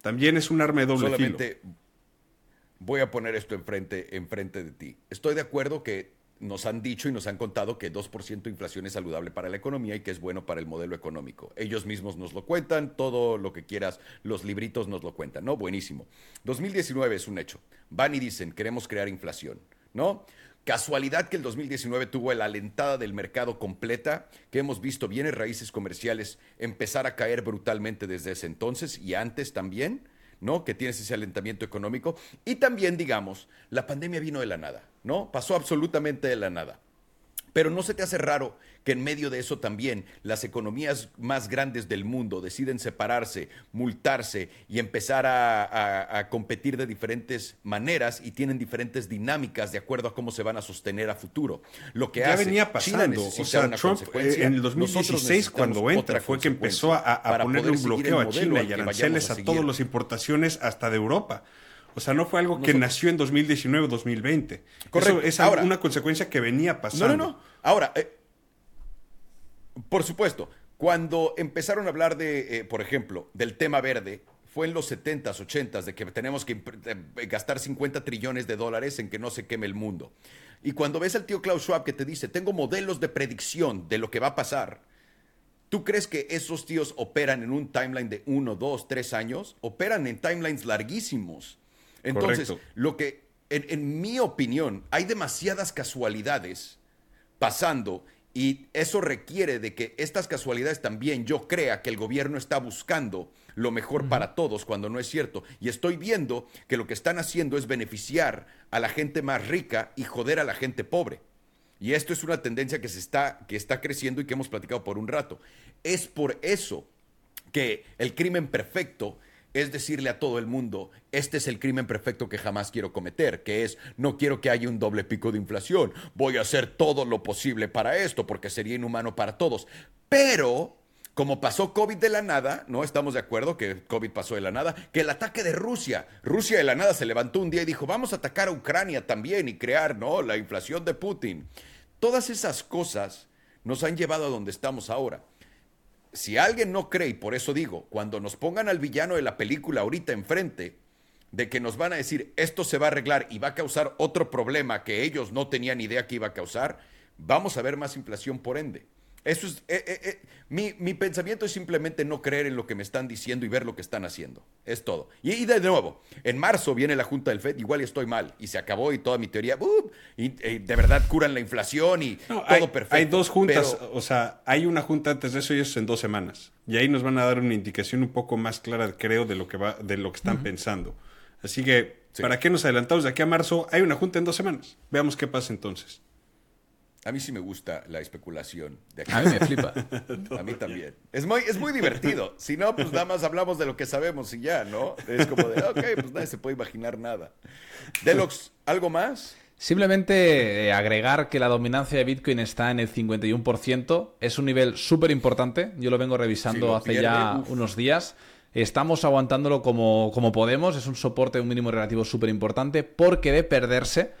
También es un arma de doble Solamente Voy a poner esto enfrente, enfrente de ti. Estoy de acuerdo que nos han dicho y nos han contado que 2% de inflación es saludable para la economía y que es bueno para el modelo económico. Ellos mismos nos lo cuentan, todo lo que quieras, los libritos nos lo cuentan, ¿no? Buenísimo. 2019 es un hecho. Van y dicen, queremos crear inflación, ¿no? Casualidad que el 2019 tuvo la alentada del mercado completa, que hemos visto bienes raíces comerciales empezar a caer brutalmente desde ese entonces y antes también. ¿no? Que tienes ese alentamiento económico. Y también, digamos, la pandemia vino de la nada, ¿no? Pasó absolutamente de la nada. Pero no se te hace raro que en medio de eso también las economías más grandes del mundo deciden separarse, multarse y empezar a, competir de diferentes maneras y tienen diferentes dinámicas de acuerdo a cómo se van a sostener a futuro. Lo que ya venía pasando. o sea, Trump eh, en el 2016 cuando entra fue que empezó a, ponerle un bloqueo a China y aranceles a, a todas las importaciones hasta de Europa. O sea, no fue algo que nació en 2019 o 2020. Correcto. Eso es Ahora, una consecuencia que venía pasando. No, no, no. Ahora, eh, por supuesto, cuando empezaron a hablar de, eh, por ejemplo, del tema verde, fue en los 70s, 80s, de que tenemos que eh, gastar 50 trillones de dólares en que no se queme el mundo. Y cuando ves al tío Klaus Schwab que te dice, tengo modelos de predicción de lo que va a pasar, ¿tú crees que esos tíos operan en un timeline de uno, dos, tres años? Operan en timelines larguísimos. Entonces, lo que, en, mi opinión, hay demasiadas casualidades pasando y eso requiere de que estas casualidades también yo crea que el gobierno está buscando lo mejor para todos cuando no es cierto. Y estoy viendo que lo que están haciendo es beneficiar a la gente más rica y joder a la gente pobre. Y esto es una tendencia que se está que está creciendo y que hemos platicado por un rato. Es por eso que el crimen perfecto es decirle a todo el mundo, este es el crimen perfecto que jamás quiero cometer, que es, no quiero que haya un doble pico de inflación, voy a hacer todo lo posible para esto, porque sería inhumano para todos. Pero, como pasó COVID de la nada, ¿no? Estamos de acuerdo que COVID pasó de la nada, que el ataque de Rusia, Rusia de la nada se levantó un día y dijo, vamos a atacar a Ucrania también y crear, ¿no? La inflación de Putin. Todas esas cosas nos han llevado a donde estamos ahora si alguien no cree, y por eso digo, cuando nos pongan al villano de la película ahorita enfrente, de que nos van a decir esto se va a arreglar y va a causar otro problema que ellos no tenían idea que iba a causar, vamos a ver más inflación por ende. Eso es. Eh, eh, eh, mi, mi, pensamiento es simplemente no creer en lo que me están diciendo y ver lo que están haciendo. Es todo. Y, de nuevo, en marzo viene la Junta del FED, igual estoy mal. Y se acabó y toda mi teoría. y, de verdad curan la inflación y todo hay, perfecto. Hay dos juntas. O sea, hay una junta antes de eso y eso es en dos semanas. Y ahí nos van a dar una indicación un poco más clara, creo, de lo que, va, de lo que están pensando. Así que, ¿para qué nos adelantamos de aquí a marzo? Hay una junta en dos semanas. Veamos qué pasa entonces. A mí sí me gusta la especulación. De aquí. A mí me flipa. A mí también. Es muy, es muy divertido. Si no, pues nada más hablamos de lo que sabemos y ya, ¿no? Es como de, ok, pues nadie se puede imaginar nada. Delox, ¿algo más? Simplemente eh, agregar que la dominancia de Bitcoin está en el 51%. Es un nivel súper importante. Yo lo vengo revisando hace ya unos días. Estamos aguantándolo como, como podemos. Es un soporte, un mínimo relativo súper importante. Porque de perderse.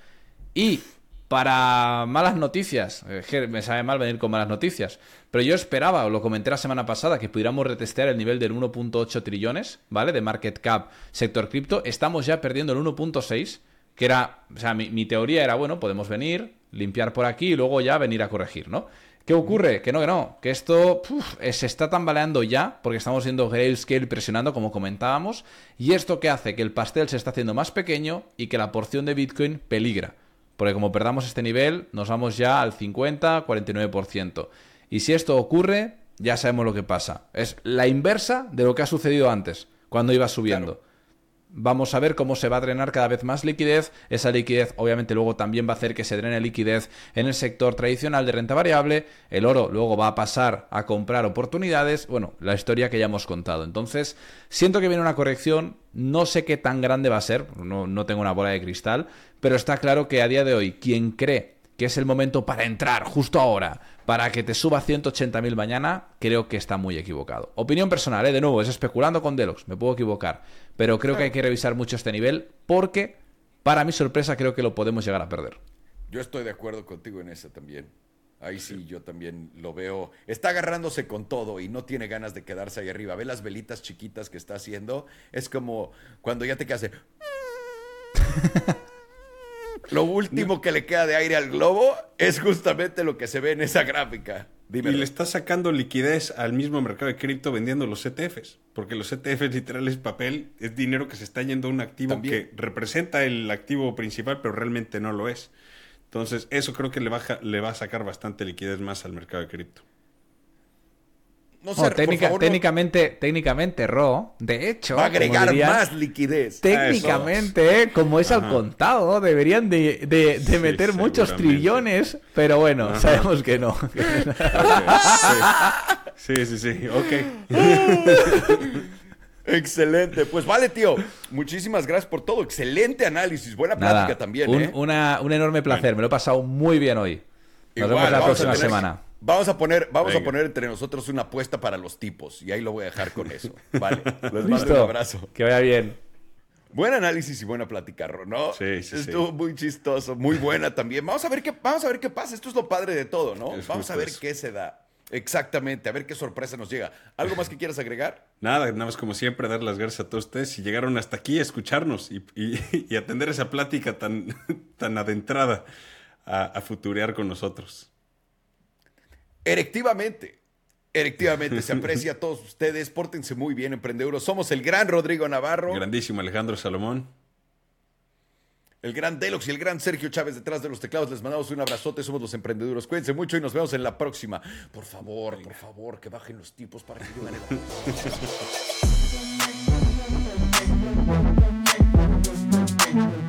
Y para malas noticias, me sabe mal venir con malas noticias, pero yo esperaba, o lo comenté la semana pasada, que pudiéramos retestear el nivel del 1.8 trillones, ¿vale? De market cap sector cripto. Estamos ya perdiendo el 1.6, que era, o sea, mi, teoría era, bueno, podemos venir, limpiar por aquí y luego ya venir a corregir, ¿no? ¿Qué ocurre? Que no, que no, que esto eh, se está tambaleando ya, porque estamos viendo Grayscale presionando, como comentábamos, y esto que hace que el pastel se está haciendo más pequeño y que la porción de Bitcoin peligra. Porque como perdamos este nivel, nos vamos ya al 50, 49%. Y si esto ocurre, ya sabemos lo que pasa. Es la inversa de lo que ha sucedido antes, cuando iba subiendo. Vamos a ver cómo se va a drenar cada vez más liquidez. Esa liquidez obviamente luego también va a hacer que se drene liquidez en el sector tradicional de renta variable. El oro luego va a pasar a comprar oportunidades. Bueno, la historia que ya hemos contado. Entonces, siento que viene una corrección. No sé qué tan grande va a ser. No, no tengo una bola de cristal. Pero está claro que a día de hoy, quien cree que es el momento para entrar justo ahora, para que te suba 180.000 mañana, creo que está muy equivocado. Opinión personal, ¿eh? de nuevo, es especulando con Deluxe, me puedo equivocar, pero creo que hay que revisar mucho este nivel porque, para mi sorpresa, creo que lo podemos llegar a perder. Yo estoy de acuerdo contigo en ese también. Ahí sí, yo también lo veo. Está agarrándose con todo y no tiene ganas de quedarse ahí arriba. Ve las velitas chiquitas que está haciendo. Es como cuando ya te quedas... Lo último que le queda de aire al globo es justamente lo que se ve en esa gráfica. Y le está sacando liquidez al mismo mercado de cripto vendiendo los ETFs. Porque los ETFs literal es papel, es dinero que se está yendo a un activo que representa el activo principal, pero realmente no lo es. Entonces, eso creo que le, baja, le va a sacar bastante liquidez más al mercado de cripto. No sé, técnicamente, técnicamente, Ro, de hecho. Va a agregar más liquidez. Técnicamente, eh, como es al contado, deberían de, meter muchos trillones, pero bueno, sabemos que no. sí, sí, sí, ok. Excelente. Pues vale, tío. Muchísimas gracias por todo. Excelente análisis. Buena plática también. Un, ¿eh? un enorme placer. Me lo he pasado muy bien hoy. Nos vemos la próxima semana. Vamos a poner, vamos a poner entre nosotros una apuesta para los tipos y ahí lo voy a dejar con eso. Vale. Les mando un abrazo. Que vaya bien. Buen análisis y buena plática, ¿no? Sí, sí, Estuvo muy chistoso, muy buena también. Vamos a ver qué, vamos a ver qué pasa. Esto es lo padre de todo, ¿no? vamos a ver qué se da. Exactamente, a ver qué sorpresa nos llega. ¿Algo más que quieras agregar? Nada, nada más como siempre, dar las gracias a todos ustedes si llegaron hasta aquí a escucharnos y, atender esa plática tan, tan adentrada a, a futurear con nosotros. Erectivamente. Erectivamente, se aprecia a todos ustedes. Pórtense muy bien, emprendedores. Somos el gran Rodrigo Navarro. Grandísimo Alejandro Salomón. El gran Delox y el gran Sergio Chávez detrás de los teclados. Les mandamos un abrazote. Somos los emprendedores. Cuídense mucho y nos vemos en la próxima. Por favor, por favor, que bajen los tipos para que yo gane